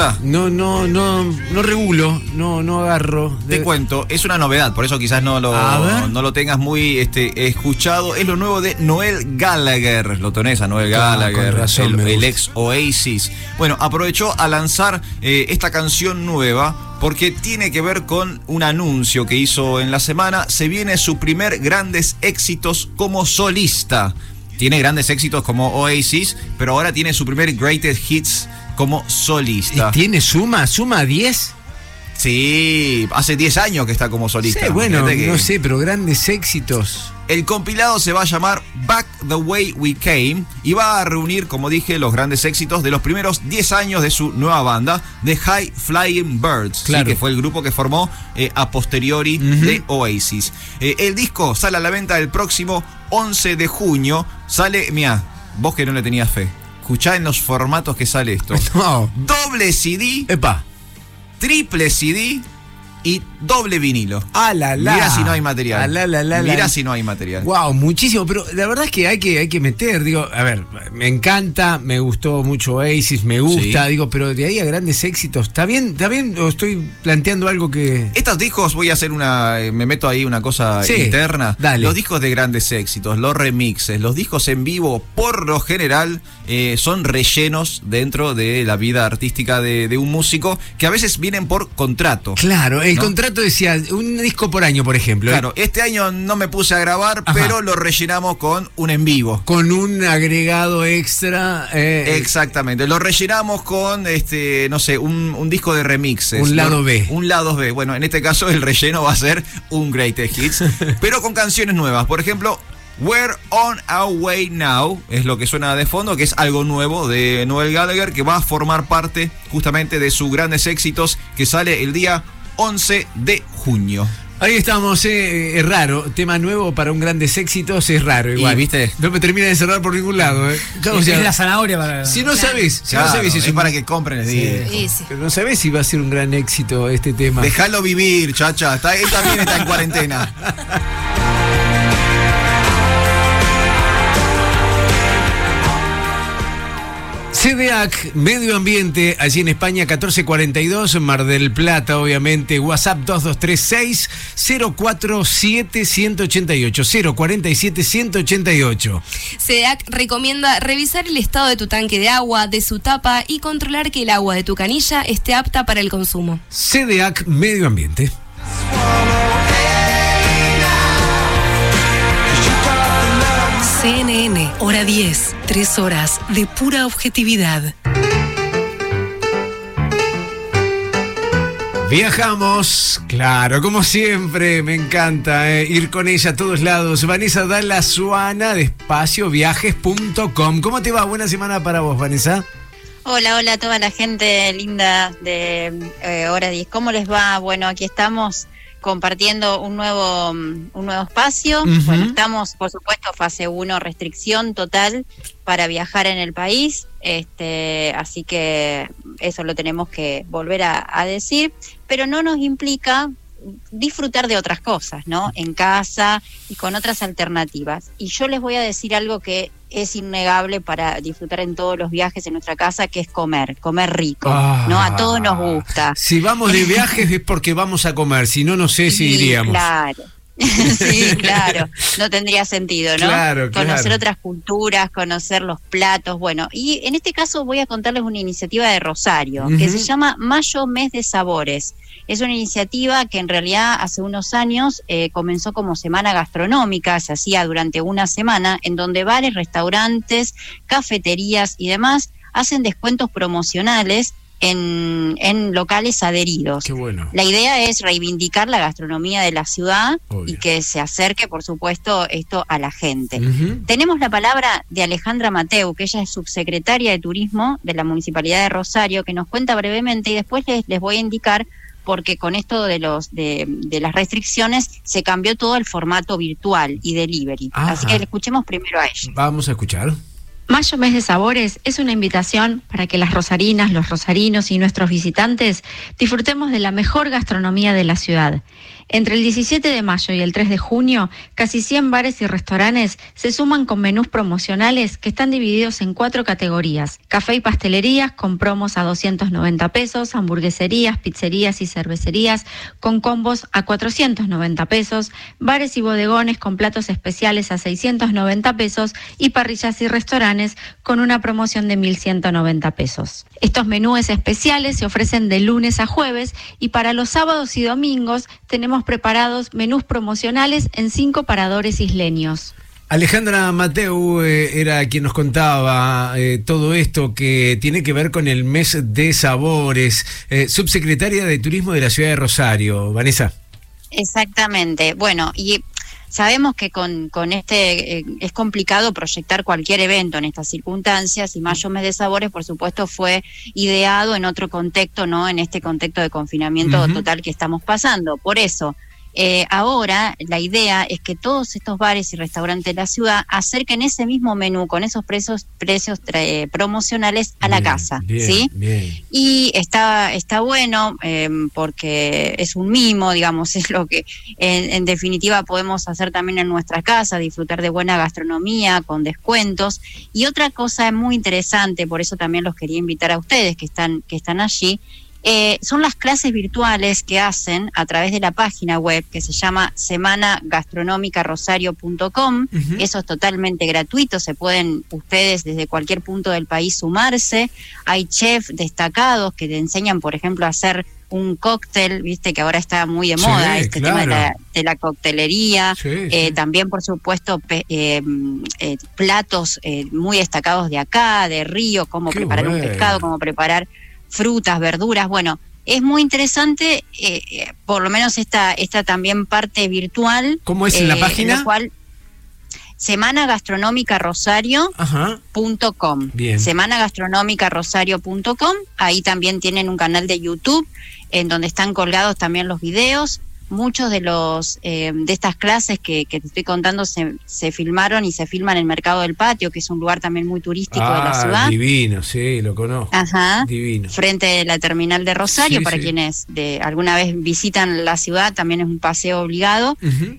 Gusta? No, no, no, no regulo, no, no agarro. Te cuento, es una novedad, por eso quizás no lo, no lo tengas muy este, escuchado. Es lo nuevo de Noel Gallagher. Lo tenés a Noel Ah, Gallagher, con razón el, ex Oasis. Bueno, aprovechó a lanzar eh, esta canción nueva porque tiene que ver con un anuncio que hizo en la semana. Se viene su primer grandes éxitos como solista. Tiene grandes éxitos como Oasis, pero ahora tiene su primer greatest hits como solista. ¿Tiene suma? ¿Suma 10? Sí, hace 10 años que está como solista. Sí, bueno, que- no sé, pero grandes éxitos. El compilado se va a llamar Back the Way We Came y va a reunir, como dije, los grandes éxitos de los primeros 10 años de su nueva banda, The High Flying Birds, ¿sí? Claro. que fue el grupo que formó eh, a posteriori de Oasis. Eh, el disco sale a la venta el próximo 11 de junio. Sale, mira, vos que no le tenías fe. Escuchá en los formatos que sale esto. Doble CD. Epa. Triple CD y doble vinilo. Ah, la, la. Mira si no hay material. Ah, la, la, la, Mira si no hay material. Wow, muchísimo, pero la verdad es que hay que, hay que meter, digo, a ver, me encanta, me gustó mucho Oasis, me gusta, Sí. digo, pero de ahí a grandes éxitos, ¿está bien? ¿Está bien? ¿O estoy planteando algo que...? Estos discos, voy a hacer una. eh, Me meto ahí una cosa Sí, interna. dale. Los discos de grandes éxitos, los remixes, los discos en vivo, por lo general, eh, son rellenos dentro de la vida artística de, de un músico que a veces vienen por contrato. Claro, el ¿no? contrato decía un disco por año, por ejemplo. ¿eh? Claro, este año no me puse a grabar, pero lo rellenamos con un en vivo. Con un agregado extra. eh, Exactamente, lo rellenamos con, este, no sé, un, un disco de remixes. Un lado B. Un lado B. Bueno, en este caso el relleno va a ser un Greatest Hits, pero con canciones nuevas. Por ejemplo, We're on our way now, es lo que suena de fondo, que es algo nuevo de Noel Gallagher, que va a formar parte justamente de sus grandes éxitos, que sale el día 11 de junio. Ahí estamos, eh, es raro. Tema nuevo para un grandes éxitos es raro igual. Y, ¿viste? No me termina de cerrar por ningún lado. Eh. Es la zanahoria para. Si no sabes, si Claro, no sabes si es, es un- para que compren el Sí. Sí, sí. Pero no sabes si va a ser un gran éxito este tema. Déjalo vivir, chacha. Está, él también está en cuarentena. CDAC, Medio Ambiente, allí en España, 1442, Mar del Plata, obviamente, WhatsApp 2236 047 188 047 188. SEDAC recomienda revisar el estado de tu tanque de agua, de su tapa y controlar que el agua de tu canilla esté apta para el consumo. CDAC, Medio Ambiente. CNN, hora 10, 3 horas de pura objetividad. Viajamos, claro, como siempre, me encanta eh, ir con ella a todos lados. Vanessa Dalla Suana de espacioviajes.com. ¿Cómo te va? Buena semana para vos, Vanessa. Hola, hola a toda la gente linda de eh, Hora 10. ¿Cómo les va? Bueno, aquí estamos compartiendo un nuevo, un nuevo espacio. Bueno, estamos, por supuesto, fase 1, restricción total para viajar en el país. Este, así que eso lo tenemos que volver a, a decir, pero no nos implica disfrutar de otras cosas, ¿no? En casa y con otras alternativas. Y yo les voy a decir algo que es innegable para disfrutar en todos los viajes en nuestra casa, que es comer, comer rico, ¿no? A todos nos gusta. Si vamos de viajes es porque vamos a comer, si no, no sé si Sí, iríamos. Claro. sí, claro. No tendría sentido, ¿no? Claro, conocer claro. otras culturas, conocer los platos. Bueno, y en este caso voy a contarles una iniciativa de Rosario que se llama Mayo Mes de Sabores. Es una iniciativa que en realidad hace unos años eh, comenzó como semana gastronómica, se hacía durante una semana, en donde bares, restaurantes, cafeterías y demás hacen descuentos promocionales en, en locales adheridos. Qué bueno. La idea es reivindicar la gastronomía de la ciudad y que se acerque, por supuesto, esto a la gente. Tenemos la palabra de Alejandra Mateu, que ella es subsecretaria de Turismo de la Municipalidad de Rosario, que nos cuenta brevemente y después les, les voy a indicar porque con esto de los de, de las restricciones se cambió todo el formato virtual y delivery. Así que escuchemos primero a ella. Vamos a escuchar. Mayo Mes de Sabores es una invitación para que las rosarinas, los rosarinos y nuestros visitantes disfrutemos de la mejor gastronomía de la ciudad. Entre el 17 de mayo y el 3 de junio, casi 100 bares y restaurantes se suman con menús promocionales que están divididos en cuatro categorías. Café y pastelerías con promos a 290 pesos, hamburgueserías, pizzerías y cervecerías con combos a 490 pesos, bares y bodegones con platos especiales a 690 pesos y parrillas y restaurantes con una promoción de 1.190 pesos. Estos menúes especiales se ofrecen de lunes a jueves y para los sábados y domingos tenemos preparados menús promocionales en cinco paradores isleños. Alejandra Mateu eh, era quien nos contaba eh, todo esto que tiene que ver con el mes de sabores. Eh, subsecretaria de Turismo de la ciudad de Rosario, Vanessa. Exactamente. Bueno, y sabemos que con, con este eh, es complicado proyectar cualquier evento en estas circunstancias y Mayo Mes de Sabores, por supuesto, fue ideado en otro contexto, no en este contexto de confinamiento total que estamos pasando. Por eso, eh, ahora la idea es que todos estos bares y restaurantes de la ciudad acerquen ese mismo menú con esos precios, precios tra- eh, promocionales a la casa, Bien, ¿sí? bien. y está está bueno eh, porque es un mimo digamos es lo que en, en definitiva podemos hacer también en nuestra casa disfrutar de buena gastronomía con descuentos y otra cosa muy interesante por eso también los quería invitar a ustedes que están que están allí eh, son las clases virtuales que hacen a través de la página web que se llama semanagastronómicarosario.com. Eso es totalmente gratuito, se pueden ustedes desde cualquier punto del país sumarse. Hay chefs destacados que te enseñan, por ejemplo, a hacer un cóctel, viste que ahora está muy de moda Sí, este tema de la, de la coctelería, Sí, Eh, sí. también por supuesto pe- eh, eh, platos muy destacados de acá, de Río, cómo Qué preparar un pescado, cómo preparar frutas, verduras, bueno. Es muy interesante, eh, eh, por lo menos esta, esta también parte virtual. ¿Cómo es en la eh, página? la cual, Semana Gastronómica Rosario Ajá. punto com. Bien. Semana Gastronómica Rosario.com. Ahí también tienen un canal de YouTube en donde están colgados también los videos. Muchos de los eh, de estas clases que, que te estoy contando se, se filmaron y se filman en el Mercado del Patio, que es un lugar también muy turístico de la Ah, ciudad. divino, sí, lo conozco. Ajá. Divino. Frente de la terminal de Rosario, Sí, para sí. quienes de alguna vez visitan la ciudad, también es un paseo obligado.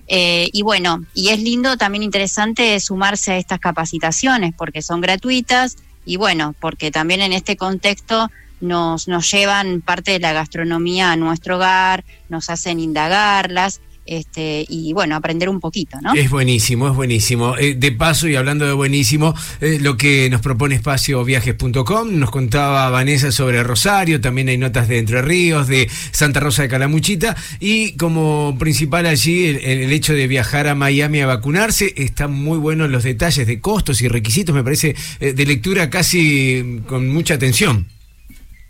Eh, y bueno, y es lindo, también interesante sumarse a estas capacitaciones porque son gratuitas y bueno, porque también en este contexto nos, nos llevan parte de la gastronomía a nuestro hogar, nos hacen indagarlas este, y bueno, aprender un poquito, ¿no? Es buenísimo, es buenísimo. Eh, de paso, y hablando de buenísimo, eh, lo que nos propone espacioviajes.com, nos contaba Vanessa sobre Rosario, también hay notas de Entre Ríos, de Santa Rosa de Calamuchita, y como principal allí el, hecho de viajar a Miami a vacunarse, están muy buenos los detalles de costos y requisitos, me parece eh, de lectura casi con mucha atención.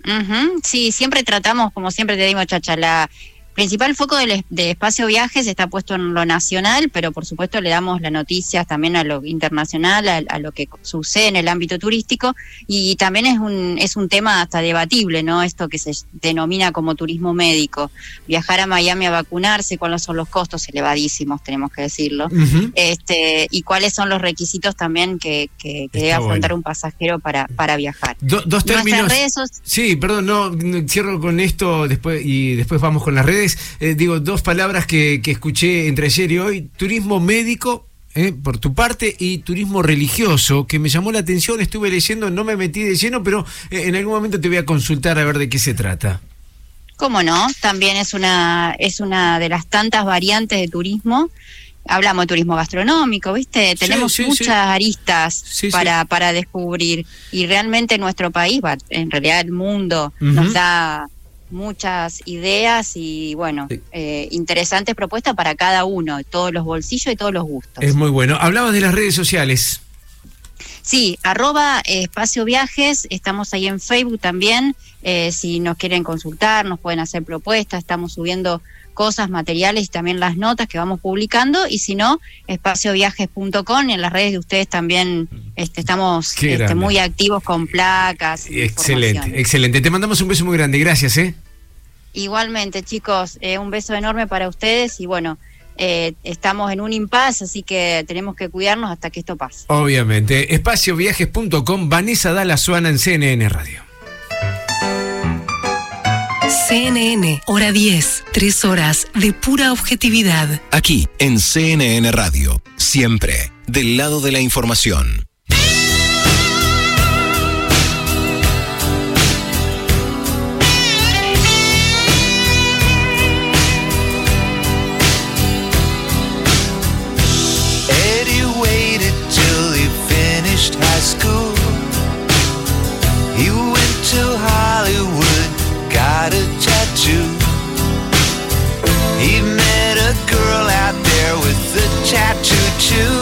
Ujú, Sí, siempre tratamos, como siempre te digo, Chacha, la principal foco del es- de Espacio Viajes está puesto en lo nacional, pero por supuesto le damos las noticias también a lo internacional, a, a lo que sucede en el ámbito turístico, y también es un, es un tema hasta debatible, ¿no? Esto que se denomina como turismo médico. Viajar a Miami a vacunarse, cuáles son los costos elevadísimos, tenemos que decirlo. Este, y cuáles son los requisitos también que, que, que debe afrontar bueno. un pasajero para, para viajar. Do- dos términos. redes Sí, perdón, no, cierro con esto después y después vamos con las redes. Eh, digo, dos palabras que, que escuché entre ayer y hoy: turismo médico. eh, por tu parte y turismo religioso que me llamó la atención estuve leyendo no me metí de lleno pero eh, en algún momento te voy a consultar a ver de qué se trata ¿Cómo no? También es una, es una de las tantas variantes de turismo. Hablamos de turismo gastronómico, ¿viste? Tenemos sí, muchas sí. aristas para, para descubrir. Y realmente nuestro país, en realidad el mundo, nos da muchas ideas y, bueno, eh, interesantes propuestas para cada uno, todos los bolsillos y todos los gustos. es muy bueno. Hablabas de las redes sociales. Sí, arroba eh, espacio viajes, estamos ahí en Facebook también, eh, si nos quieren consultar, nos pueden hacer propuestas, estamos subiendo cosas, materiales y también las notas que vamos publicando, y si no, espacioviajes.com, en las redes de ustedes también este, estamos este, muy activos con placas. excelente excelente. Te mandamos un beso muy grande. Gracias eh Igualmente, chicos, eh, un beso enorme para ustedes y bueno, eh, estamos en un impasse, así que tenemos que cuidarnos hasta que esto pase. obviamente espacioviajes.com Vanessa Dalazuana en CNN Radio CNN, hora 10, tres horas de pura objetividad. Aquí, en CNN Radio. Siempre del lado de la información. Tattoo too.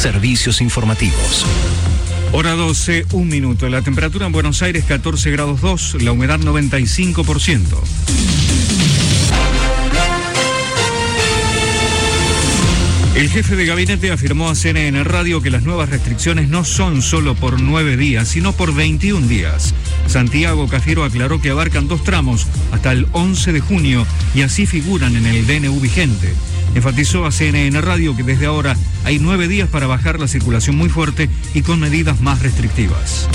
Servicios informativos. Hora 12, un minuto. La temperatura en Buenos Aires 14 grados 2, la humedad 95%. El jefe de gabinete afirmó a CNN Radio que las nuevas restricciones no son solo por nueve días, sino por 21 días. Santiago Cafiero aclaró que abarcan dos tramos hasta el 11 de junio y así figuran en el DNU vigente. Enfatizó a CNN Radio que desde ahora hay nueve días para bajar la circulación muy fuerte y con medidas más restrictivas.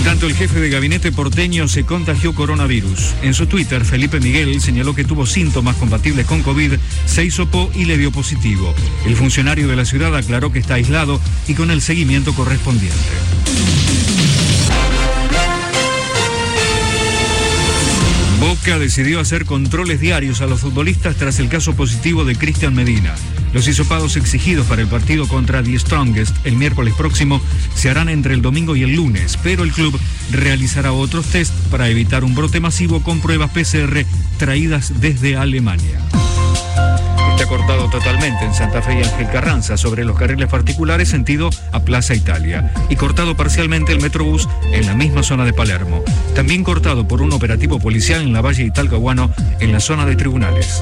En tanto, el jefe de gabinete porteño se contagió coronavirus. En su Twitter, Felipe Miguel señaló que tuvo síntomas compatibles con COVID, se hisopó y le dio positivo. El funcionario de la ciudad aclaró que está aislado y con el seguimiento correspondiente. Boca decidió hacer controles diarios a los futbolistas tras el caso positivo de Cristian Medina. Los hisopados exigidos para el partido contra The Strongest el miércoles próximo se harán entre el domingo y el lunes, pero el club realizará otros test para evitar un brote masivo con pruebas PCR traídas desde Alemania. Cortado totalmente en Santa Fe y Ángel Carranza sobre los carriles particulares sentido a Plaza Italia y cortado parcialmente el Metrobús en la misma zona de Palermo. También cortado por un operativo policial en la Valle de Talcahuano en la zona de tribunales.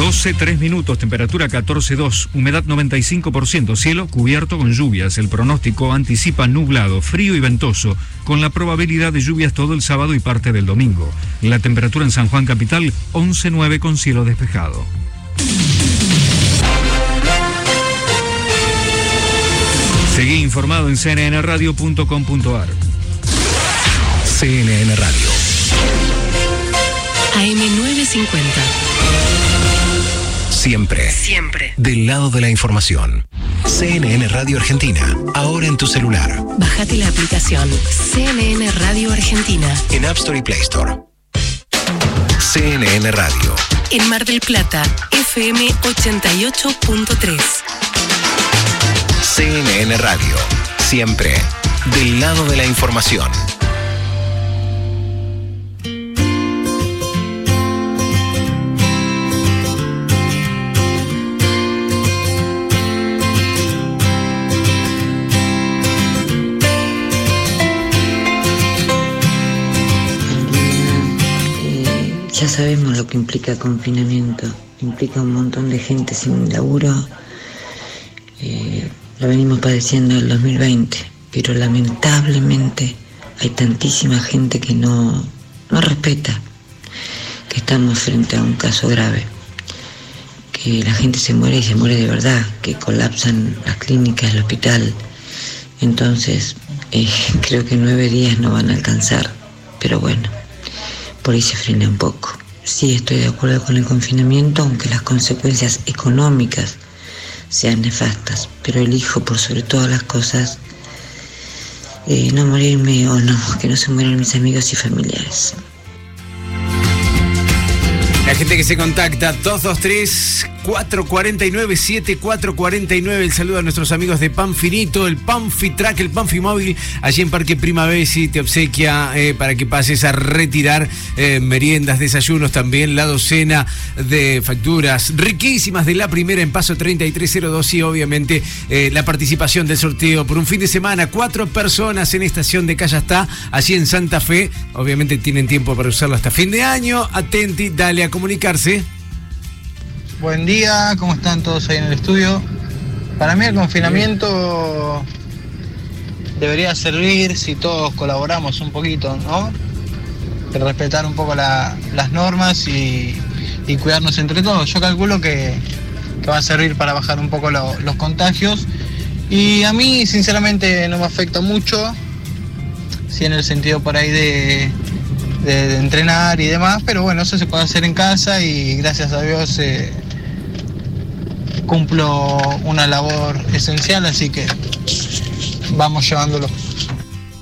12, 3 minutos, temperatura 14,2, humedad 95%, cielo cubierto con lluvias. El pronóstico anticipa nublado, frío y ventoso, con la probabilidad de lluvias todo el sábado y parte del domingo. La temperatura en San Juan Capital 11,9 con cielo despejado. Seguí informado en cnnradio.com.ar. CNN Radio. AM950. Siempre. Siempre. Del lado de la información. CNN Radio Argentina. Ahora en tu celular. Bájate la aplicación CNN Radio Argentina. En App Store y Play Store. CNN Radio. En Mar del Plata, FM 88.3. CNN Radio. Siempre. Del lado de la información. Ya sabemos lo que implica confinamiento, implica un montón de gente sin laburo. Eh, lo venimos padeciendo en el 2020, pero lamentablemente hay tantísima gente que no, no respeta que estamos frente a un caso grave, que la gente se muere y se muere de verdad, que colapsan las clínicas, el hospital. Entonces, eh, creo que nueve días no van a alcanzar, pero bueno por ahí se frena un poco. Sí, estoy de acuerdo con el confinamiento, aunque las consecuencias económicas sean nefastas, pero elijo por sobre todas las cosas eh, no morirme o no, que no se mueran mis amigos y familiares. La gente que se contacta, 223 449 7449 El saludo a nuestros amigos de Panfinito, el Panfitrack, el Panfimóvil, allí en Parque Primavesi, te obsequia eh, para que pases a retirar eh, meriendas, desayunos también, la docena de facturas riquísimas de la primera en paso 3302 y obviamente eh, la participación del sorteo por un fin de semana. Cuatro personas en estación de Calle está, allí en Santa Fe. Obviamente tienen tiempo para usarlo hasta fin de año. Atenti, dale a comunicarse. Buen día, ¿cómo están todos ahí en el estudio? Para mí el confinamiento debería servir si todos colaboramos un poquito, ¿no? De respetar un poco la- las normas y, cuidarnos entre todos. Yo calculo que, va a servir para bajar un poco lo- los contagios. Y a mí, sinceramente, no me afecta mucho. Sí, en el sentido por ahí de entrenar y demás, pero bueno, eso se puede hacer en casa y gracias a Dios eh, cumplo una labor esencial, así que vamos llevándolo.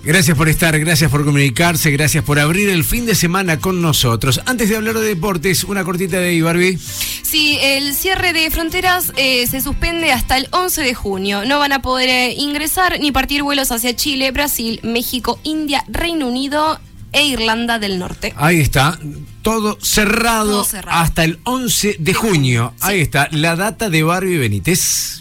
Gracias por estar, gracias por comunicarse, gracias por abrir el fin de semana con nosotros. Antes de hablar de deportes, una cortita de Barbie. Sí, el cierre de fronteras eh, se suspende hasta el 11 de junio. No van a poder eh, ingresar ni partir vuelos hacia Chile, Brasil, México, India, Reino Unido e Irlanda del Norte. Ahí está, todo cerrado, Todo cerrado. hasta el 11 de junio. Ahí está, la data de Barbie Benítez.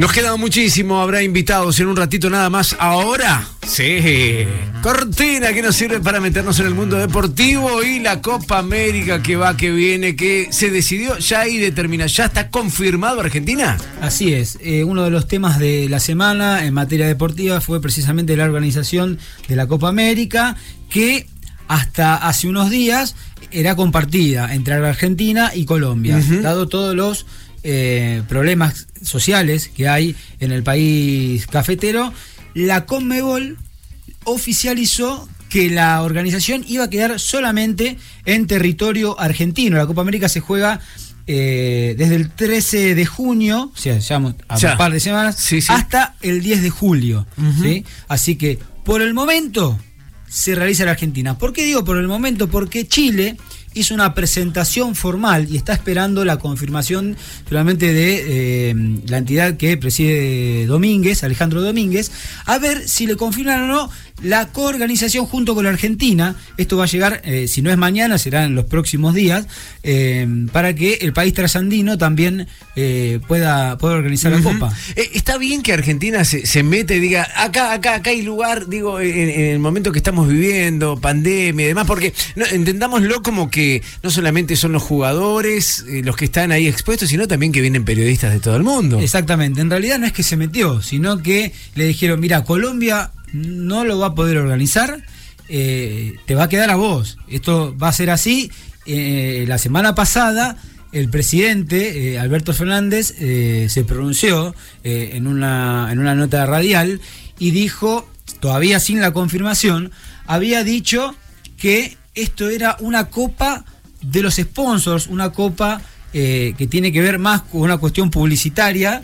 Nos queda muchísimo, habrá invitados en un ratito nada más. Ahora, sí, cortina que nos sirve para meternos en el mundo deportivo y la Copa América que va, que viene, que se decidió ya y determina, ya está confirmado Argentina. Así es, eh, uno de los temas de la semana en materia deportiva fue precisamente la organización de la Copa América, que hasta hace unos días era compartida entre Argentina y Colombia, dado todos los eh, problemas sociales que hay en el país cafetero, la Conmebol oficializó que la organización iba a quedar solamente en territorio argentino. La Copa América se juega eh, desde el 13 de junio, o sea, ya a Ya. un par de semanas, hasta el 10 de julio. ¿sí? Así que, por el momento, se realiza en Argentina. ¿Por qué digo por el momento? Porque Chile hizo una presentación formal y está esperando la confirmación finalmente de eh, la entidad que preside Domínguez, Alejandro Domínguez, a ver si le confirman o no la coorganización junto con la Argentina. Esto va a llegar, eh, si no es mañana, será en los próximos días, eh, para que el país trasandino también pueda, pueda organizar la. Copa. Está bien que Argentina se, se mete y diga, acá, acá, acá hay lugar, digo, en, en el momento que estamos viviendo, pandemia y demás, porque no, entendámoslo como que no solamente son los jugadores eh, los que están ahí expuestos, sino también que vienen periodistas de todo el mundo. Exactamente, en realidad no es que se metió, sino que le dijeron, mira, Colombia no lo va a poder organizar, eh, te va a quedar a vos, esto va a ser así. Eh, la semana pasada el presidente, Alberto Fernández, se pronunció en, una, en una nota radial y dijo, todavía sin la confirmación, había dicho que esto era una copa de los sponsors, una copa eh, que tiene que ver más con una cuestión publicitaria,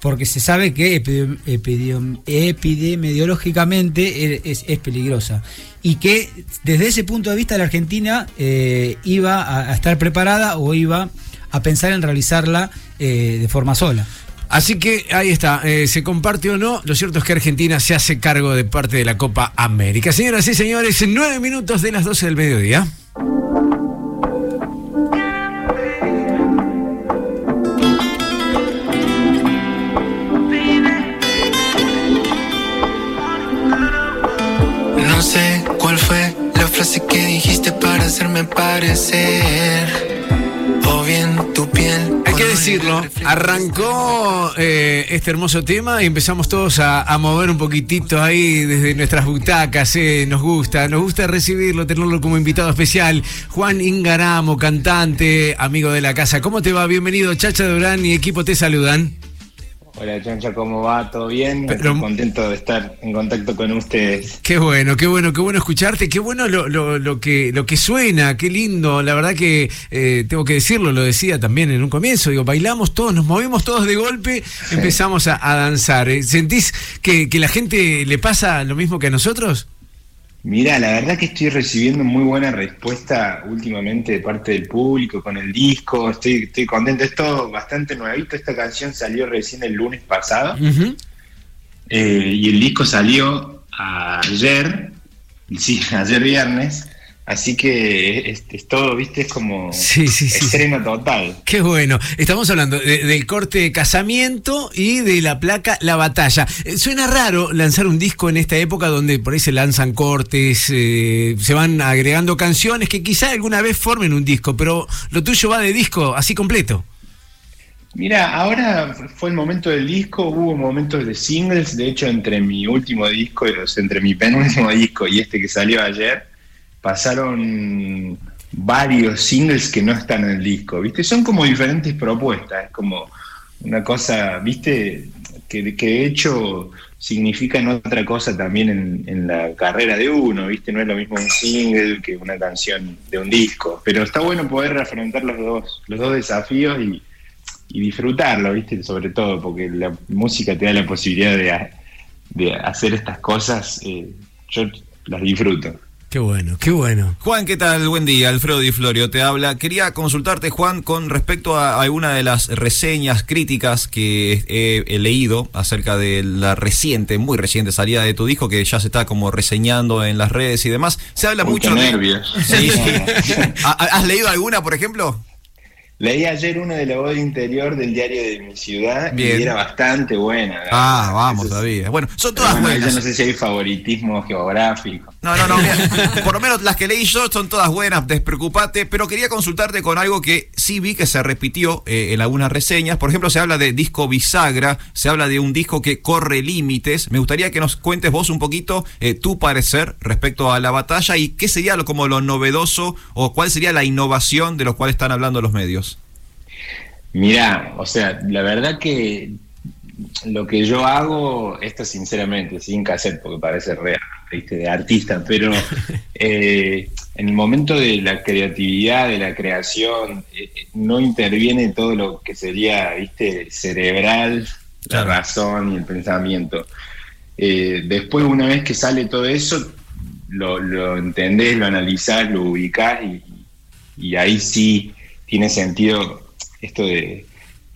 porque se sabe que epidem- epidem- epidemiológicamente er- es, es peligrosa. Y que desde ese punto de vista la Argentina eh, iba a, a estar preparada o iba a pensar en realizarla eh, de forma sola. Así que ahí está, eh, se comparte o no, lo cierto es que Argentina se hace cargo de parte de la Copa América. Señoras y señores, nueve minutos de las 12 del mediodía. No sé cuál fue la frase que dijiste para hacerme parecer. O bien tu piel. Hay que decirlo, arrancó eh, este hermoso tema y empezamos todos a, a mover un poquitito ahí desde nuestras butacas. eh, nos gusta, nos gusta recibirlo, tenerlo como invitado especial. Juan Ingaramo, cantante, amigo de la casa. ¿Cómo te va? Bienvenido, Chacha Durán y equipo te saludan. Hola Chancha, ¿cómo va? ¿Todo bien? Pero- Estoy contento de estar en contacto con ustedes. Qué bueno, qué bueno, qué bueno escucharte, qué bueno lo, lo, lo que, lo que suena, qué lindo. La verdad que eh, tengo que decirlo, lo decía también en un comienzo, digo, bailamos todos, nos movimos todos de golpe, empezamos a, a danzar. Eh, ¿Sentís que, que la gente le pasa lo mismo que a nosotros? Mira, la verdad que estoy recibiendo muy buena respuesta últimamente de parte del público con el disco. Estoy, estoy contento, es todo bastante nuevito. Esta canción salió recién el lunes pasado eh, y el disco salió ayer, sí, ayer viernes. Así que es, es todo, viste, es como Sí, sí, sí. estreno total. Qué bueno. Estamos hablando de- del corte casamiento y de la placa La Batalla. Eh, Suena raro lanzar un disco en esta época donde por ahí se lanzan cortes, eh, se van agregando canciones que quizá alguna vez formen un disco, pero lo tuyo va de disco así completo. Mira, ahora fue el momento del disco, hubo momentos de singles, de hecho entre mi último disco, y los- entre mi penúltimo disco y este que salió ayer, pasaron varios singles que no están en el disco, ¿viste? Son como diferentes propuestas, es como una cosa, ¿viste? Que, de hecho significan otra cosa también en, la carrera de uno, ¿viste? No es lo mismo un single que una canción de un disco, pero está bueno poder afrontar los dos, los dos desafíos y disfrutarlo, ¿viste? Sobre todo, porque la música te da la posibilidad de, de hacer estas cosas, eh, yo las disfruto. Qué bueno, qué bueno. Juan, ¿qué tal? Buen día, Alfredo Di Florio te habla. Quería consultarte, Juan, con respecto a alguna de las reseñas críticas que he, leído acerca de la reciente, muy reciente salida de tu disco, que ya se está como reseñando en las redes y demás. Se habla mucho de... nervios. Sí, sí. ¿Has leído alguna, por ejemplo? Leí ayer una de la voz interior del diario de mi ciudad y era bastante buena. Ah, vamos, David. Bueno, son todas buenas. Yo no sé si hay favoritismo geográfico. No, no, no. por lo menos las que leí yo son todas buenas, despreocupate. Pero quería consultarte con algo que sí vi que se repitió eh, en algunas reseñas. Por ejemplo, se habla de disco bisagra, se habla de un disco que corre límites. Me gustaría que nos cuentes vos un poquito eh, tu parecer respecto a la batalla y qué sería lo, como lo novedoso o cuál sería la innovación de lo cual están hablando los medios. Mirá, o sea, la verdad que lo que yo hago, esto sinceramente, sin cassette, porque parece real, ¿viste? de artista, pero eh, en el momento de la creatividad, de la creación, eh, no interviene todo lo que sería, viste, cerebral, la razón y el pensamiento. Eh, después, una vez que sale todo eso, lo, lo entendés, lo analizás, lo ubicás y, y ahí sí tiene sentido esto de,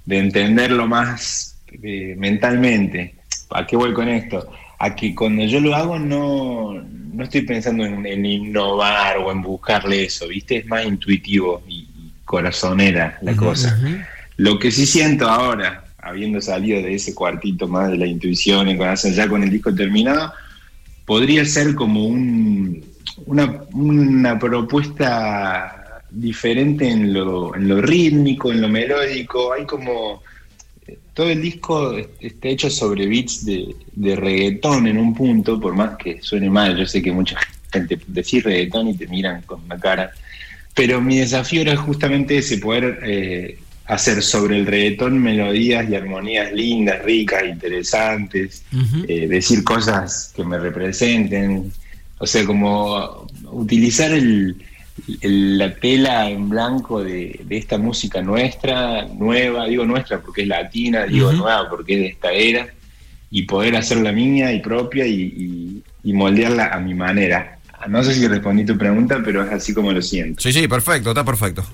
entenderlo más eh, mentalmente. ¿A qué voy con esto? A que cuando yo lo hago no, no estoy pensando en, innovar o en buscarle eso, ¿viste? Es más intuitivo y, corazonera la cosa. Lo que sí siento ahora, habiendo salido de ese cuartito más de la intuición y con, ya con el disco terminado, podría ser como un, una, una propuesta diferente en lo, en lo rítmico, en lo melódico. Hay como. Todo el disco está hecho sobre beats de, de reggaetón en un punto, por más que suene mal. Yo sé que mucha gente decir reggaetón y te miran con la cara. Pero mi desafío era justamente ese, poder eh, hacer sobre el reggaetón melodías y armonías lindas, ricas, interesantes, eh, decir cosas que me representen. O sea, como utilizar el, la tela en blanco de, esta música nuestra, nueva, digo nuestra porque es latina, digo nueva porque es de esta era, y poder hacerla mía y propia y, y, moldearla a mi manera. No sé si respondí tu pregunta, pero es así como lo siento. Sí, sí, perfecto, está perfecto.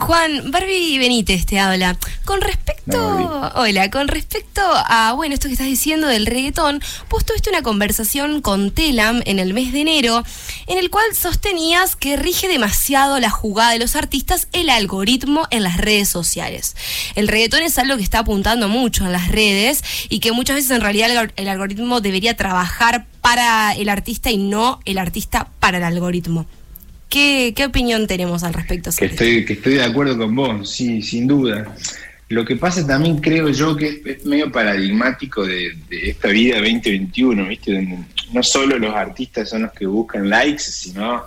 Juan, Barbie Benítez te habla. Con respecto, hola, con respecto a, bueno, esto que estás diciendo del reggaetón, vos tuviste una conversación con Telam en el mes de enero, en el cual sostenías que rige demasiado la jugada de los artistas el algoritmo en las redes sociales. El reggaetón es algo que está apuntando mucho en las redes y que muchas veces en realidad el algoritmo debería trabajar para el artista y no el artista para el algoritmo. ¿Qué, opinión tenemos al respecto? Que estoy, que estoy de acuerdo con vos, sí, sin duda. Lo que pasa también creo yo que es, medio paradigmático de, esta vida 2021, ¿viste? Donde no solo los artistas son los que buscan likes, sino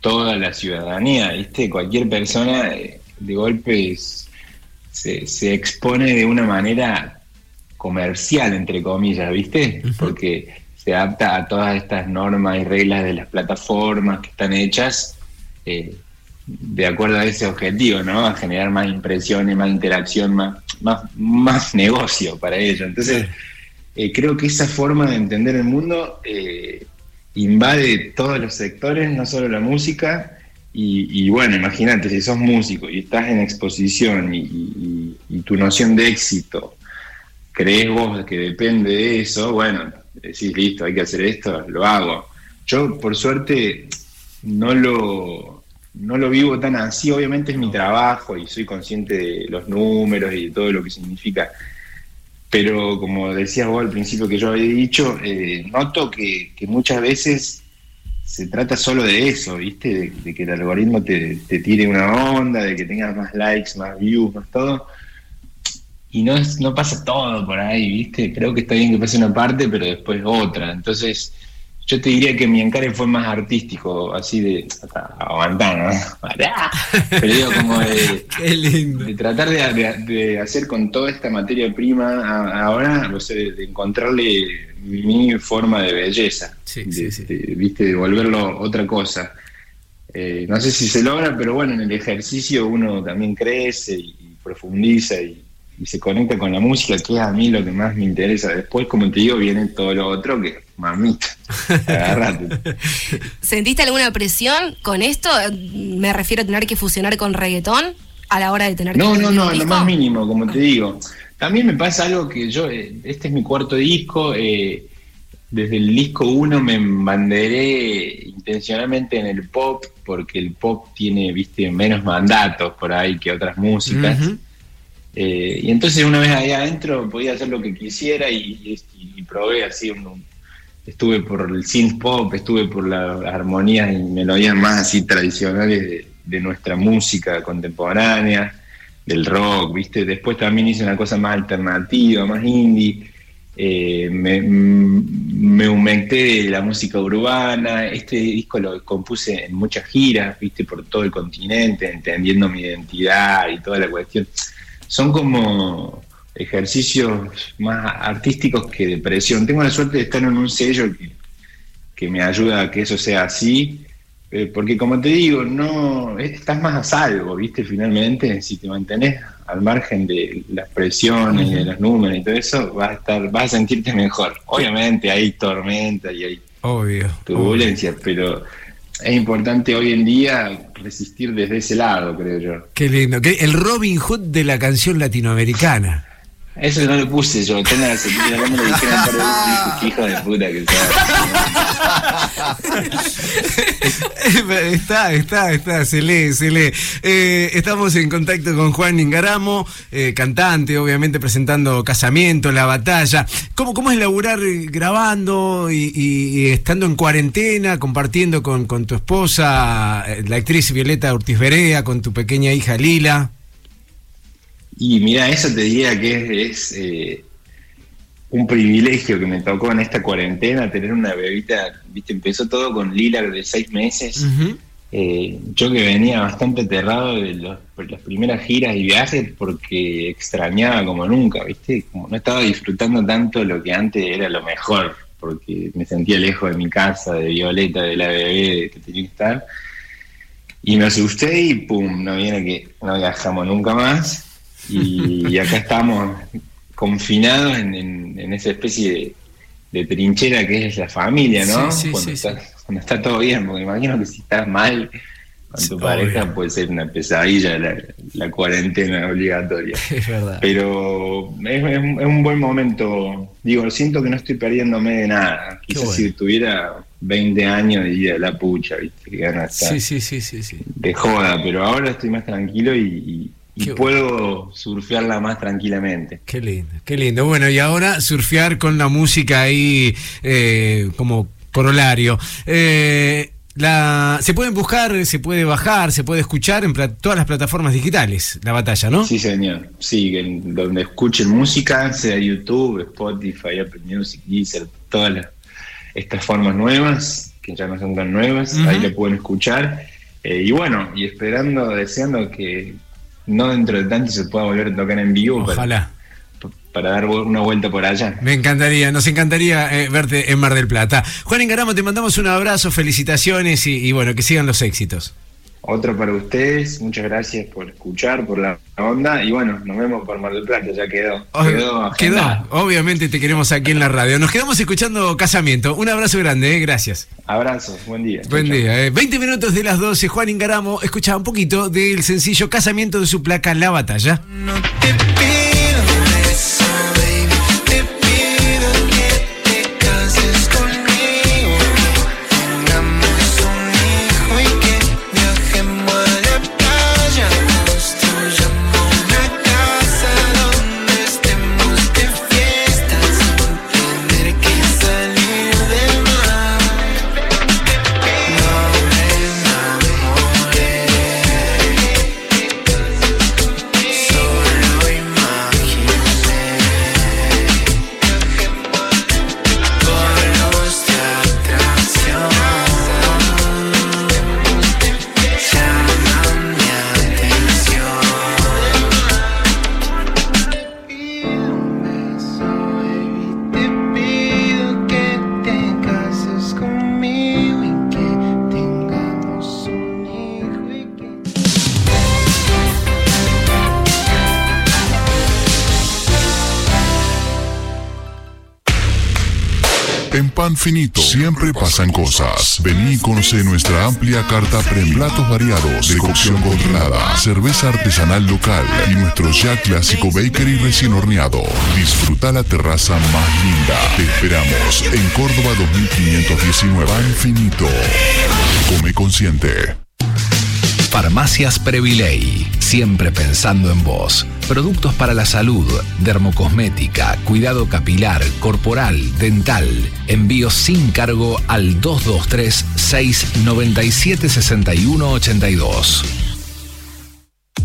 toda la ciudadanía, ¿viste? Cualquier persona eh, de golpe se, se expone de una manera comercial, entre comillas, ¿viste? Porque se adapta a todas estas normas y reglas de las plataformas que están hechas eh, de acuerdo a ese objetivo, ¿no? A generar más impresiones, más interacción, más, más, más negocio para ello. Entonces, eh, creo que esa forma de entender el mundo eh, invade todos los sectores, no solo la música. Y, bueno, imagínate, si sos músico y estás en exposición y, y tu noción de éxito, crees vos que depende de eso, bueno, decís, listo, hay que hacer esto, lo hago. Yo, por suerte, no lo, no lo vivo tan así, obviamente es mi trabajo y soy consciente de los números y de todo lo que significa. Pero como decías vos al principio que yo había dicho, eh, noto que, muchas veces se trata solo de eso, ¿viste? De, que el algoritmo te, te, tire una onda, de que tengas más likes, más views, más todo y no, es, no pasa todo por ahí, ¿viste? Creo que está bien que pase una parte, pero después otra. Entonces, yo te diría que mi encare fue más artístico, así de aguantar, ¿no? Pero digo, como de, tratar de, hacer con toda esta materia prima, ahora, no sé, de encontrarle mi forma de belleza, ¿viste? De volverlo otra cosa. Eh, no sé si se logra, pero bueno, en el ejercicio uno también crece y profundiza y, y se conecta con la música, que es a mí lo que más me interesa. Después, como te digo, viene todo lo otro que, mamita, agárrate. ¿Sentiste alguna presión con esto? Me refiero a tener que fusionar con reggaetón a la hora de tener No, que no, no, un lo más mínimo, como te digo. También me pasa algo que yo, eh, este es mi cuarto disco, eh, desde el disco 1 me embanderé intencionalmente en el pop, porque el pop tiene, viste, menos mandatos por ahí que otras músicas. Ujú. Eh, y entonces una vez ahí adentro podía hacer lo que quisiera y, probé así estuve por el synth pop, estuve por las armonías y melodías más así tradicionales de, nuestra música contemporánea, del rock, ¿viste? Después también hice una cosa más alternativa, más indie. eh, me, me humecté de la música urbana. Este disco lo compuse en muchas giras, ¿viste? Por todo el continente, entendiendo mi identidad y toda la cuestión. Son como ejercicios más artísticos que de presión. Tengo la suerte de estar en un sello que, que me ayuda a que eso sea así, eh, porque como te digo, no estás más a salvo, ¿viste? Finalmente, si te mantenés al margen de las presiones, de los números y todo eso, vas a estar, vas a sentirte mejor. Obviamente hay tormenta y hay Obvio. turbulencias, pero es importante hoy en día resistir desde ese lado, creo yo. Qué lindo. El Robin Hood de la canción latinoamericana. Eso no lo puse yo, tengo la sentida, no me lo dijeron hijo de puta que está, está, está, se lee, se lee. Eh, estamos en contacto con Juan Ingaramo, eh, cantante, obviamente presentando Casamiento, La Batalla. ¿Cómo, cómo es laburar eh, grabando y, estando en cuarentena, compartiendo con, con tu esposa, la actriz Violeta Ortiz Berea, con tu pequeña hija Lila? Y mira, eso te diría que es, un privilegio que me tocó en esta cuarentena, tener una bebita, viste, empezó todo con Lila de seis meses. Eh, yo que venía bastante aterrado de los- por las primeras giras y viajes porque extrañaba como nunca, ¿viste? Como no estaba disfrutando tanto lo que antes era lo mejor, porque me sentía lejos de mi casa, de Violeta, de la bebé que tenía que estar. Y me asusté y pum, no viene que no viajamos nunca más. Y, y acá estamos confinados en, en- en esa especie de, de trinchera que es la familia, ¿no? Sí, sí, cuando, sí, está, cuando está todo bien, porque imagino que si estás mal con tu pareja puede ser una pesadilla la, la cuarentena obligatoria. Es verdad. Pero es, es un- es un buen momento. Digo, siento que no estoy perdiéndome de nada. Quizás bueno. si tuviera 20 años diría la pucha, ¿viste? Que gana Sí, sí, sí, sí, sí. de joda, pero ahora estoy más tranquilo y, y- y Qué puedo surfearla más tranquilamente. Qué lindo, qué lindo. Bueno, y ahora surfear con la música ahí eh, como corolario. Eh, la, se pueden buscar, se puede bajar, se puede escuchar en todas las plataformas digitales, la batalla, ¿no? Sí, señor. Sí, en donde escuchen música, sea YouTube, Spotify, Apple Music, Deezer, todas las- estas formas nuevas, que ya no son tan nuevas, ahí la pueden escuchar. Eh, y bueno, y esperando, deseando que no dentro de tanto se pueda volver a tocar en vivo Ojalá. para dar una vuelta por allá. Me encantaría, nos encantaría eh, verte en Mar del Plata. Juan Engaramo, te mandamos un abrazo, felicitaciones y, y bueno, que sigan los éxitos. Otro para ustedes, muchas gracias por escuchar, por la onda y bueno, nos vemos por Mar del Plata, ya quedó. Quedó, obviamente te queremos aquí en la radio. Nos quedamos escuchando Casamiento. Un abrazo grande, eh, gracias. Abrazos, buen día. Buen día. eh. 20 minutos de las 12, Juan Ingaramo escuchaba un poquito del sencillo Casamiento de su placa La Batalla. Eso, En Pan Finito siempre pasan cosas. Vení y conoce nuestra amplia carta premium. Platos variados de cocción controlada, cerveza artesanal local y nuestro ya clásico bakery recién horneado. Disfruta la terraza más linda. Te esperamos en Córdoba 2519. Pan Finito. Come consciente. Farmacias Previley, siempre pensando en vos. Productos para la salud, dermocosmética, cuidado capilar, corporal, dental. Envío sin cargo al 223 697 6182.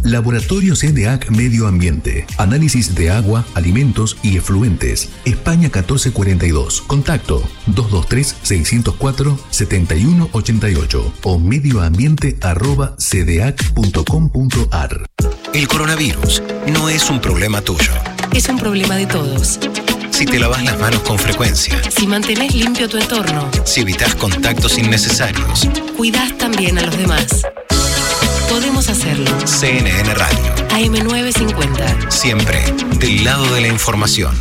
Laboratorio CDAC Medio Ambiente. Análisis de agua, alimentos y efluentes. España 1442. Contacto 223-604-7188 o medioambiente.cdac.com.ar. El coronavirus no es un problema tuyo. Es un problema de todos. Si te lavas las manos con frecuencia, Si mantenés limpio tu entorno, si evitas contactos innecesarios, cuidás también a los demás. Podemos hacerlo. CNN Radio, AM950. siempre del lado de la información.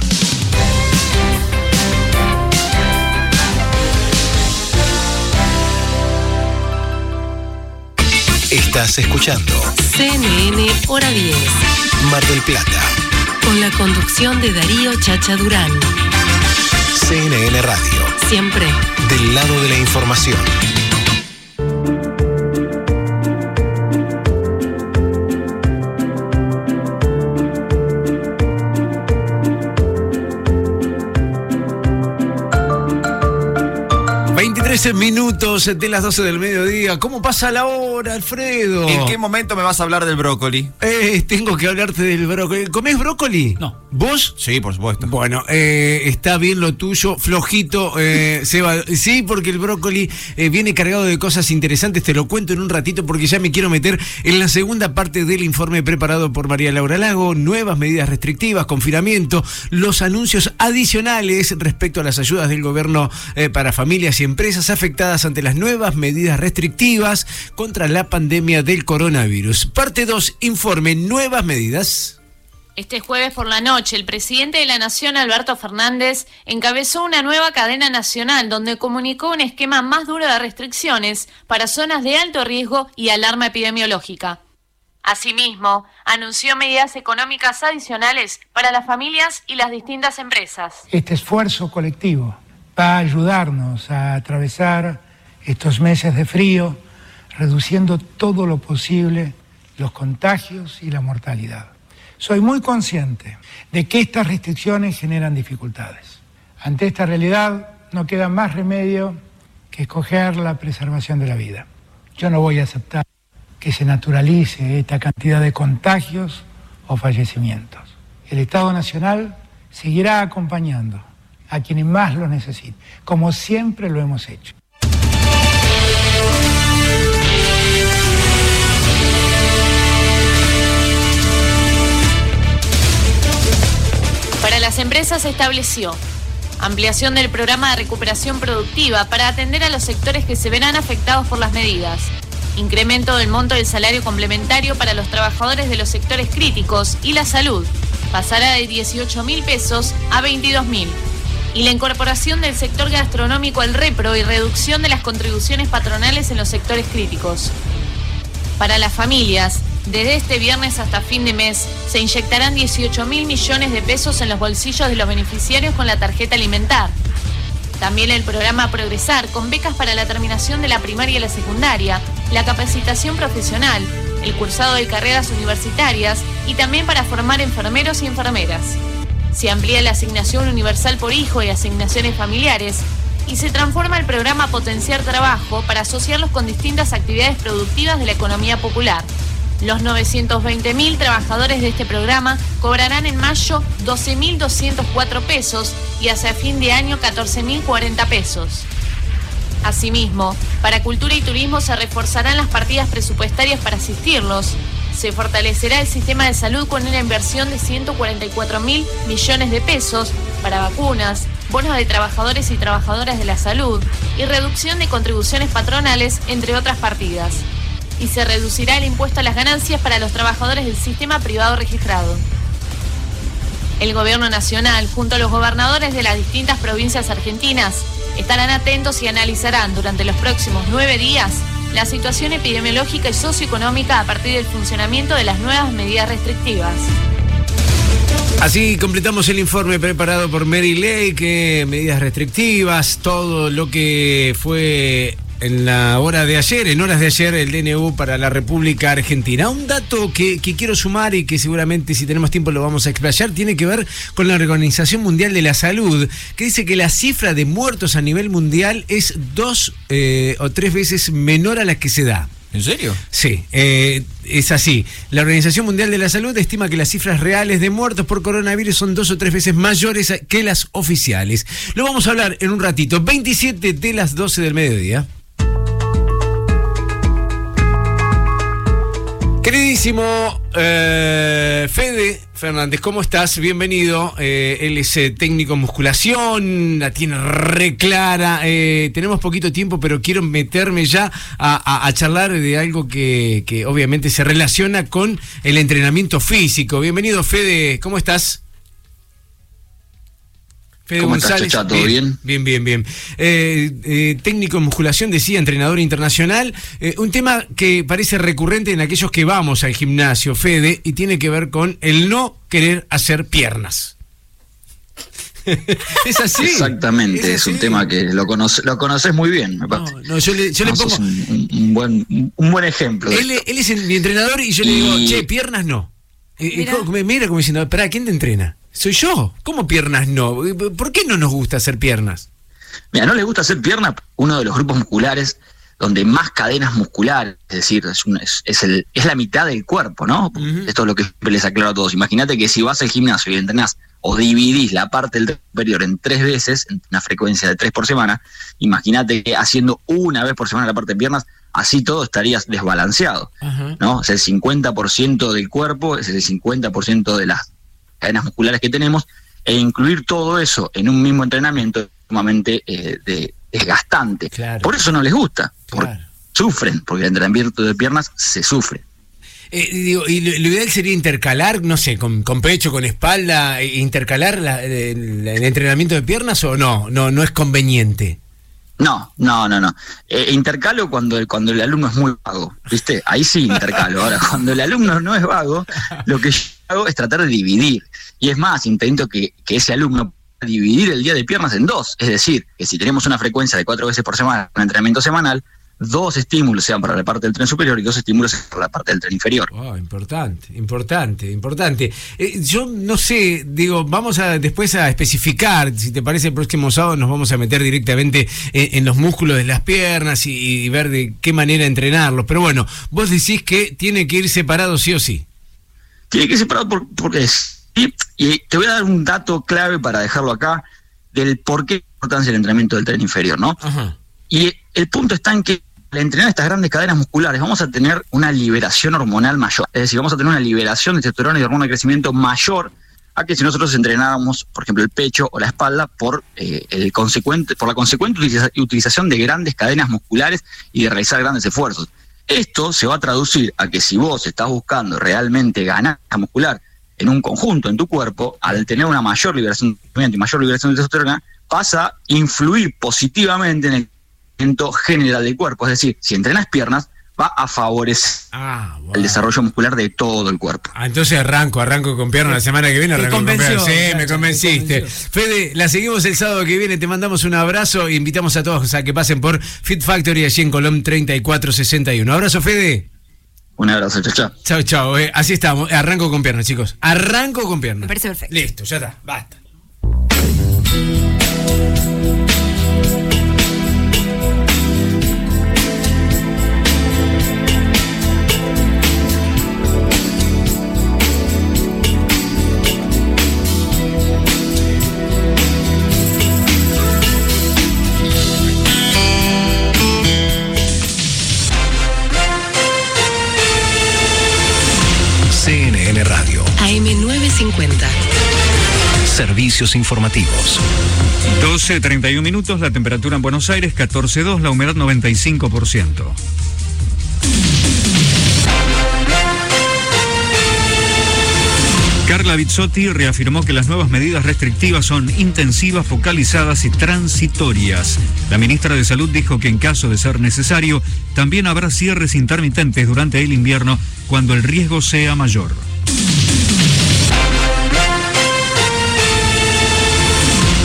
Estás escuchando CNN Hora 10. Mar del Plata, Con la conducción de Darío Chacha Durán. CNN Radio, Siempre. del lado de la información. Trece minutos de las 12 del mediodía. ¿Cómo pasa la hora, Alfredo? ¿En qué momento me vas a hablar del brócoli? Eh, tengo que hablarte del brócoli. ¿Comés brócoli? No. ¿Vos? Sí, por supuesto. Bueno, eh, está bien lo tuyo, flojito, eh, Seba. Sí, porque el brócoli eh, viene cargado de cosas interesantes. Te lo cuento en un ratito porque ya me quiero meter en la segunda parte del informe preparado por María Laura Lago. Nuevas medidas restrictivas, confinamiento, los anuncios adicionales respecto a las ayudas del gobierno para familias y empresas afectadas ante las nuevas medidas restrictivas contra la pandemia del coronavirus. Parte 2, informe, nuevas medidas. Este jueves por la noche, el presidente de la Nación, Alberto Fernández, encabezó una nueva cadena nacional donde comunicó un esquema más duro de restricciones para zonas de alto riesgo y alarma epidemiológica. Asimismo, anunció medidas económicas adicionales para las familias y las distintas empresas. Este esfuerzo colectivo va a ayudarnos a atravesar estos meses de frío, reduciendo todo lo posible los contagios y la mortalidad. Soy muy consciente de que estas restricciones generan dificultades. Ante esta realidad no queda más remedio que escoger la preservación de la vida. Yo no voy a aceptar que se naturalice esta cantidad de contagios o fallecimientos. El Estado Nacional seguirá acompañando a quienes más lo necesiten, como siempre lo hemos hecho. Para las empresas se estableció ampliación del programa de recuperación productiva para atender a los sectores que se verán afectados por las medidas, incremento del monto del salario complementario para los trabajadores de los sectores críticos y la salud, pasará de 18 mil pesos a 22 mil, y la incorporación del sector gastronómico al repro y reducción de las contribuciones patronales en los sectores críticos. Para las familias, desde este viernes hasta fin de mes, se inyectarán 18 mil millones de pesos en los bolsillos de los beneficiarios con la tarjeta alimentar. También el programa Progresar, con becas para la terminación de la primaria y la secundaria, la capacitación profesional, el cursado de carreras universitarias y también para formar enfermeros y enfermeras. Se amplía la asignación universal por hijo y asignaciones familiares y se transforma el programa Potenciar Trabajo para asociarlos con distintas actividades productivas de la economía popular. Los 920.000 trabajadores de este programa cobrarán en mayo 12.204 pesos y hacia fin de año 14.040 pesos. Asimismo, para cultura y turismo se reforzarán las partidas presupuestarias para asistirlos. Se fortalecerá el sistema de salud con una inversión de 144 mil millones de pesos para vacunas, bonos de trabajadores y trabajadoras de la salud y reducción de contribuciones patronales, entre otras partidas. Y se reducirá el impuesto a las ganancias para los trabajadores del sistema privado registrado. El Gobierno Nacional, junto a los gobernadores de las distintas provincias argentinas, Estarán atentos y analizarán durante los próximos nueve días la situación epidemiológica y socioeconómica a partir del funcionamiento de las nuevas medidas restrictivas. Así completamos el informe preparado por Mary Lake, medidas restrictivas, todo lo que fue en la hora de ayer, en horas de ayer, el DNU para la República Argentina. Un dato que, que, quiero sumar y que seguramente si tenemos tiempo lo vamos a explayar, tiene que ver con la Organización Mundial de la Salud, que dice que la cifra de muertos a nivel mundial es dos eh, o tres veces menor a la que se da. ¿En serio? Sí, eh, es así. La Organización Mundial de la Salud estima que las cifras reales de muertos por coronavirus son dos o tres veces mayores que las oficiales. Lo vamos a hablar en un ratito. 27 de las 12 del mediodía. Queridísimo eh, Fede Fernández, ¿cómo estás? Bienvenido. Eh, él es eh, técnico en musculación, la tiene re clara. Eh, tenemos poquito tiempo, pero quiero meterme ya a, a charlar de algo que, que, obviamente se relaciona con el entrenamiento físico. Bienvenido, Fede, ¿cómo estás? Fede ¿Cómo González. Estás, ¿Todo bien? Bien, bien, bien. Eh, eh, técnico en musculación, decía, entrenador internacional. Eh, un tema que parece recurrente en aquellos que vamos al gimnasio, Fede, y tiene que ver con el no querer hacer piernas. es así. Exactamente, es, así? es, un tema que lo, conoce, lo conoces muy bien. Me no, no, yo le, yo no, le pongo. Un, un, buen, un buen ejemplo. Él, él es mi entrenador y yo y... le digo, che, piernas no. Mira, y, mira como diciendo, espera, ¿quién te entrena? Soy yo. ¿Cómo piernas no? ¿Por qué no nos gusta hacer piernas? Mira, no les gusta hacer piernas uno de los grupos musculares donde más cadenas musculares, es decir, es, un, es, es, el, es la mitad del cuerpo, ¿no? Uh -huh. Esto es lo que les aclaro a todos. Imagínate que si vas al gimnasio y entrenás o dividís la parte del superior en tres veces, en una frecuencia de tres por semana, imagínate que haciendo una vez por semana la parte de piernas, así todo estarías desbalanceado, uh -huh. ¿no? O sea, el 50% del cuerpo es el 50% de las cadenas musculares que tenemos, e incluir todo eso en un mismo entrenamiento es sumamente eh, de, desgastante. Claro. Por eso no les gusta, claro. porque sufren, porque el entrenamiento de piernas se sufre. Eh, digo, y lo, lo, ideal sería intercalar, no sé, con, con pecho, con espalda, intercalar la, el, el, entrenamiento de piernas o no, no, no es conveniente. No, no, no, no. Eh, intercalo cuando, cuando el alumno es muy vago, ¿viste? Ahí sí intercalo. Ahora, cuando el alumno no es vago, lo que yo es tratar de dividir. Y es más, intento que, que ese alumno pueda dividir el día de piernas en dos. Es decir, que si tenemos una frecuencia de cuatro veces por semana, un entrenamiento semanal, dos estímulos sean para la parte del tren superior y dos estímulos para la parte del tren inferior. Importante, importante, importante. Eh, yo no sé, digo, vamos a después a especificar, si te parece el próximo sábado nos vamos a meter directamente en, en los músculos de las piernas y, y, ver de qué manera entrenarlos. Pero bueno, vos decís que tiene que ir separado sí o sí. Tiene que ir separado por, porque es. Y, te voy a dar un dato clave para dejarlo acá del por qué importancia el entrenamiento del tren inferior, ¿no? Ajá. Y el punto está en que al entrenar estas grandes cadenas musculares vamos a tener una liberación hormonal mayor. Es decir, vamos a tener una liberación de testosterona y de hormona de crecimiento mayor a que si nosotros entrenáramos, por ejemplo, el pecho o la espalda por, eh, el consecuente, por la consecuente utilización de grandes cadenas musculares y de realizar grandes esfuerzos. Esto se va a traducir a que si vos estás buscando realmente ganar muscular en un conjunto en tu cuerpo, al tener una mayor liberación de y mayor liberación de testosterona, vas a influir positivamente en el general del cuerpo. Es decir, si entrenas piernas, va a favorecer ah, wow. el desarrollo muscular de todo el cuerpo. Ah, entonces arranco, arranco con piernas la semana que viene. Arranco con piernas. Sí, me convenciste. Fede, la seguimos el sábado que viene. Te mandamos un abrazo e invitamos a todos a que pasen por Fit Factory allí en Colón 3461. Abrazo, Fede. Un abrazo, chao, chao. Chao, chao. Eh, así estamos. Arranco con piernas, chicos. Arranco con piernas. Me parece perfecto. Listo, ya está. Basta. Servicios informativos. 12.31 minutos, la temperatura en Buenos Aires 14.2, la humedad 95%. Carla Carla Bizzotti reafirmó que las nuevas medidas restrictivas son intensivas, focalizadas y transitorias. La ministra de Salud dijo que en caso de ser necesario, también habrá cierres intermitentes durante el invierno cuando el riesgo sea mayor.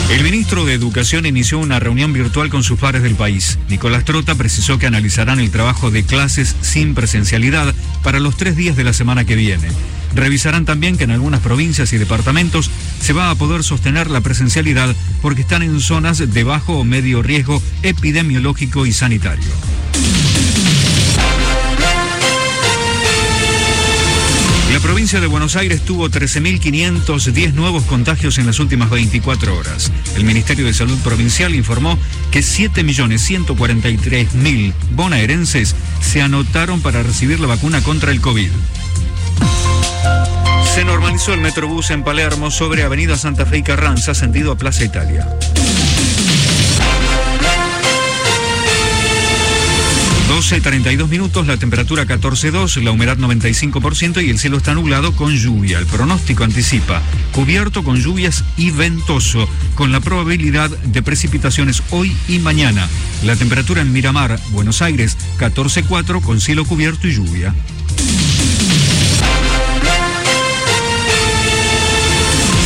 El ministro de Educación inició una reunión virtual con sus pares del país. Nicolás Trota precisó que analizarán el trabajo de clases sin presencialidad para los tres días de la semana que viene. Revisarán también que en algunas provincias y departamentos se va a poder sostener la presencialidad porque están en zonas de bajo o medio riesgo epidemiológico y sanitario. La provincia de Buenos Aires tuvo 13.510 nuevos contagios en las últimas 24 horas. El Ministerio de Salud Provincial informó que 7.143.000 bonaerenses se anotaron para recibir la vacuna contra el COVID. Se normalizó el Metrobús en Palermo sobre Avenida Santa Fe y Carranza, sentido a Plaza Italia. 12.32 minutos, la temperatura 14.2, la humedad 95% y el cielo está nublado con lluvia. El pronóstico anticipa cubierto con lluvias y ventoso, con la probabilidad de precipitaciones hoy y mañana. La temperatura en Miramar, Buenos Aires, 14.4 con cielo cubierto y lluvia.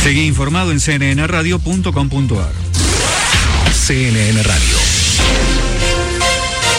Seguí informado en cnnradio.com.ar. CNN Radio.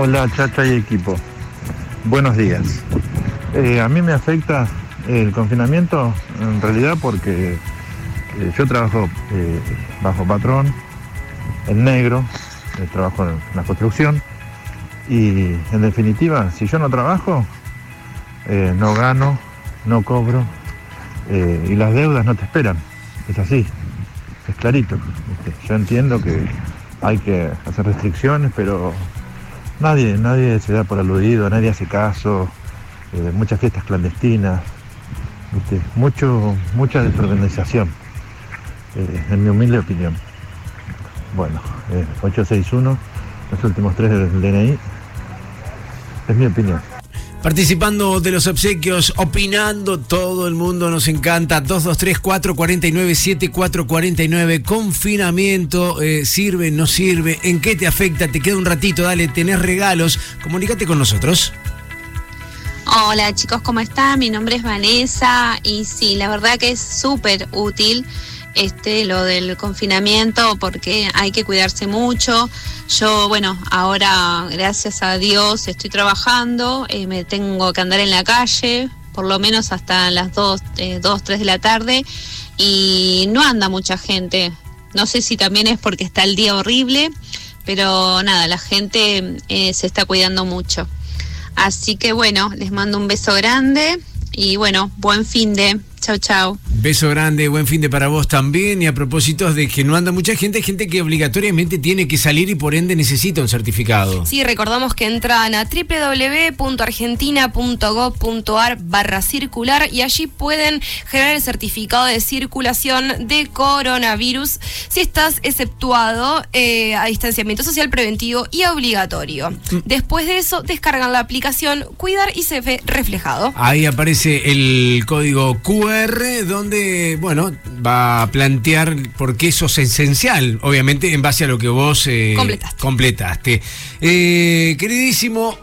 Hola Chacha y equipo. Buenos días. Eh, a mí me afecta el confinamiento en realidad porque eh, yo trabajo eh, bajo patrón, en negro, trabajo en la construcción y en definitiva, si yo no trabajo, no gano, no cobro y las deudas no te esperan. Es así, es clarito. Yo entiendo que hay que hacer restricciones, pero nadie, nadie se da por aludido, nadie hace caso, eh, muchas fiestas clandestinas. Mucho, mucha desorganización, eh, en mi humilde opinión. Bueno, eh, 861, los últimos tres del DNI, es mi opinión. Participando de los obsequios, opinando, todo el mundo nos encanta. 223-449-7449. Confinamiento, eh, ¿sirve, no sirve? ¿En qué te afecta? Te queda un ratito, dale, tenés regalos. Comunícate con nosotros. Hola chicos, ¿cómo están? Mi nombre es Vanessa y sí, la verdad que es súper útil este lo del confinamiento porque hay que cuidarse mucho. Yo, bueno, ahora gracias a Dios estoy trabajando, eh, me tengo que andar en la calle por lo menos hasta las 2, 2, 3 de la tarde y no anda mucha gente. No sé si también es porque está el día horrible, pero nada, la gente eh, se está cuidando mucho. Así que bueno, les mando un beso grande y bueno, buen fin de. Chau, chau. Beso grande, buen fin de para vos también. Y a propósito de que no anda mucha gente, gente que obligatoriamente tiene que salir y por ende necesita un certificado. Sí, recordamos que entran a www.argentina.gov.ar barra circular y allí pueden generar el certificado de circulación de coronavirus si estás exceptuado eh, a distanciamiento social preventivo y obligatorio. Después de eso, descargan la aplicación Cuidar y se ve reflejado. Ahí aparece el código QR donde, bueno, va a plantear por qué eso es esencial, obviamente en base a lo que vos eh, Completaste. completaste. Eh, queridísimo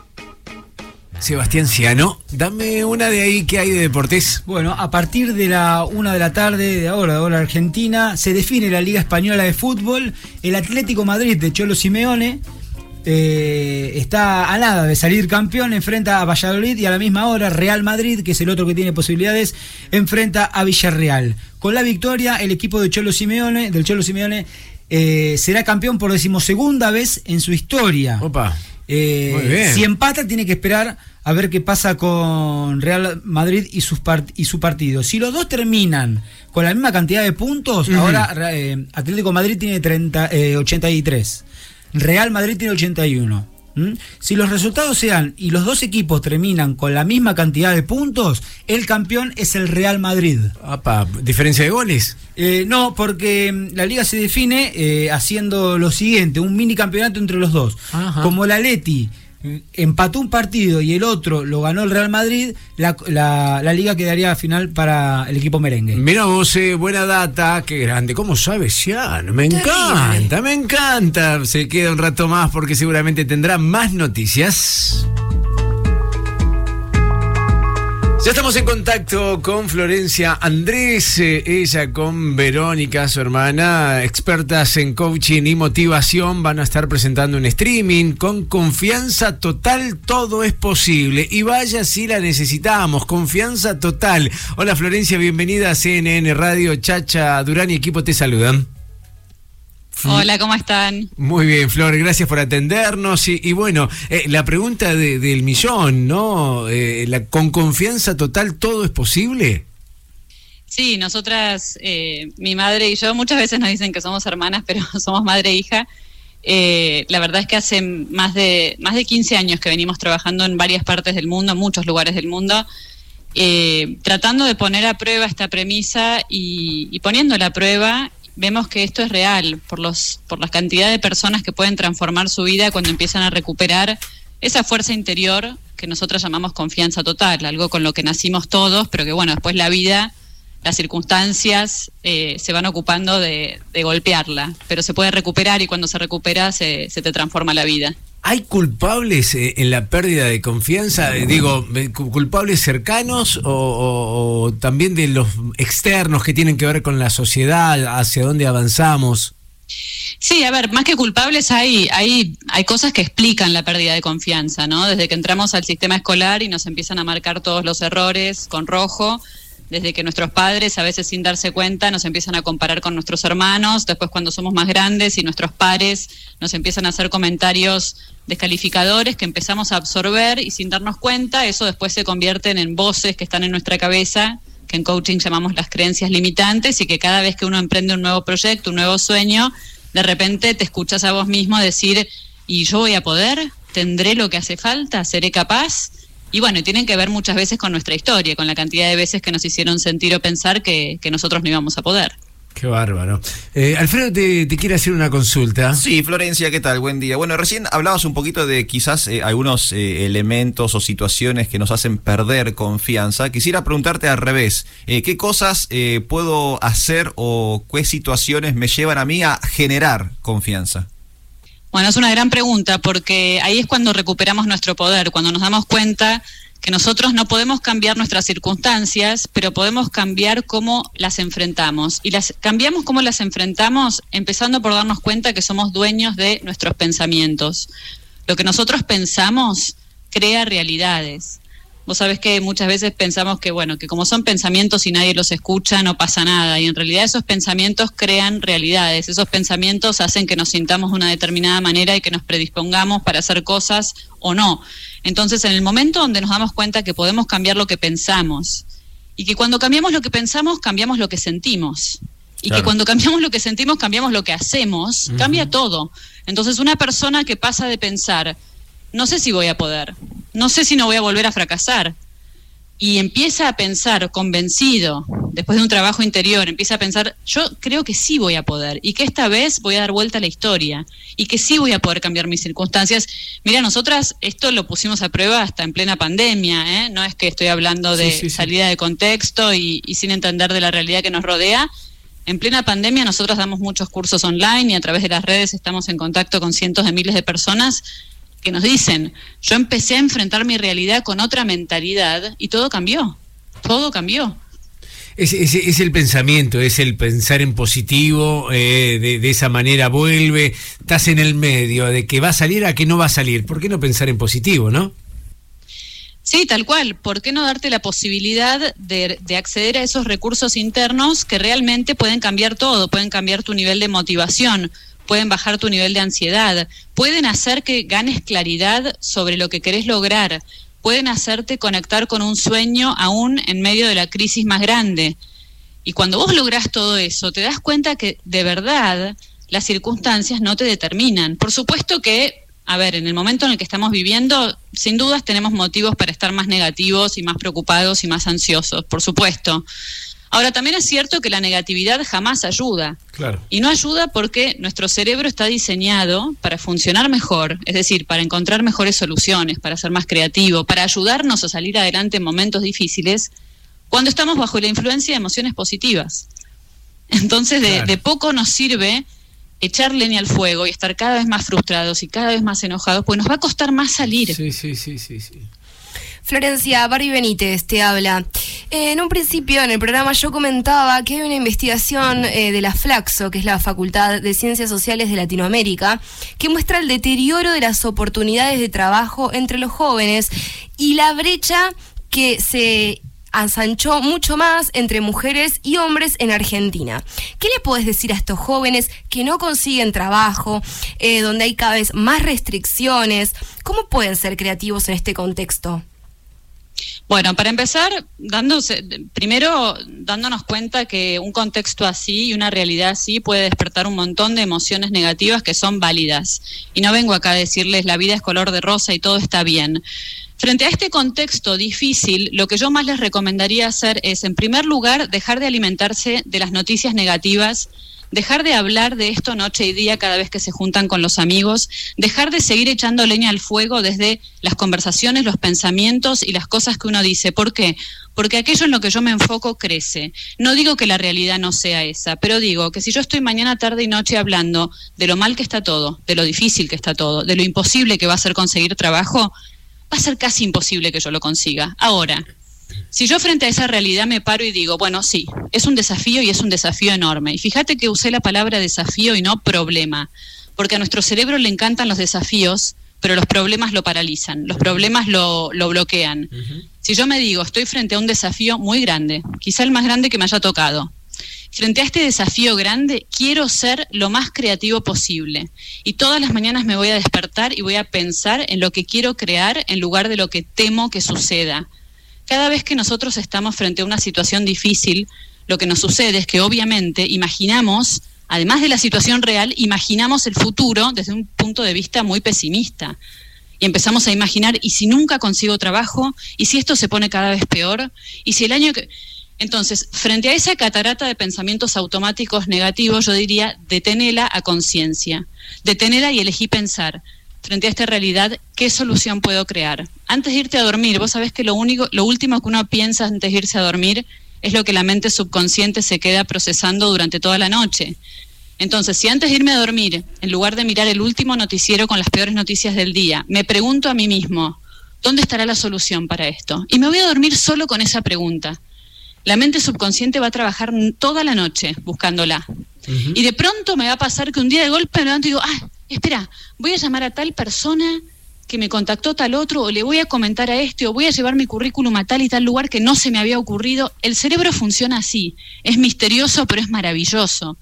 Sebastián Ciano, dame una de ahí que hay de deportes. Bueno, a partir de la una de la tarde de ahora, de hora argentina, se define la Liga Española de Fútbol. El Atlético Madrid de Cholo Simeone eh, está a nada de salir campeón, enfrenta a Valladolid y a la misma hora Real Madrid, que es el otro que tiene posibilidades, enfrenta a Villarreal. Con la victoria, el equipo de Cholo Simeone, del Cholo Simeone, eh, será campeón por decimosegunda vez en su historia. Opa. Eh, Muy bien. si empata, tiene que esperar a ver qué pasa con Real Madrid y, sus part- y su partido. Si los dos terminan con la misma cantidad de puntos, ahora eh, Atlético Madrid tiene 30, eh, 83, Real Madrid tiene 81. ¿m? Si los resultados sean y los dos equipos terminan con la misma cantidad de puntos, el campeón es el Real Madrid. Apa, ¿Diferencia de goles? Eh, no, porque mm, la liga se define eh, haciendo lo siguiente, un mini campeonato entre los dos. Ajá. Como la Leti empató un partido y el otro lo ganó el Real Madrid, la, la- la liga quedaría final para el equipo merengue. Mira vos, eh, buena data, qué grande. ¿Cómo sabes, Cian? Me encanta, me encanta. Se queda un rato más porque seguramente tendrá más noticias. Ya estamos en contacto con Florencia Andrés, eh, ella con Verónica, su hermana, expertas en coaching y motivación, van a estar presentando un streaming con confianza total, todo es posible. Y vaya si la necesitamos, confianza total. Hola Florencia, bienvenida a CNN Radio, Chacha Durán y equipo te saludan. Hola, ¿cómo están? Muy bien, Flor, gracias por atendernos. Y, y bueno, eh, la pregunta de- del millón, ¿no? Eh, la, ¿Con confianza total todo es posible? Sí, nosotras, eh, mi madre y yo, muchas veces nos dicen que somos hermanas, pero somos madre e hija. Eh, la verdad es que hace más de, más de 15 años que venimos trabajando en varias partes del mundo, en muchos lugares del mundo, eh, tratando de poner a prueba esta premisa y, y poniéndola a prueba, vemos que esto es real por, los, por la cantidad de personas que pueden transformar su vida cuando empiezan a recuperar esa fuerza interior que nosotros llamamos confianza total, algo con lo que nacimos todos, pero que bueno, después la vida, las circunstancias eh, se van ocupando de, de golpearla, pero se puede recuperar y cuando se recupera se, se te transforma la vida. ¿Hay culpables eh, en la pérdida de confianza? Eh, Digo, cu- ¿culpables cercanos o también de los externos que tienen que ver con la sociedad, hacia dónde avanzamos? Sí, a ver, más que culpables hay, hay, hay cosas que explican la pérdida de confianza, ¿no? Desde que entramos al sistema escolar y nos empiezan a marcar todos los errores con rojo, desde que nuestros padres, a veces sin darse cuenta, nos empiezan a comparar con nuestros hermanos, después cuando somos más grandes y nuestros pares nos empiezan a hacer comentarios descalificadores que empezamos a absorber y sin darnos cuenta, eso después se convierten en voces que están en nuestra cabeza, que en coaching llamamos las creencias limitantes y que cada vez que uno emprende un nuevo proyecto, un nuevo sueño, de repente te escuchas a vos mismo decir, ¿y yo voy a poder? ¿Tendré lo que hace falta? ¿Seré capaz? Y bueno, tienen que ver muchas veces con nuestra historia, con la cantidad de veces que nos hicieron sentir o pensar que, que nosotros no íbamos a poder. Qué bárbaro. Eh, Alfredo te, te quiere hacer una consulta. Sí, Florencia, ¿qué tal? Buen día. Bueno, recién hablabas un poquito de quizás eh, algunos eh, elementos o situaciones que nos hacen perder confianza. Quisiera preguntarte al revés, eh, ¿qué cosas eh, puedo hacer o qué situaciones me llevan a mí a generar confianza? Bueno, es una gran pregunta porque ahí es cuando recuperamos nuestro poder, cuando nos damos cuenta que nosotros no podemos cambiar nuestras circunstancias, pero podemos cambiar cómo las enfrentamos. Y las cambiamos cómo las enfrentamos empezando por darnos cuenta que somos dueños de nuestros pensamientos. Lo que nosotros pensamos crea realidades. Vos sabés que muchas veces pensamos que, bueno, que como son pensamientos y nadie los escucha, no pasa nada. Y en realidad esos pensamientos crean realidades. Esos pensamientos hacen que nos sintamos de una determinada manera y que nos predispongamos para hacer cosas o no. Entonces, en el momento donde nos damos cuenta que podemos cambiar lo que pensamos y que cuando cambiamos lo que pensamos, cambiamos lo que sentimos. Y Claro. que cuando cambiamos lo que sentimos, cambiamos lo que hacemos, cambia todo. Entonces, una persona que pasa de pensar, no sé si voy a poder, no sé si no voy a volver a fracasar, y empieza a pensar convencido, después de un trabajo interior, empieza a pensar, yo creo que sí voy a poder, y que esta vez voy a dar vuelta a la historia, y que sí voy a poder cambiar mis circunstancias. Mira, nosotras esto lo pusimos a prueba hasta en plena pandemia, ¿eh? no es que estoy hablando de Sí, sí, sí. salida de contexto y, y sin entender de la realidad que nos rodea. En plena pandemia nosotros damos muchos cursos online y a través de las redes estamos en contacto con cientos de miles de personas que nos dicen, yo empecé a enfrentar mi realidad con otra mentalidad y todo cambió, todo cambió. Es, es- es el pensamiento, es el pensar en positivo, eh, de, de esa manera vuelve, estás en el medio, de que va a salir a que no va a salir. ¿Por qué no pensar en positivo, no? Sí, tal cual. ¿Por qué no darte la posibilidad de, de acceder a esos recursos internos que realmente pueden cambiar todo? Pueden cambiar tu nivel de motivación, pueden bajar tu nivel de ansiedad, pueden hacer que ganes claridad sobre lo que querés lograr, pueden hacerte conectar con un sueño aún en medio de la crisis más grande. Y cuando vos lográs todo eso, te das cuenta que de verdad las circunstancias no te determinan. Por supuesto que, a ver, en el momento en el que estamos viviendo, sin dudas tenemos motivos para estar más negativos y más preocupados y más ansiosos, por supuesto. Ahora, también es cierto que la negatividad jamás ayuda. Claro. Y no ayuda porque nuestro cerebro está diseñado para funcionar mejor, es decir, para encontrar mejores soluciones, para ser más creativo, para ayudarnos a salir adelante en momentos difíciles cuando estamos bajo la influencia de emociones positivas. Entonces, de, Claro. de poco nos sirve echar leña al fuego y estar cada vez más frustrados y cada vez más enojados, pues nos va a costar más salir. Sí, sí, sí, sí, sí. Florencia, Barbie Benítez te habla. En un principio en el programa yo comentaba que hay una investigación eh, de la Flaxo, que es la Facultad de Ciencias Sociales de Latinoamérica, que muestra el deterioro de las oportunidades de trabajo entre los jóvenes y la brecha que se ensanchó mucho más entre mujeres y hombres en Argentina. ¿Qué le podés decir a estos jóvenes que no consiguen trabajo, eh, donde hay cada vez más restricciones? ¿Cómo pueden ser creativos en este contexto? Bueno, para empezar, dándose, primero dándonos cuenta que un contexto así y una realidad así puede despertar un montón de emociones negativas que son válidas. Y no vengo acá a decirles la vida es color de rosa y todo está bien. Frente a este contexto difícil, lo que yo más les recomendaría hacer es, en primer lugar, dejar de alimentarse de las noticias negativas dejar de hablar de esto noche y día cada vez que se juntan con los amigos, dejar de seguir echando leña al fuego desde las conversaciones, los pensamientos y las cosas que uno dice. ¿Por qué? Porque aquello en lo que yo me enfoco crece. No digo que la realidad no sea esa, pero digo que si yo estoy mañana, tarde y noche hablando de lo mal que está todo, de lo difícil que está todo, de lo imposible que va a ser conseguir trabajo, va a ser casi imposible que yo lo consiga. Ahora, si yo frente a esa realidad me paro y digo, bueno, sí, es un desafío y es un desafío enorme. Y fíjate que usé la palabra desafío y no problema, porque a nuestro cerebro le encantan los desafíos, pero los problemas lo paralizan, los problemas lo, lo bloquean. Si yo me digo, estoy frente a un desafío muy grande, quizá el más grande que me haya tocado, frente a este desafío grande, quiero ser lo más creativo posible. Y todas las mañanas me voy a despertar y voy a pensar en lo que quiero crear en lugar de lo que temo que suceda. Cada vez que nosotros estamos frente a una situación difícil, lo que nos sucede es que obviamente imaginamos, además de la situación real, imaginamos el futuro desde un punto de vista muy pesimista. Y empezamos a imaginar, ¿y si nunca consigo trabajo? ¿Y si esto se pone cada vez peor? ¿Y si el año que... Entonces, frente a esa catarata de pensamientos automáticos negativos, yo diría, detenela a conciencia. Detenela y elegí pensar, frente a esta realidad, ¿qué solución puedo crear? Antes de irte a dormir, vos sabés que lo, único, lo último que uno piensa antes de irse a dormir es lo que la mente subconsciente se queda procesando durante toda la noche. Entonces, si antes de irme a dormir, en lugar de mirar el último noticiero con las peores noticias del día, me pregunto a mí mismo, ¿dónde estará la solución para esto? Y me voy a dormir solo con esa pregunta. La mente subconsciente va a trabajar toda la noche buscándola. Y de pronto me va a pasar que un día de golpe me levanto y digo, ah, espera, voy a llamar a tal persona que me contactó tal otro, o le voy a comentar a este, o voy a llevar mi currículum a tal y tal lugar que no se me había ocurrido. El cerebro funciona así. Es misterioso, pero es maravilloso.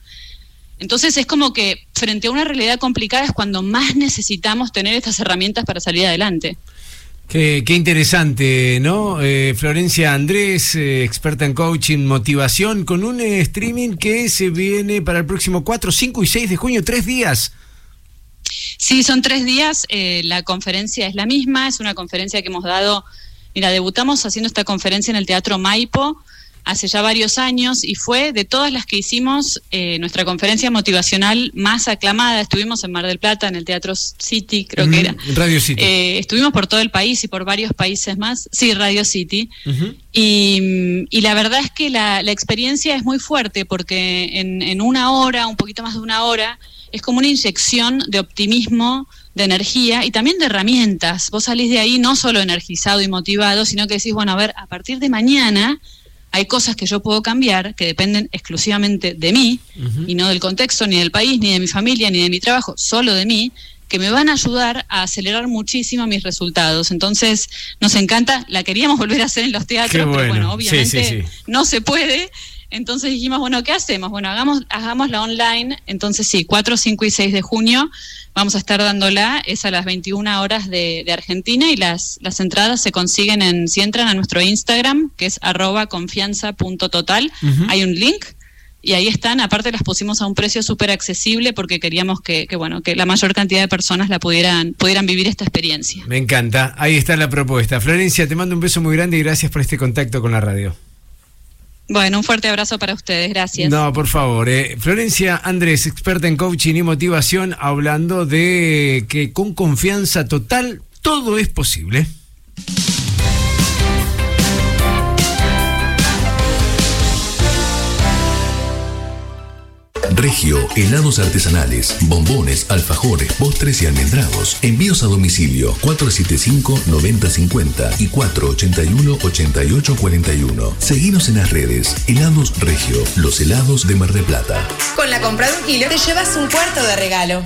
Entonces es como que frente a una realidad complicada es cuando más necesitamos tener estas herramientas para salir adelante. Qué, qué interesante, ¿no? Eh, Florencia Andrés, eh, experta en coaching, motivación, con un eh, streaming que se viene para el próximo 4, 5 y 6 de junio, tres días. Sí, son tres días. eh, la conferencia es la misma. Es una conferencia que hemos dado. Mira, debutamos haciendo esta conferencia en el Teatro Maipo hace ya varios años y fue de todas las que hicimos eh, nuestra conferencia motivacional más aclamada. Estuvimos en Mar del Plata, en el Teatro City, creo que era. Radio City. Eh, estuvimos por todo el país y por varios países más. Sí, Radio City. Y la verdad es que la, la experiencia es muy fuerte porque en, en una hora, un poquito más de una hora, es como una inyección de optimismo, de energía y también de herramientas. Vos salís de ahí no solo energizado y motivado, sino que decís, bueno, a ver, a partir de mañana hay cosas que yo puedo cambiar que dependen exclusivamente de mí y no del contexto, ni del país, ni de mi familia, ni de mi trabajo, solo de mí, que me van a ayudar a acelerar muchísimo mis resultados. Entonces, nos encanta, la queríamos volver a hacer en los teatros, pero bueno. Sí, obviamente sí, sí. no se puede. Entonces dijimos, bueno, ¿qué hacemos? Bueno, hagamos, hagámosla online. Entonces sí, 4, 5 y 6 de junio vamos a estar dándola. Es a las 21 horas de, de Argentina y las, las entradas se consiguen en, si entran a nuestro Instagram, que es arroba confianza.total, Ujú. hay un link. Y ahí están, aparte las pusimos a un precio súper accesible porque queríamos que, que, bueno, que la mayor cantidad de personas la pudieran, pudieran vivir esta experiencia. Me encanta. Ahí está la propuesta. Florencia, te mando un beso muy grande y gracias por este contacto con la radio. Bueno, un fuerte abrazo para ustedes, gracias. No, por favor. eh. Florencia Andrés, experta en coaching y motivación, hablando de que con confianza total todo es posible. Regio, helados artesanales, bombones, alfajores, postres y almendrados. Envíos a domicilio 475-9050 y 481-8841. Seguinos en las redes. Helados Regio, los helados de Mar del Plata. Con la compra de un kilo te llevas un cuarto de regalo.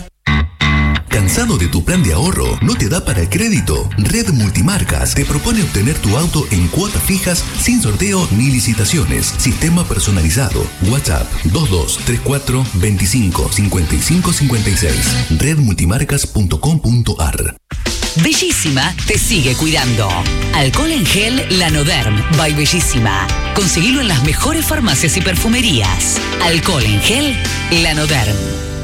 ¿Cansado de tu plan de ahorro? ¿No te da para el crédito? Red Multimarcas te propone obtener tu auto en cuotas fijas sin sorteo ni licitaciones. Sistema personalizado. WhatsApp 2234 25 55 56. Redmultimarcas.com.ar Bellísima te sigue cuidando. Alcohol en gel Lanoderm by Bellísima. Conseguilo en las mejores farmacias y perfumerías. Alcohol en gel Lanoderm.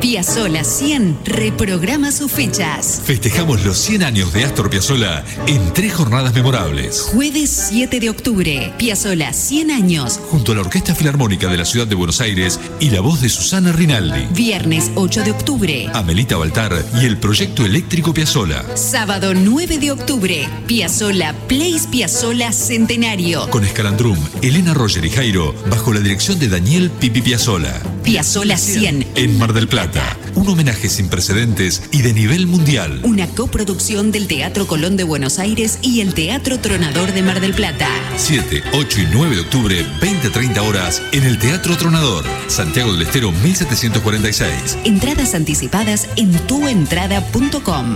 Piazzola 100 reprograma sus fechas. Festejamos los 100 años de Astor Piazzolla en tres jornadas memorables. Jueves 7 de octubre, Piazzola 100 años. Junto a la Orquesta Filarmónica de la Ciudad de Buenos Aires y la voz de Susana Rinaldi, Viernes 8 de octubre. Amelita Baltar y el Proyecto Eléctrico Piazzolla. Sábado 9 de octubre, Piazzola Place Piazzola Centenario. Con Escalandrum, Elena Roger y Jairo, bajo la dirección de Daniel Pipi Piazzolla. Piazzola 100. En Mar del Plata. Un homenaje sin precedentes y de nivel mundial. Una coproducción del Teatro Colón de Buenos Aires y el Teatro Tronador de Mar del Plata. 7, 8 y 9 de octubre, 20-30 horas, en el Teatro Tronador, Santiago del Estero 1746. Entradas anticipadas en tuentrada.com.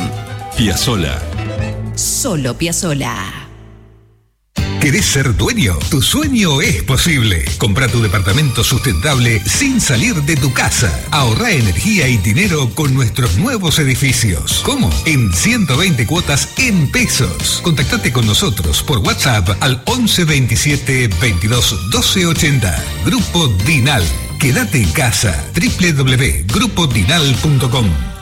Piazzola. Solo Piazzola. ¿Querés ser dueño? Tu sueño es posible. Compra tu departamento sustentable sin salir de tu casa. Ahorra energía y dinero con nuestros nuevos edificios. ¿Cómo? En 120 cuotas en pesos. Contactate con nosotros por WhatsApp al 11 27 22 12 80. Grupo Dinal. Quédate en casa. www.grupodinal.com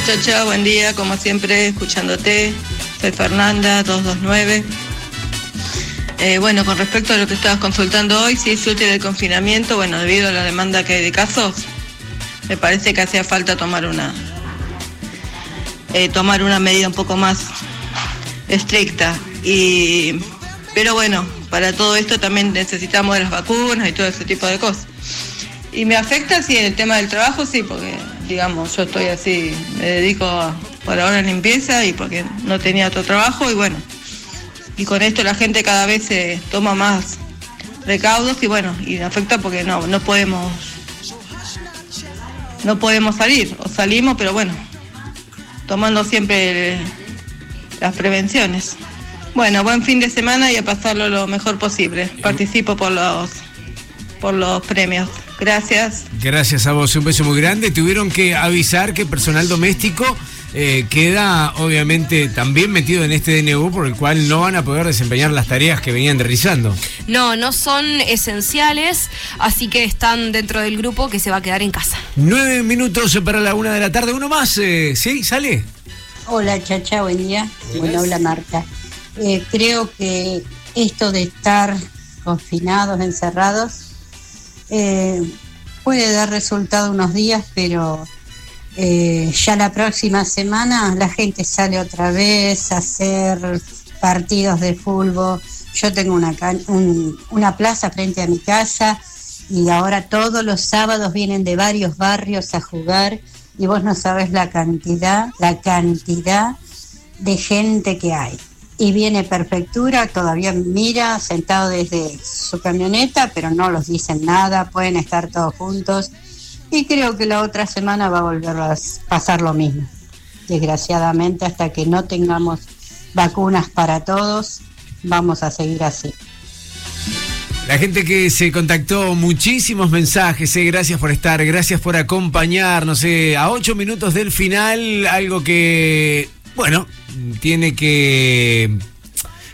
Hola buen día, como siempre, escuchándote. Soy Fernanda, 229. Eh, bueno, con respecto a lo que estabas consultando hoy, si es útil el confinamiento, bueno, debido a la demanda que hay de casos, me parece que hacía falta tomar una eh, tomar una medida un poco más estricta. Y, pero bueno, para todo esto también necesitamos de las vacunas y todo ese tipo de cosas. Y me afecta, sí, el tema del trabajo, sí, porque, digamos, yo estoy así, me dedico a- por ahora a limpieza y porque no tenía otro trabajo y bueno, y con esto la gente cada vez se toma más recaudos y bueno, y afecta porque no, no podemos, no podemos salir, o salimos, pero bueno, tomando siempre las prevenciones. Bueno, buen fin de semana y a pasarlo lo mejor posible. Participo por los, por los premios. Gracias. Gracias a vos, un beso muy grande. Tuvieron que avisar que personal doméstico eh, queda obviamente también metido en este DNU por el cual no van a poder desempeñar las tareas que venían realizando. No, no son esenciales, así que están dentro del grupo que se va a quedar en casa. Nueve minutos para la una de la tarde, uno más, eh, ¿sí? ¿Sale? Hola Chacha, buen día. Bueno, hola Marta. Eh, creo que esto de estar confinados, encerrados, eh, puede dar resultado unos días, pero eh, ya la próxima semana la gente sale otra vez a hacer partidos de fútbol. Yo tengo una, un- una plaza frente a mi casa y ahora todos los sábados vienen de varios barrios a jugar y vos no sabes la cantidad, la cantidad de gente que hay. Y viene Perfectura, todavía mira, sentado desde su camioneta, pero no los dicen nada, pueden estar todos juntos. Y creo que la otra semana va a volver a pasar lo mismo. Desgraciadamente, hasta que no tengamos vacunas para todos, vamos a seguir así. La gente que se contactó, muchísimos mensajes, eh, gracias por estar, gracias por acompañarnos. eh, a ocho minutos del final, algo que, bueno, tiene que,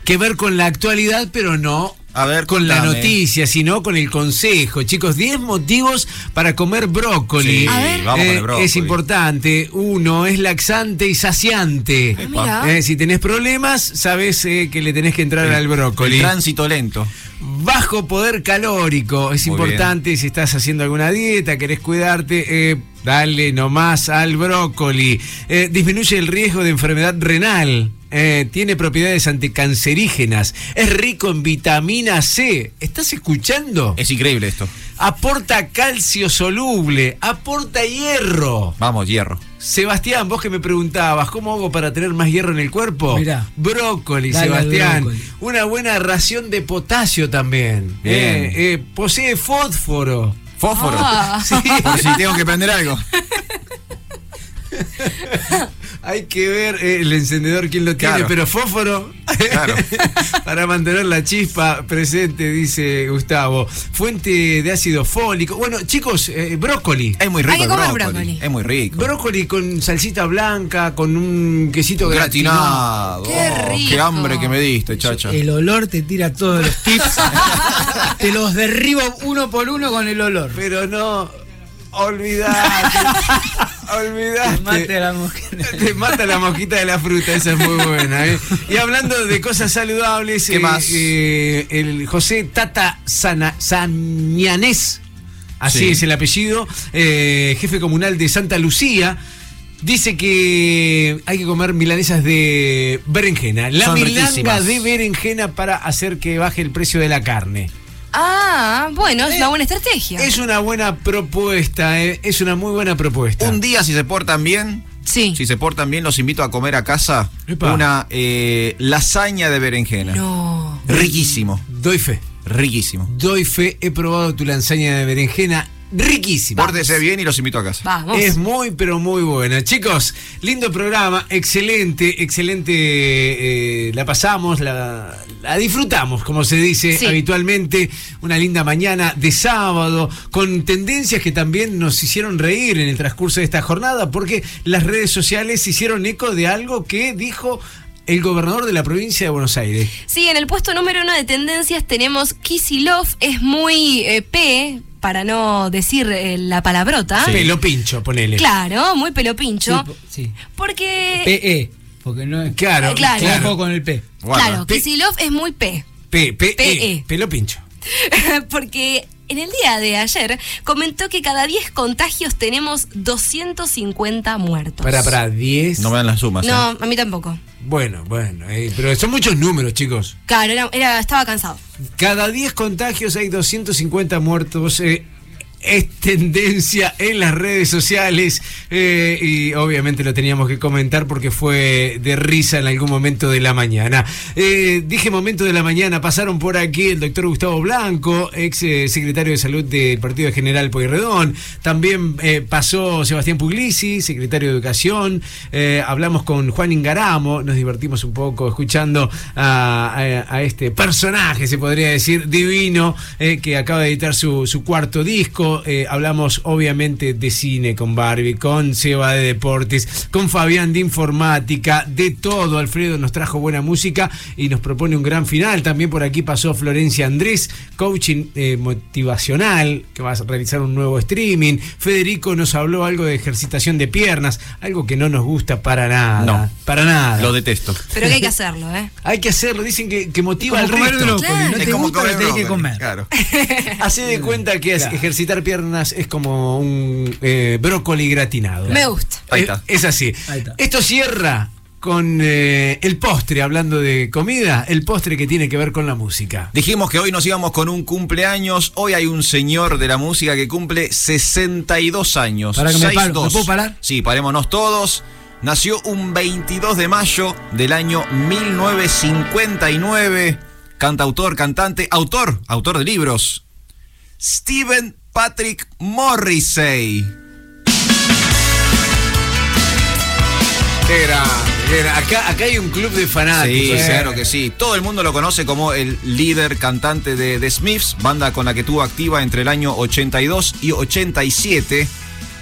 que ver con la actualidad, pero no A ver, con la noticia, sino con el consejo. Chicos, 10 motivos para comer brócoli. Sí, A ver. vamos con el brócoli. Es importante. Uno, es laxante y saciante. Ah. Eh, si tenés problemas, sabes eh, que le tenés que entrar El- al brócoli. el tránsito lento. Bajo poder calórico. Es Muy importante si estás haciendo alguna dieta, querés cuidarte, eh, dale nomás al brócoli. Eh, disminuye el riesgo de enfermedad renal. Eh, tiene propiedades anticancerígenas. Es rico en vitamina C. ¿Estás escuchando? Es increíble esto. Aporta calcio soluble. Aporta hierro. Vamos, hierro. Sebastián, vos que me preguntabas, ¿cómo hago para tener más hierro en el cuerpo? Mirá. Brócoli, Dale Sebastián. brócoli. Una buena ración de potasio también. Bien. Eh, eh, posee fósforo. Fósforo. Ah. Sí. Por si tengo que prender algo. Hay que ver eh, el encendedor quién lo tiene, Claro. pero fósforo Claro. para mantener la chispa presente, dice Gustavo. Fuente de ácido fólico. Bueno, chicos, eh, brócoli. Es muy Hay rico que el comer brócoli. brócoli. Es muy rico. Brócoli con salsita blanca, con un quesito gratinado. Gratinado. Qué Oh, rico. Qué hambre que me diste, chacha. El olor te tira todos los tips. te los derribo uno por uno con el olor. Pero no, olvidate. olvidate. Te mate la mosquita. Te mata la mosquita de la fruta, esa es muy buena. ¿eh? Y hablando de cosas saludables, ¿Qué más? eh, el José Tata Sana, Sanianés, así Sí. es el apellido, eh, jefe comunal de Santa Lucía. Dice que hay que comer milanesas de berenjena. La Son milanga riquísimas. de berenjena para hacer que baje el precio de la carne. Ah, bueno, es una buena estrategia. Es una buena propuesta, eh, es una muy buena propuesta. Un día, si se portan bien, Sí. si se portan bien, los invito a comer a casa Epa. una eh, lasaña de berenjena. No. Riquísimo. Doy fe. Riquísimo. Doy fe, he probado tu lasaña de berenjena. Riquísima. Pórtese bien y los invito a casa. Vamos. Es muy, pero muy buena. Chicos, lindo programa, excelente, excelente. eh, la pasamos, la, la disfrutamos, como se dice Sí. habitualmente. Una linda mañana de sábado, con tendencias que también nos hicieron reír en el transcurso de esta jornada, porque las redes sociales hicieron eco de algo que dijo el gobernador de la provincia de Buenos Aires. Sí, en el puesto número uno de tendencias tenemos Kisilov, es muy eh, P, para no decir eh, la palabrota. Pelo pincho, ponele. Claro, muy pelo pincho. Sí. Porque. PE. Porque no es. Claro, Eh, claro. Ojo con el P. Claro, Kisilov es muy P. P, P, PE. E, pelo pincho. Porque en el día de ayer comentó que cada 10 contagios tenemos 250 muertos. Para, para, 10. No me dan las sumas. No, ¿eh? a mí tampoco. Bueno, bueno, eh, pero son muchos números, chicos. Claro, era, era- estaba cansado. Cada 10 contagios hay 250 muertos. eh, es tendencia en las redes sociales eh, y obviamente lo teníamos que comentar porque fue de risa en algún momento de la mañana. Eh, dije momento de la mañana, pasaron por aquí el doctor Gustavo Blanco, ex eh, secretario de salud del Partido General Pueyrredón, también pasó Sebastián Puglisi, secretario de Educación, hablamos con Juan Ingaramo, nos divertimos un poco escuchando a, este personaje, se podría decir, divino, que acaba de editar su cuarto disco, eh, hablamos obviamente de cine con Barbie, con Seba de Deportes, con Fabián de Informática, de todo. Alfredo nos trajo buena música y nos propone un gran final. También por aquí pasó Florencia Andrés, coaching eh, motivacional, que va a realizar un nuevo streaming. Federico nos habló algo de ejercitación de piernas, algo que no nos gusta para nada. No. Para nada. Lo detesto. Pero que hay que hacerlo, ¿eh? Hay que hacerlo, dicen que, que motiva al resto. brócoli, no Es te como gusta, comer tenés que comer. Claro. Hace de cuenta que es- Claro. ejercitar piernas es como un eh, brócoli gratinado. Me gusta. Ahí Eh, está. Es así. Ahí está. Esto cierra con eh, el postre, hablando de comida, el postre que tiene que ver con la música. Dijimos que hoy nos íbamos con un cumpleaños. Hoy hay un señor de la música que cumple 62 años. Pará que me paro. 6'2". ¿Me puedo parar? Sí, parémonos todos. Nació un 22 de mayo del año 1959. Cantautor, cantante, autor, autor de libros. Stephen Patrick Morrissey. Qué grande. Acá, acá hay un club de Sí, fanáticos. eh. claro que sí. Todo el mundo lo conoce como el líder cantante de The Smiths, banda con la que tuvo activa entre el año 82 y 87.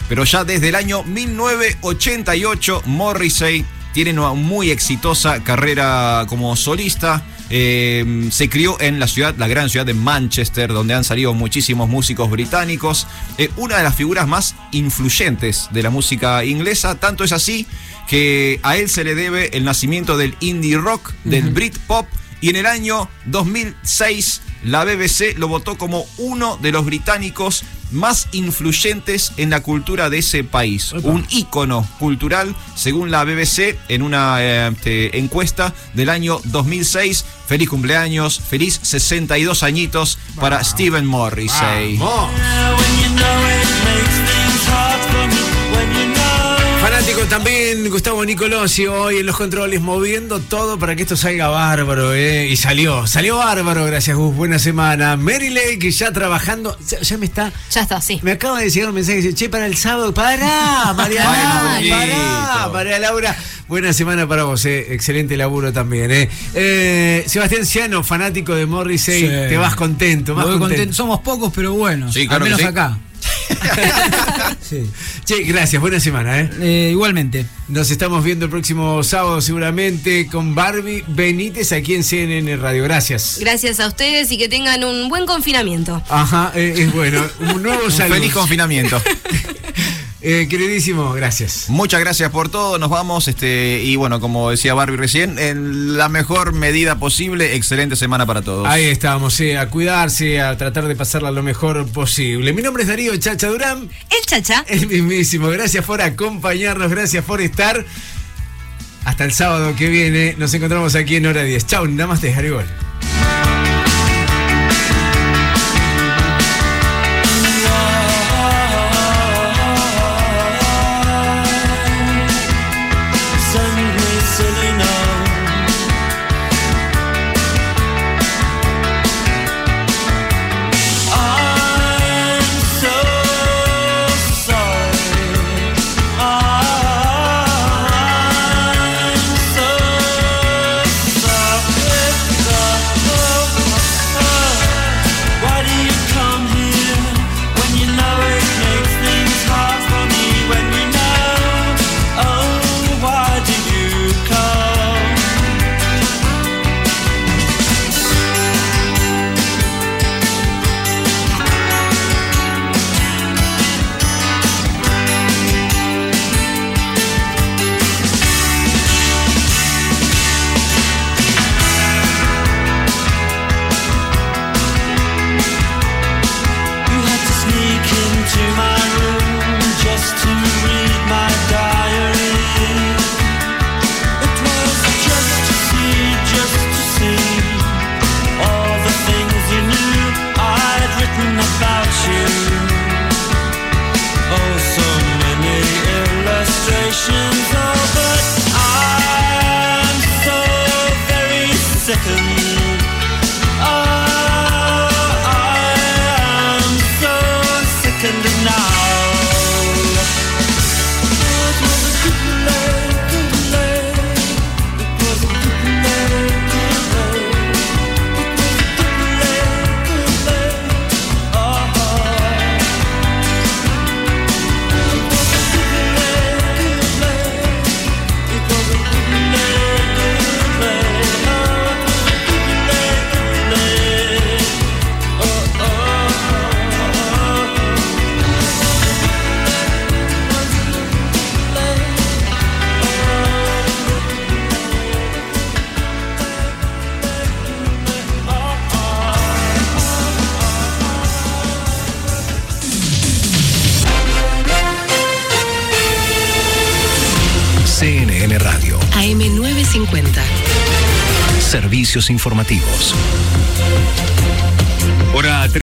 Pero ya desde el año 1988, Morrissey tiene una muy exitosa carrera como solista. Eh, se crió en la ciudad, la gran ciudad de Manchester, donde han salido muchísimos músicos británicos. Eh, una de las figuras más influyentes de la música inglesa. Tanto es así que a él se le debe el nacimiento del indie rock, del Britpop. Y en el año 2006 la BBC lo votó como uno de los británicos más influyentes en la cultura de ese país. Un ícono cultural, según la BBC, en una eh, este, encuesta del año 2006. Feliz cumpleaños, feliz 62 añitos para Stephen Morrissey. Fanático también, Gustavo Nicolosi, hoy en los controles, moviendo todo para que esto salga bárbaro, ¿eh? Y salió, salió bárbaro, gracias Gus, buena semana. Mary Lake ya trabajando, ya, ya me está, Ya está, sí. me acaba de llegar un mensaje, dice, che, para el sábado, pará, María Laura, pará, María Laura. Buena semana para vos, eh. excelente laburo también. Eh. Eh, Sebastián Ciano, fanático de Morrissey, Sí. te vas contento, más contento. contento. Somos pocos, pero bueno. Sí, claro Al menos sí. acá. Sí. Che, gracias, buena semana. Eh. Eh, igualmente. Nos estamos viendo el próximo sábado seguramente con Barbie Benítez aquí en CNN Radio. Gracias. Gracias a ustedes y que tengan un buen confinamiento. Ajá, eh, es bueno. Un nuevo Un saludo. feliz confinamiento. Eh, queridísimo, gracias. Muchas gracias por todo, nos vamos, este, y bueno, como decía Barbie recién, en la mejor medida posible, excelente semana para todos. Ahí estamos, eh, a cuidarse, a tratar de pasarla lo mejor posible. Mi nombre es Darío Chacha Durán, El chacha. el mismísimo. Gracias por acompañarnos, gracias por estar. Hasta el sábado que viene, nos encontramos aquí en hora 10. Chau, nada más te dejaré informativos.